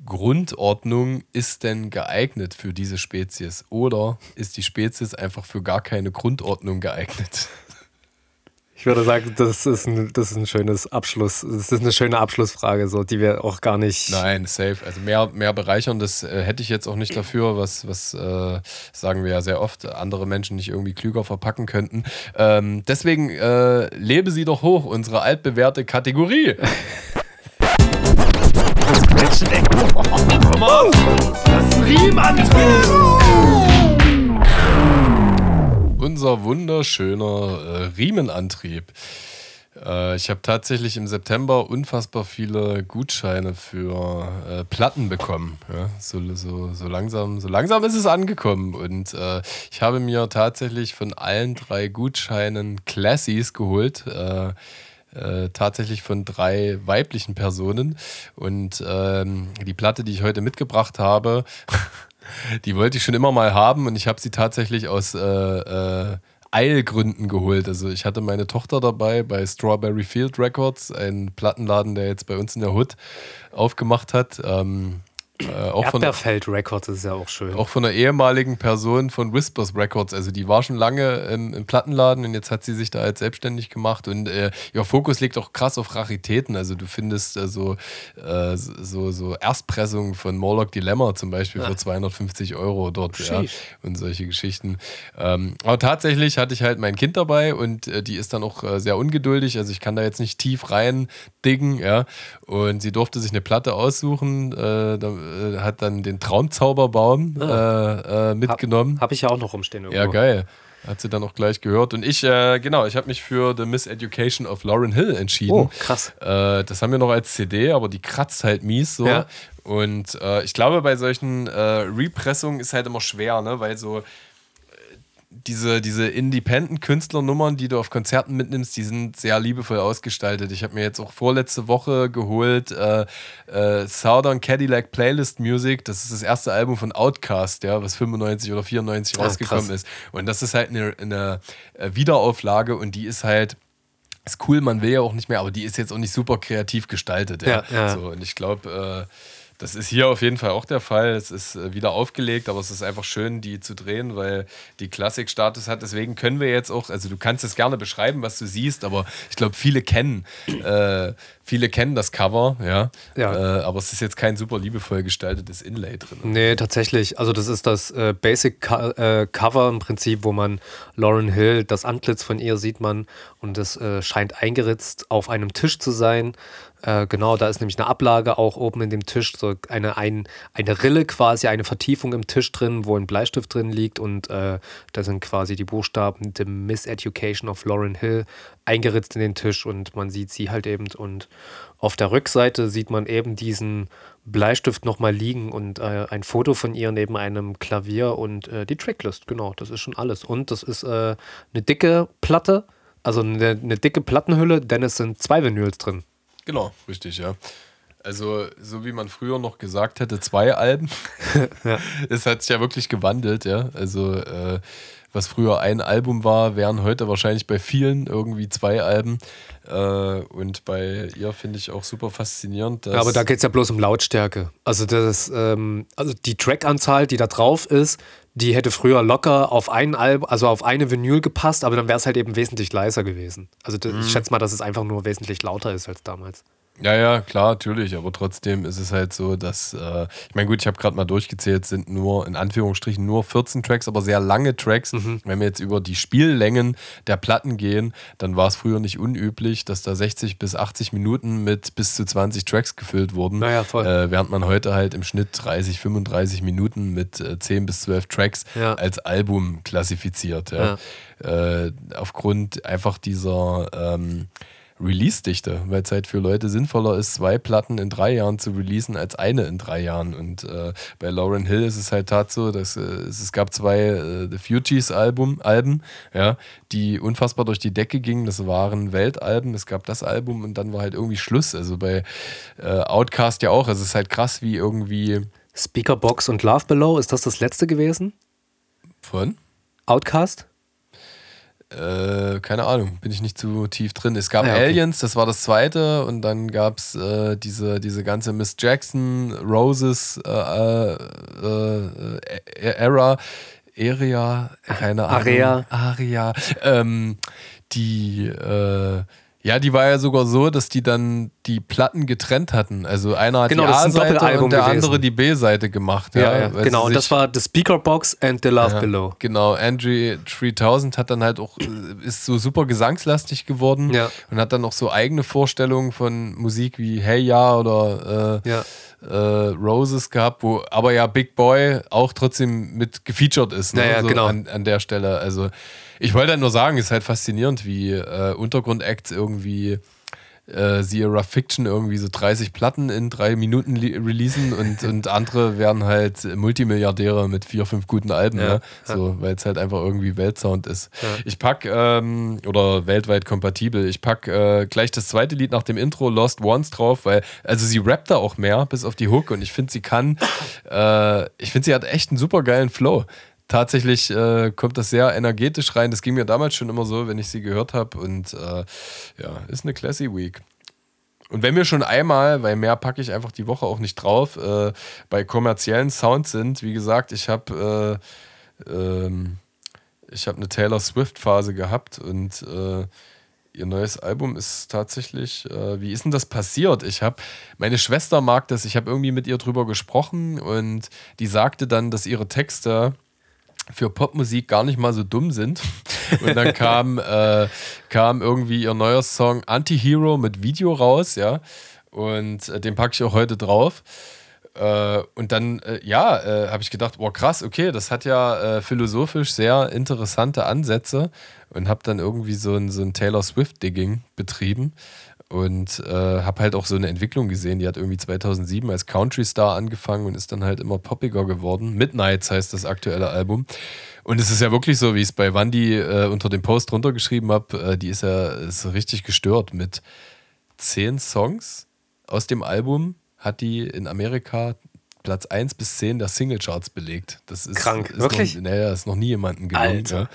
Grundordnung ist denn geeignet für diese Spezies? Oder ist die Spezies einfach für gar keine Grundordnung geeignet? Ich würde sagen, das ist ein, das ist ein schönes Abschluss. Das ist eine schöne Abschlussfrage, so, die wir auch gar nicht. Nein, safe. Also mehr, mehr bereichern, das äh, hätte ich jetzt auch nicht dafür, was, was äh, sagen wir ja sehr oft, andere Menschen nicht irgendwie klüger verpacken könnten. Ähm, deswegen äh, lebe sie doch hoch, unsere altbewährte Kategorie. Das ist ein Riemenantrieb! Unser wunderschöner äh, Riemenantrieb. Äh, ich habe tatsächlich im September unfassbar viele Gutscheine für äh, Platten bekommen. Ja, so, so, so, langsam, so langsam ist es angekommen. Und äh, ich habe mir tatsächlich von allen drei Gutscheinen Classies geholt. Äh, äh, tatsächlich von drei weiblichen Personen. Und ähm, die Platte, die ich heute mitgebracht habe, Die wollte ich schon immer mal haben und ich habe sie tatsächlich aus äh, äh, Eilgründen geholt. Also ich hatte meine Tochter dabei bei Strawberry Field Records, ein Plattenladen, der jetzt bei uns in der Hood aufgemacht hat. Ähm, äh, auch Erdbeerfeld von, Records ist ja auch schön. Auch von einer ehemaligen Person von Whispers Records. Also die war schon lange im, im Plattenladen und jetzt hat sie sich da als selbstständig gemacht. Und äh, ihr Fokus liegt auch krass auf Raritäten. Also du findest äh, so, äh, so, so Erstpressungen von Morlock Dilemma zum Beispiel ja. für 250 Euro dort. Ja, und solche Geschichten. Ähm, aber tatsächlich hatte ich halt mein Kind dabei und äh, die ist dann auch äh, sehr ungeduldig. Also ich kann da jetzt nicht tief rein diggen. Ja? Und sie durfte sich eine Platte aussuchen. Da, äh, hat dann den Traumzauberbaum ah. äh, äh, mitgenommen. Habe hab ich ja auch noch rumstehen irgendwo. Ja, geil. Hat sie dann auch gleich gehört. Und ich, äh, genau, ich habe mich für The Miseducation of Lauren Hill entschieden. Oh, krass. Äh, das haben wir noch als CD, aber die kratzt halt mies so. Ja. Und äh, ich glaube, bei solchen Repressungen ist halt immer schwer, ne? weil so diese, diese Independent-Künstlernummern, die du auf Konzerten mitnimmst, die sind sehr liebevoll ausgestaltet. Ich habe mir jetzt auch vorletzte Woche geholt äh, äh, Southern Cadillac Playlist Music. Das ist das erste Album von Outkast, ja, was 95 oder 94 ah, rausgekommen krass. ist. Und das ist halt eine, eine äh, Wiederauflage und die ist halt ist cool, man will ja auch nicht mehr, aber die ist jetzt auch nicht super kreativ gestaltet. Ja, ja, ja. So, und ich glaube, äh, das ist hier auf jeden Fall auch der Fall. Es ist äh, wieder aufgelegt, aber es ist einfach schön, die zu drehen, weil die Klassik-Status hat. Deswegen können wir jetzt auch, also du kannst es gerne beschreiben, was du siehst, aber ich glaube, viele kennen, äh, viele kennen das Cover, ja. ja. Äh, aber es ist jetzt kein super liebevoll gestaltetes Inlay drin. Nee, tatsächlich. Also das ist das äh, Basic Co äh, Cover im Prinzip, wo man Lauren Hill, das Antlitz von ihr sieht man und es äh, scheint eingeritzt auf einem Tisch zu sein. Äh, genau, da ist nämlich eine Ablage auch oben in dem Tisch, so eine, ein, eine Rille quasi, eine Vertiefung im Tisch drin, wo ein Bleistift drin liegt und äh, da sind quasi die Buchstaben The Miseducation of Lauren Hill eingeritzt in den Tisch und man sieht sie halt eben und auf der Rückseite sieht man eben diesen Bleistift nochmal liegen und äh, ein Foto von ihr neben einem Klavier und äh, die Tracklist, genau, das ist schon alles. Und das ist äh, eine dicke Platte, also eine, eine dicke Plattenhülle, denn es sind zwei Vinyls drin. Genau, richtig, ja. Also, so wie man früher noch gesagt hätte, zwei Alben. ja. Es hat sich ja wirklich gewandelt, ja. Also, äh, was früher ein Album war, wären heute wahrscheinlich bei vielen irgendwie zwei Alben. Äh, und bei ihr finde ich auch super faszinierend. ja, aber da geht es ja bloß um Lautstärke. Also, das, ähm, also die Trackanzahl, die da drauf ist, die hätte früher locker auf ein Album, also auf eine Vinyl gepasst, aber dann wäre es halt eben wesentlich leiser gewesen. Also mhm. ich schätze mal, dass es einfach nur wesentlich lauter ist als damals. Ja, ja, klar, natürlich. Aber trotzdem ist es halt so, dass, äh, ich meine, gut, ich habe gerade mal durchgezählt, sind nur, in Anführungsstrichen, nur 14 Tracks, aber sehr lange Tracks. Mhm. Wenn wir jetzt über die Spiellängen der Platten gehen, dann war es früher nicht unüblich, dass da 60 bis 80 Minuten mit bis zu 20 Tracks gefüllt wurden. Naja, voll. Äh, während man heute halt im Schnitt 30, 35 Minuten mit äh, 10 bis 12 Tracks ja. als Album klassifiziert. Ja. ja. Äh, aufgrund einfach dieser. Ähm, Release-Dichte, weil es halt für Leute sinnvoller ist, zwei Platten in drei Jahren zu releasen als eine in drei Jahren. Und äh, bei Lauren Hill ist es halt tat so, dass äh, es, gab zwei äh, The Fugees Album, Alben, ja, die unfassbar durch die Decke gingen. Das waren Weltalben, es gab das Album und dann war halt irgendwie Schluss. Also bei äh, Outcast ja auch. Also es ist halt krass, wie irgendwie. Speakerbox und Love Below, ist das das letzte gewesen? Von? Outcast? Äh, keine Ahnung, bin ich nicht zu tief drin. Es gab ja, okay. Aliens, das war das zweite, und dann gab es äh, diese, diese ganze Miss Jackson, Roses äh, äh, äh Era, Area, keine Ahnung. Area. Aria. Ähm, die, äh, ja, die war ja sogar so, dass die dann die Platten getrennt hatten. Also einer hat Genau, die A-Seite und der gewesen. andere die B-Seite gemacht. Ja, Ja, ja, genau. Und das war The Speaker Box and The Love ja, Below. Genau, Andre 3000 hat dann halt auch, äh, ist so super gesangslastig geworden und hat dann auch so eigene Vorstellungen von Musik wie Hey Ja oder äh, äh, Roses gehabt, wo aber ja Big Boy auch trotzdem mit gefeatured ist. Ne? Ja, ja, so genau. an, an der Stelle. Also ich wollte halt nur sagen, ist halt faszinierend, wie äh, Untergrund-Acts irgendwie äh, siehe Rough Fiction irgendwie so 30 Platten in drei Minuten releasen und, und andere werden halt Multimilliardäre mit vier, fünf guten Alben, Ja, ne? so, weil es halt einfach irgendwie Weltsound ist. Ich pack, ähm, oder weltweit kompatibel, ich pack äh, gleich das zweite Lied nach dem Intro, Lost Ones, drauf, weil, also sie rappt da auch mehr, bis auf die Hook und ich finde, sie kann, äh, ich finde, sie hat echt einen super geilen Flow. Tatsächlich äh, kommt das sehr energetisch rein. Das ging mir damals schon immer so, wenn ich sie gehört habe. Und äh, ja, ist eine Classy Week. Und wenn wir schon einmal, weil mehr packe ich einfach die Woche auch nicht drauf, äh, bei kommerziellen Sounds sind, wie gesagt, ich habe äh, ähm, ich eine Taylor Swift Phase gehabt und äh, ihr neues Album ist tatsächlich, äh, wie ist denn das passiert? Ich habe, meine Schwester mag das, ich habe irgendwie mit ihr drüber gesprochen und die sagte dann, dass ihre Texte für Popmusik gar nicht mal so dumm sind. Und dann kam, äh, kam irgendwie ihr neuer Song Anti-Hero mit Video raus, ja. Und äh, den packe ich auch heute drauf. Äh, und dann, äh, ja, äh, habe ich gedacht, boah, krass, okay, das hat ja äh, philosophisch sehr interessante Ansätze und habe dann irgendwie so ein, so ein Taylor Swift-Digging betrieben und äh, habe halt auch so eine Entwicklung gesehen. Die hat irgendwie 2007 als Country-Star angefangen und ist dann halt immer poppiger geworden. Midnights heißt das aktuelle Album. Und es ist ja wirklich so, wie ich es bei Wandy äh, unter dem Post drunter geschrieben habe, äh, die ist ja ist richtig gestört mit zehn Songs aus dem Album hat die in Amerika Platz 1 bis 10 der Singlecharts belegt. Das ist Krank. Ist Wirklich? Noch, naja, ist noch nie jemandem gelungen. Ja.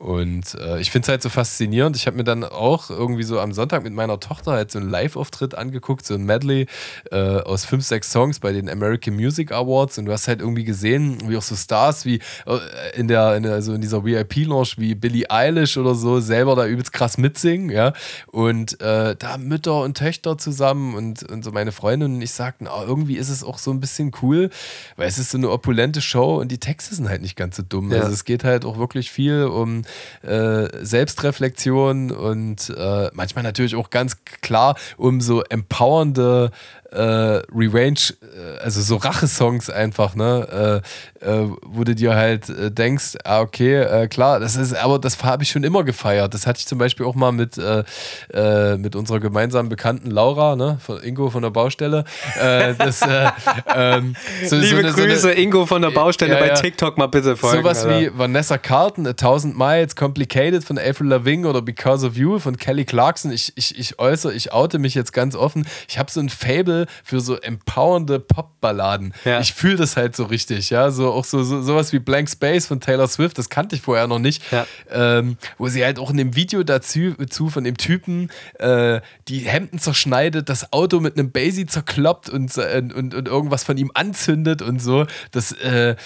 Und äh, ich finde es halt so faszinierend. Ich habe mir dann auch irgendwie so am Sonntag mit meiner Tochter halt so einen Live-Auftritt angeguckt, so ein Medley äh, aus fünf, sechs Songs bei den American Music Awards. Und du hast halt irgendwie gesehen, wie auch so Stars wie äh, in der, in der also in dieser VIP-Lounge wie Billie Eilish oder so selber da übelst krass mitsingen, ja. Und äh, da Mütter und Töchter zusammen und, und so meine Freundin und ich sagten, oh, irgendwie ist es auch so ein bisschen cool, weil es ist so eine opulente Show und die Texte sind halt nicht ganz so dumm. Ja. Also es geht halt auch wirklich viel um äh, Selbstreflexion und äh, manchmal natürlich auch ganz klar um so empowernde äh, Revenge, äh, also so Rache-Songs einfach, ne, äh, äh, wo du dir halt äh, denkst, ah, okay, äh, klar, das ist, aber das habe ich schon immer gefeiert. Das hatte ich zum Beispiel auch mal mit, mit unserer gemeinsamen Bekannten Laura, ne, von Ingo von der Baustelle. Das, äh, ähm, so, Liebe so eine, so eine- Grüße, Ingo von der Baustelle Ja, bei ja. TikTok mal bitte folgen. Sowas Alter. wie Vanessa Carlton, A Thousand Miles, Complicated von Avril Lavigne oder Because of You von Kelly Clarkson. Ich, ich, ich äußere, ich oute mich jetzt ganz offen. Ich habe so ein Fable für so empowernde Popballaden. Ja. Ich fühle das halt so richtig, ja. So auch so, so sowas wie Blank Space von Taylor Swift, das kannte ich vorher noch nicht. Ja. Ähm, wo sie halt auch in dem Video dazu zu von dem Typen äh, die Hemden zerschneidet, das Auto mit einem Basie zerkloppt und, und, und, und irgendwas von ihm anzündet und so. Das, äh,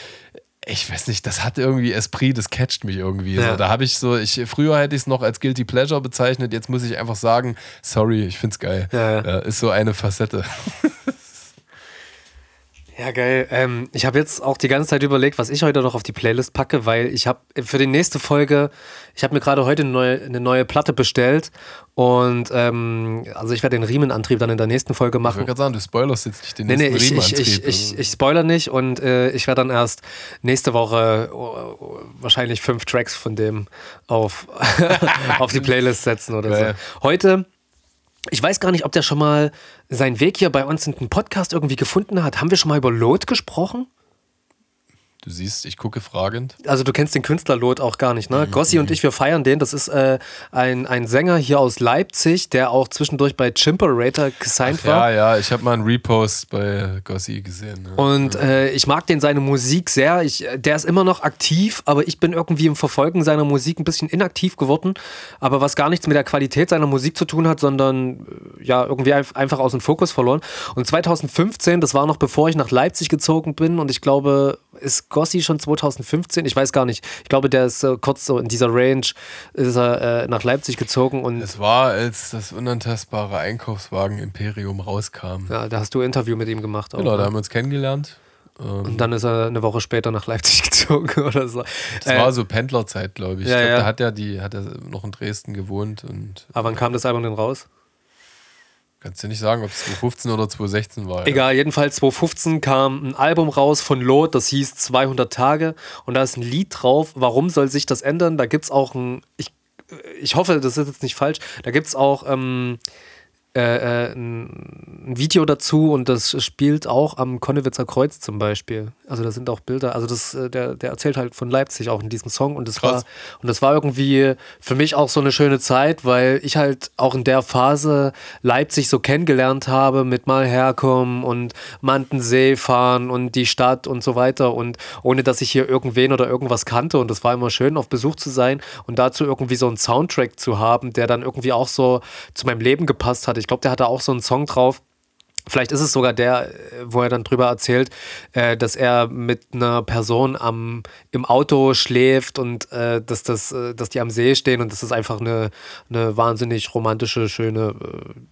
ich weiß nicht, das hat irgendwie Esprit, das catcht mich irgendwie. Ja. So, da habe ich so, ich, früher hätte ich es noch als Guilty Pleasure bezeichnet, jetzt muss ich einfach sagen, sorry, ich find's geil. Ja, ja. ist so eine Facette. Ja, geil. Ähm, ich habe jetzt auch die ganze Zeit überlegt, was ich heute noch auf die Playlist packe, weil ich habe für die nächste Folge, ich habe mir gerade heute eine neue, eine neue Platte bestellt und ähm, also ich werde den Riemenantrieb dann in der nächsten Folge Ich wollte machen. gerade sagen, du spoilerst jetzt nicht den Nee, nee, nächsten ich, ich, ich, Riemenantrieb. ich, ich spoiler nicht und äh, ich werde dann erst nächste Woche oh, oh, wahrscheinlich fünf Tracks von dem auf, auf die Playlist setzen oder Geil. so. Heute, ich weiß gar nicht, ob der schon mal seinen Weg hier bei uns in den Podcast irgendwie gefunden hat. Haben wir schon mal über Lot gesprochen? Du siehst, ich gucke fragend. Also du kennst den Künstler Lot auch gar nicht, Mhm, ne? Gossi und ich, wir feiern den. Das ist äh, ein, ein Sänger hier aus Leipzig, der auch zwischendurch bei Chimperator gesigned war. Ja, ja, ich habe mal einen Repost bei Gossi gesehen. Ja. Und äh, ich mag den seine Musik sehr. Ich, äh, der ist immer noch aktiv, aber ich bin irgendwie im Verfolgen seiner Musik ein bisschen inaktiv geworden. Aber was gar nichts mit der Qualität seiner Musik zu tun hat, sondern äh, ja, irgendwie einf- einfach aus dem Fokus verloren. Und 2015, das war noch bevor ich nach Leipzig gezogen bin und ich glaube, ist Gossi schon 2015? Ich weiß gar nicht. Ich glaube, der ist äh, kurz so in dieser Range, ist er äh, nach Leipzig gezogen und. Es war, als das unantastbare Einkaufswagen-Imperium rauskam. Ja, da hast du ein Interview mit ihm gemacht. Auch, genau, ne? da haben wir uns kennengelernt. Ähm, und dann ist er eine Woche später nach Leipzig gezogen oder so. Das äh, war so Pendlerzeit, glaube ich. Ja, ich glaub, ja. Da hat er die, hat er noch in Dresden gewohnt und. Aber wann kam das Album denn raus? Kannst du nicht sagen, ob es 2015 oder 2016 war. Egal, ja. jedenfalls 2015 kam ein Album raus von Lot, das hieß 200 Tage und da ist ein Lied drauf. Warum soll sich das ändern? Da gibt es auch ein, ich, ich hoffe, das ist jetzt nicht falsch, da gibt es auch ähm, äh, äh, ein Video dazu und das spielt auch am Konnewitzer Kreuz zum Beispiel. Also da sind auch Bilder. Also das, äh, der, der erzählt halt von Leipzig auch in diesem Song und das Krass. war und das war irgendwie für mich auch so eine schöne Zeit, weil ich halt auch in der Phase Leipzig so kennengelernt habe mit mal herkommen und Mantensee fahren und die Stadt und so weiter und ohne dass ich hier irgendwen oder irgendwas kannte und das war immer schön auf Besuch zu sein und dazu irgendwie so einen Soundtrack zu haben, der dann irgendwie auch so zu meinem Leben gepasst hat. Ich glaube, der hatte auch so einen Song drauf. Vielleicht ist es sogar der, wo er dann drüber erzählt, äh, dass er mit einer Person am, im Auto schläft und äh, dass, das, äh, dass die am See stehen und dass das einfach eine, eine wahnsinnig romantische, schöne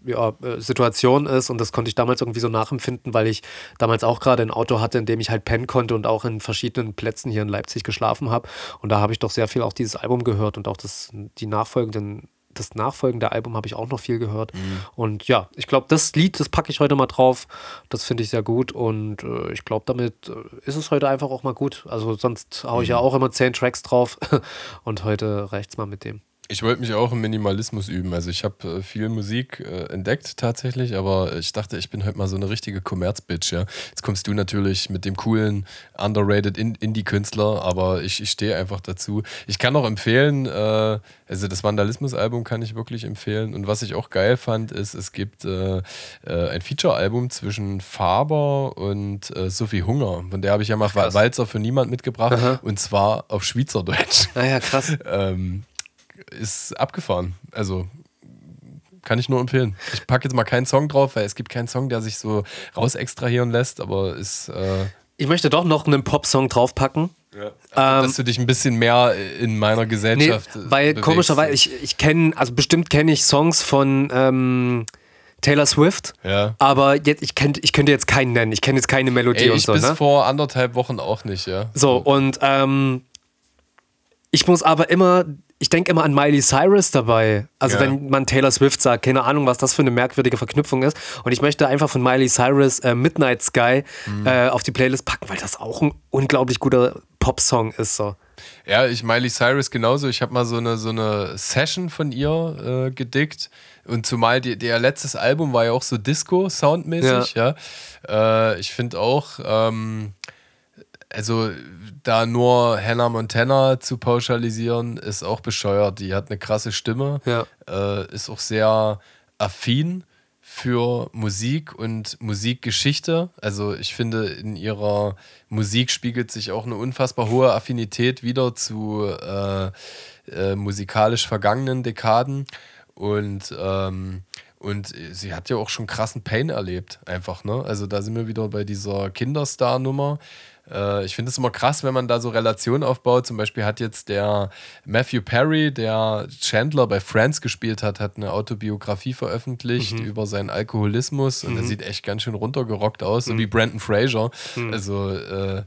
äh, ja, äh, Situation ist. Und das konnte ich damals irgendwie so nachempfinden, weil ich damals auch gerade ein Auto hatte, in dem ich halt pennen konnte und auch in verschiedenen Plätzen hier in Leipzig geschlafen habe. Und da habe ich doch sehr viel auch dieses Album gehört und auch das, die nachfolgenden das nachfolgende Album habe ich auch noch viel gehört. Mhm. Und ja, ich glaube, das Lied, das packe ich heute mal drauf. Das finde ich sehr gut. Und äh, ich glaube, damit äh, ist es heute einfach auch mal gut. Also sonst haue ich mhm. ja auch immer zehn Tracks drauf. Und heute reicht es mal mit dem. Ich wollte mich auch im Minimalismus üben. Also ich habe äh, viel Musik äh, entdeckt tatsächlich, aber ich dachte, ich bin heute mal so eine richtige Kommerz-Bitch. Ja? Jetzt kommst du natürlich mit dem coolen, underrated Indie-Künstler, aber ich, ich stehe einfach dazu. Ich kann auch empfehlen, äh, also das Vandalismus-Album kann ich wirklich empfehlen. Und was ich auch geil fand, ist, es gibt äh, äh, ein Feature-Album zwischen Faber und äh, Sophie Hunger. Von der habe ich ja mal Walzer für niemand mitgebracht. Aha. Und zwar auf Schweizerdeutsch. Naja, ah krass. ähm, ist abgefahren. Also kann ich nur empfehlen. Ich packe jetzt mal keinen Song drauf, weil es gibt keinen Song, der sich so raus extrahieren lässt, aber ist. Äh ich möchte doch noch einen Pop-Song draufpacken. Ja. Also, dass du dich ein bisschen mehr in meiner Gesellschaft. Nee, weil bewegst. komischerweise, ich, ich kenne, also bestimmt kenne ich Songs von ähm, Taylor Swift, ja. aber jetzt, ich, kenn, ich könnte jetzt keinen nennen. Ich kenne jetzt keine Melodie Ey, und so. Bis ne? vor anderthalb Wochen auch nicht, ja. So, und ähm, ich muss aber immer ich denke immer an Miley Cyrus dabei. Also ja. wenn man Taylor Swift sagt, keine Ahnung, was das für eine merkwürdige Verknüpfung ist. Und ich möchte einfach von Miley Cyrus äh, Midnight Sky mhm. äh, auf die Playlist packen, weil das auch ein unglaublich guter Popsong ist. So. Ja, ich Miley Cyrus genauso. Ich habe mal so eine, so eine Session von ihr äh, gedickt. Und zumal die, der letztes Album war ja auch so Disco-Soundmäßig, ja. ja. Äh, ich finde auch, ähm, also da nur Hannah Montana zu pauschalisieren, ist auch bescheuert. Die hat eine krasse Stimme, ja. äh, ist auch sehr affin für Musik und Musikgeschichte. Also ich finde, in ihrer Musik spiegelt sich auch eine unfassbar hohe Affinität wieder zu äh, äh, musikalisch vergangenen Dekaden. Und ähm, und sie hat ja auch schon krassen Pain erlebt, einfach, ne? Also da sind wir wieder bei dieser Kinderstar-Nummer. Äh, ich finde es immer krass, wenn man da so Relationen aufbaut. Zum Beispiel hat jetzt der Matthew Perry, der Chandler bei Friends gespielt hat, hat eine Autobiografie veröffentlicht mhm. über seinen Alkoholismus und mhm. er sieht echt ganz schön runtergerockt aus, so mhm. wie Brandon Fraser. Mhm. Also äh,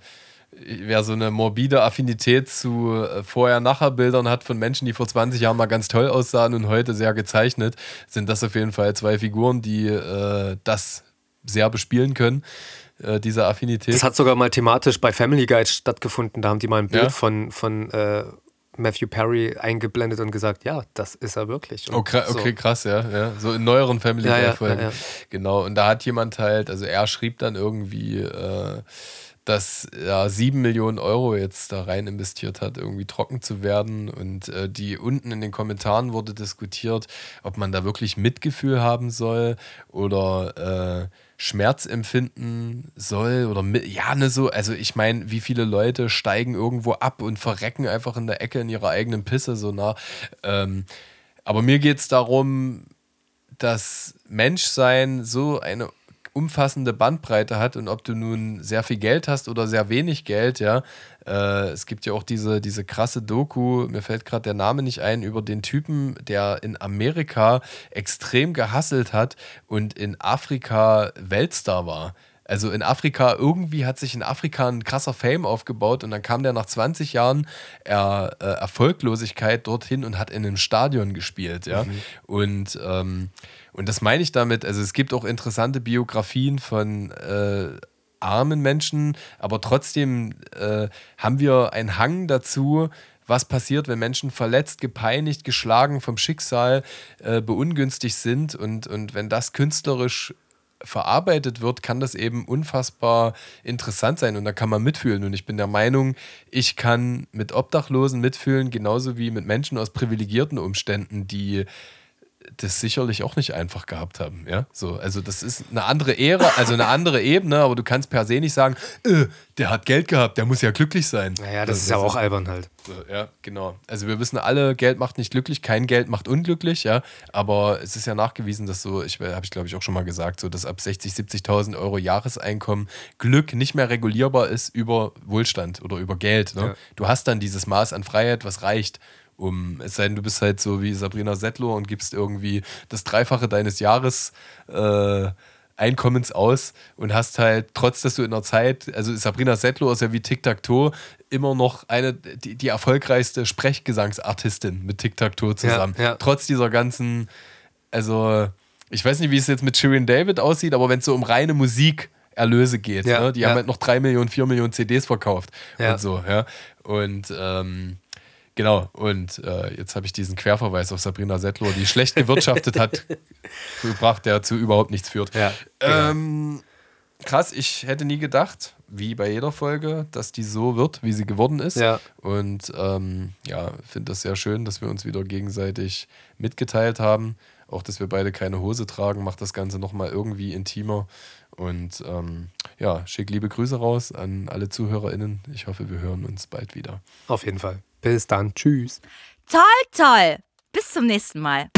wer so eine morbide Affinität zu äh, Vorher-Nachher-Bildern hat von Menschen, die vor 20 Jahren mal ganz toll aussahen und heute sehr gezeichnet, sind das auf jeden Fall zwei Figuren, die äh, das sehr bespielen können. Äh, dieser Affinität. Das hat sogar mal thematisch bei Family Guide stattgefunden. Da haben die mal ein Bild ja? von, von äh, Matthew Perry eingeblendet und gesagt, ja, das ist er wirklich. Und okay, okay so. krass, ja, ja. So in neueren Family Guide-Folgen. Ja, ja, genau. Und da hat jemand halt, also er schrieb dann irgendwie, äh, dass er sieben Millionen Euro jetzt da rein investiert hat, irgendwie trocken zu werden. Und äh, die unten in den Kommentaren wurde diskutiert, ob man da wirklich Mitgefühl haben soll oder äh, Schmerz empfinden soll oder mit, ja, ne, so, also ich meine, wie viele Leute steigen irgendwo ab und verrecken einfach in der Ecke in ihrer eigenen Pisse so nah. Ähm, aber mir geht es darum, dass Menschsein so eine umfassende Bandbreite hat und ob du nun sehr viel Geld hast oder sehr wenig Geld, ja. Äh, es gibt ja auch diese, diese krasse Doku, mir fällt gerade der Name nicht ein, über den Typen, der in Amerika extrem gehasselt hat und in Afrika Weltstar war. Also in Afrika, irgendwie hat sich in Afrika ein krasser Fame aufgebaut und dann kam der nach 20 Jahren er, äh, Erfolglosigkeit dorthin und hat in einem Stadion gespielt, ja. Mhm. Und, ähm, und das meine ich damit, also es gibt auch interessante Biografien von äh, armen Menschen, aber trotzdem äh, haben wir einen Hang dazu, was passiert, wenn Menschen verletzt, gepeinigt, geschlagen vom Schicksal äh, beungünstigt sind und, und wenn das künstlerisch verarbeitet wird, kann das eben unfassbar interessant sein und da kann man mitfühlen. Und ich bin der Meinung, ich kann mit Obdachlosen mitfühlen, genauso wie mit Menschen aus privilegierten Umständen, die das sicherlich auch nicht einfach gehabt haben. Ja? So, also das ist eine andere Ära, also eine andere Ebene, aber du kannst per se nicht sagen, äh, der hat Geld gehabt, der muss ja glücklich sein. Naja, das, das ist ja auch albern halt. So, ja, genau. Also wir wissen alle, Geld macht nicht glücklich, kein Geld macht unglücklich, ja. Aber es ist ja nachgewiesen, dass so, ich habe ich glaube ich auch schon mal gesagt, so dass ab 60, 70.000 Euro Jahreseinkommen Glück nicht mehr regulierbar ist über Wohlstand oder über Geld. Ne? Ja. Du hast dann dieses Maß an Freiheit, was reicht um, es sei denn, du bist halt so wie Sabrina Settler und gibst irgendwie das Dreifache deines Jahres äh, Einkommens aus und hast halt, trotz dass du in der Zeit, also Sabrina Settler ist ja wie Tic-Tac-Toe immer noch eine, die, die erfolgreichste Sprechgesangsartistin mit Tic-Tac-Toe zusammen. Ja, ja. Trotz dieser ganzen, also ich weiß nicht, wie es jetzt mit Shirin David aussieht, aber wenn es so um reine Musikerlöse geht, ja, ne? die haben halt noch drei Millionen, vier Millionen CDs verkauft und so, ja. Und ähm, Genau, und äh, jetzt habe ich diesen Querverweis auf Sabrina Settler, die schlecht gewirtschaftet hat, gebracht, der zu überhaupt nichts führt. Ja, genau. ähm, krass, ich hätte nie gedacht, wie bei jeder Folge, dass die so wird, wie sie geworden ist. Ja. Und ähm, ja, finde das sehr schön, dass wir uns wieder gegenseitig mitgeteilt haben. Auch, dass wir beide keine Hose tragen, macht das Ganze nochmal irgendwie intimer. Und ähm, ja, schick liebe Grüße raus an alle ZuhörerInnen. Ich hoffe, wir hören uns bald wieder. Auf jeden Fall. Bis dann. Tschüss. Toll, toll. Bis zum nächsten Mal.